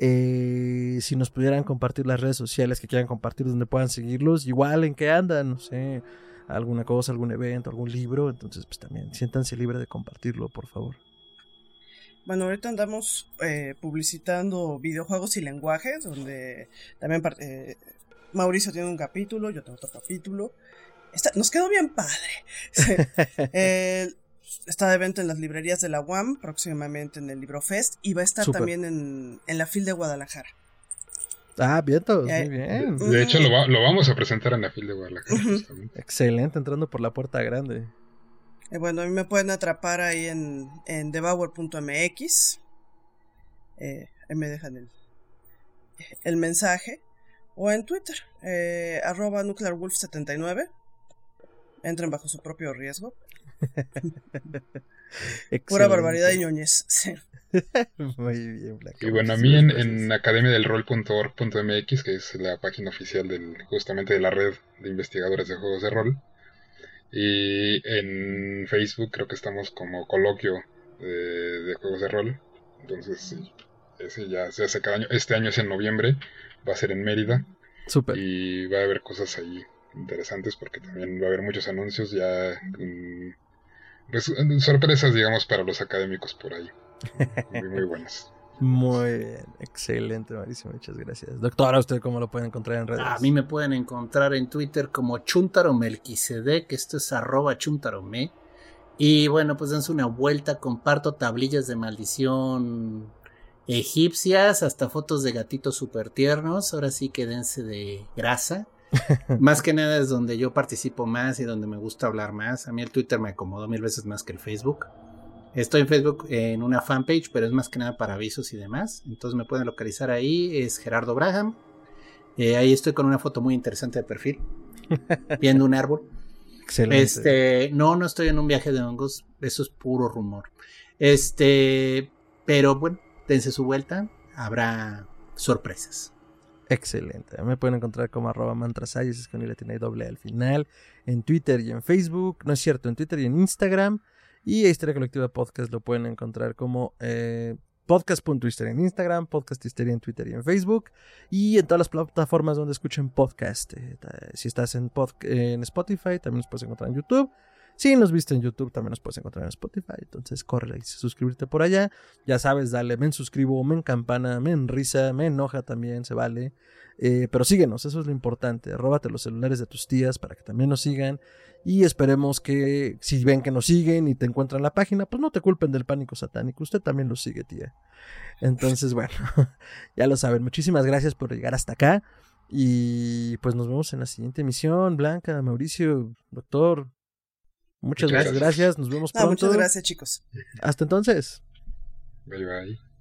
Eh, si nos pudieran compartir las redes sociales que quieran compartir, donde puedan seguirlos, igual en qué andan, no sé, alguna cosa, algún evento, algún libro. Entonces, pues también siéntanse libres de compartirlo, por favor. Bueno, ahorita andamos eh, publicitando videojuegos y lenguajes, donde también eh, Mauricio tiene un capítulo, yo tengo otro capítulo. nos quedó bien padre. está de venta en las librerías de la UAM, próximamente en el Libro Fest, y va a estar también en, en la FIL de Guadalajara. Ah, bien, muy bien. De hecho, lo, lo, vamos a presentar en la FIL de Guadalajara. Excelente, entrando por la puerta grande. Eh, bueno, a mí me pueden atrapar ahí en, en devour.mx. Eh, ahí me dejan el, el mensaje. O en Twitter, eh, arroba nuclearwolf79. Entren bajo su propio riesgo. Pura barbaridad y ñoñez. Muy bien, Y bueno, a mí en, en academiadelrol.org.mx, que es la página oficial del, justamente de la red de investigadores de juegos de rol, y en Facebook creo que estamos como coloquio de, juegos de rol. Entonces, sí, ese ya se hace cada año. Este año es en noviembre, va a ser en Mérida. Súper. Y va a haber cosas ahí interesantes porque también va a haber muchos anuncios ya. pues, sorpresas, digamos, para los académicos por ahí. Muy, muy buenas. Muy bien, excelente, Mauricio, muchas gracias. Doctora, ¿usted cómo lo puede encontrar en redes? A mí me pueden encontrar en Twitter como Chuntaromelquisede, que esto es arroba chuntarome. Y bueno, pues dense una vuelta, comparto tablillas de maldición egipcias, hasta fotos de gatitos súper tiernos, ahora sí que dense de grasa. más que nada es donde yo participo más y donde me gusta hablar más. A mí el Twitter me acomodó mil veces más que el Facebook. Estoy en Facebook en una fanpage, pero es más que nada para avisos y demás. Entonces me pueden localizar ahí. Es Gerardo Braham. Eh, ahí estoy con una foto muy interesante de perfil. viendo un árbol. Excelente. Este, no, no estoy en un viaje de hongos. Eso es puro rumor. Este, pero bueno, dense su vuelta. Habrá sorpresas. Excelente. Me pueden encontrar como arroba mantrasayes, con y tiene doble al final. En Twitter y en Facebook. No es cierto, en Twitter y en Instagram. Y Historia Colectiva Podcast lo pueden encontrar como eh, podcast.histeria en Instagram, podcast histeria en Twitter y en Facebook. Y en todas las plataformas donde escuchen podcast. Eh, si estás en, en Spotify, también nos puedes encontrar en YouTube. Si nos viste en YouTube, también nos puedes encontrar en Spotify. Entonces, corre y suscríbete por allá. Ya sabes, dale, me suscribo, me en campana, me en risa, me enoja también, se vale. Eh, pero síguenos, eso es lo importante. Róbate los celulares de tus tías para que también nos sigan. Y esperemos que si ven que nos siguen y te encuentran la página, pues no te culpen del pánico satánico. Usted también lo sigue, tía. Entonces, bueno, ya lo saben. Muchísimas gracias por llegar hasta acá. Y pues nos vemos en la siguiente emisión. Blanca, Mauricio, doctor. Muchas gracias. gracias. Nos vemos pronto. muchas gracias, chicos. Hasta entonces. Bye bye.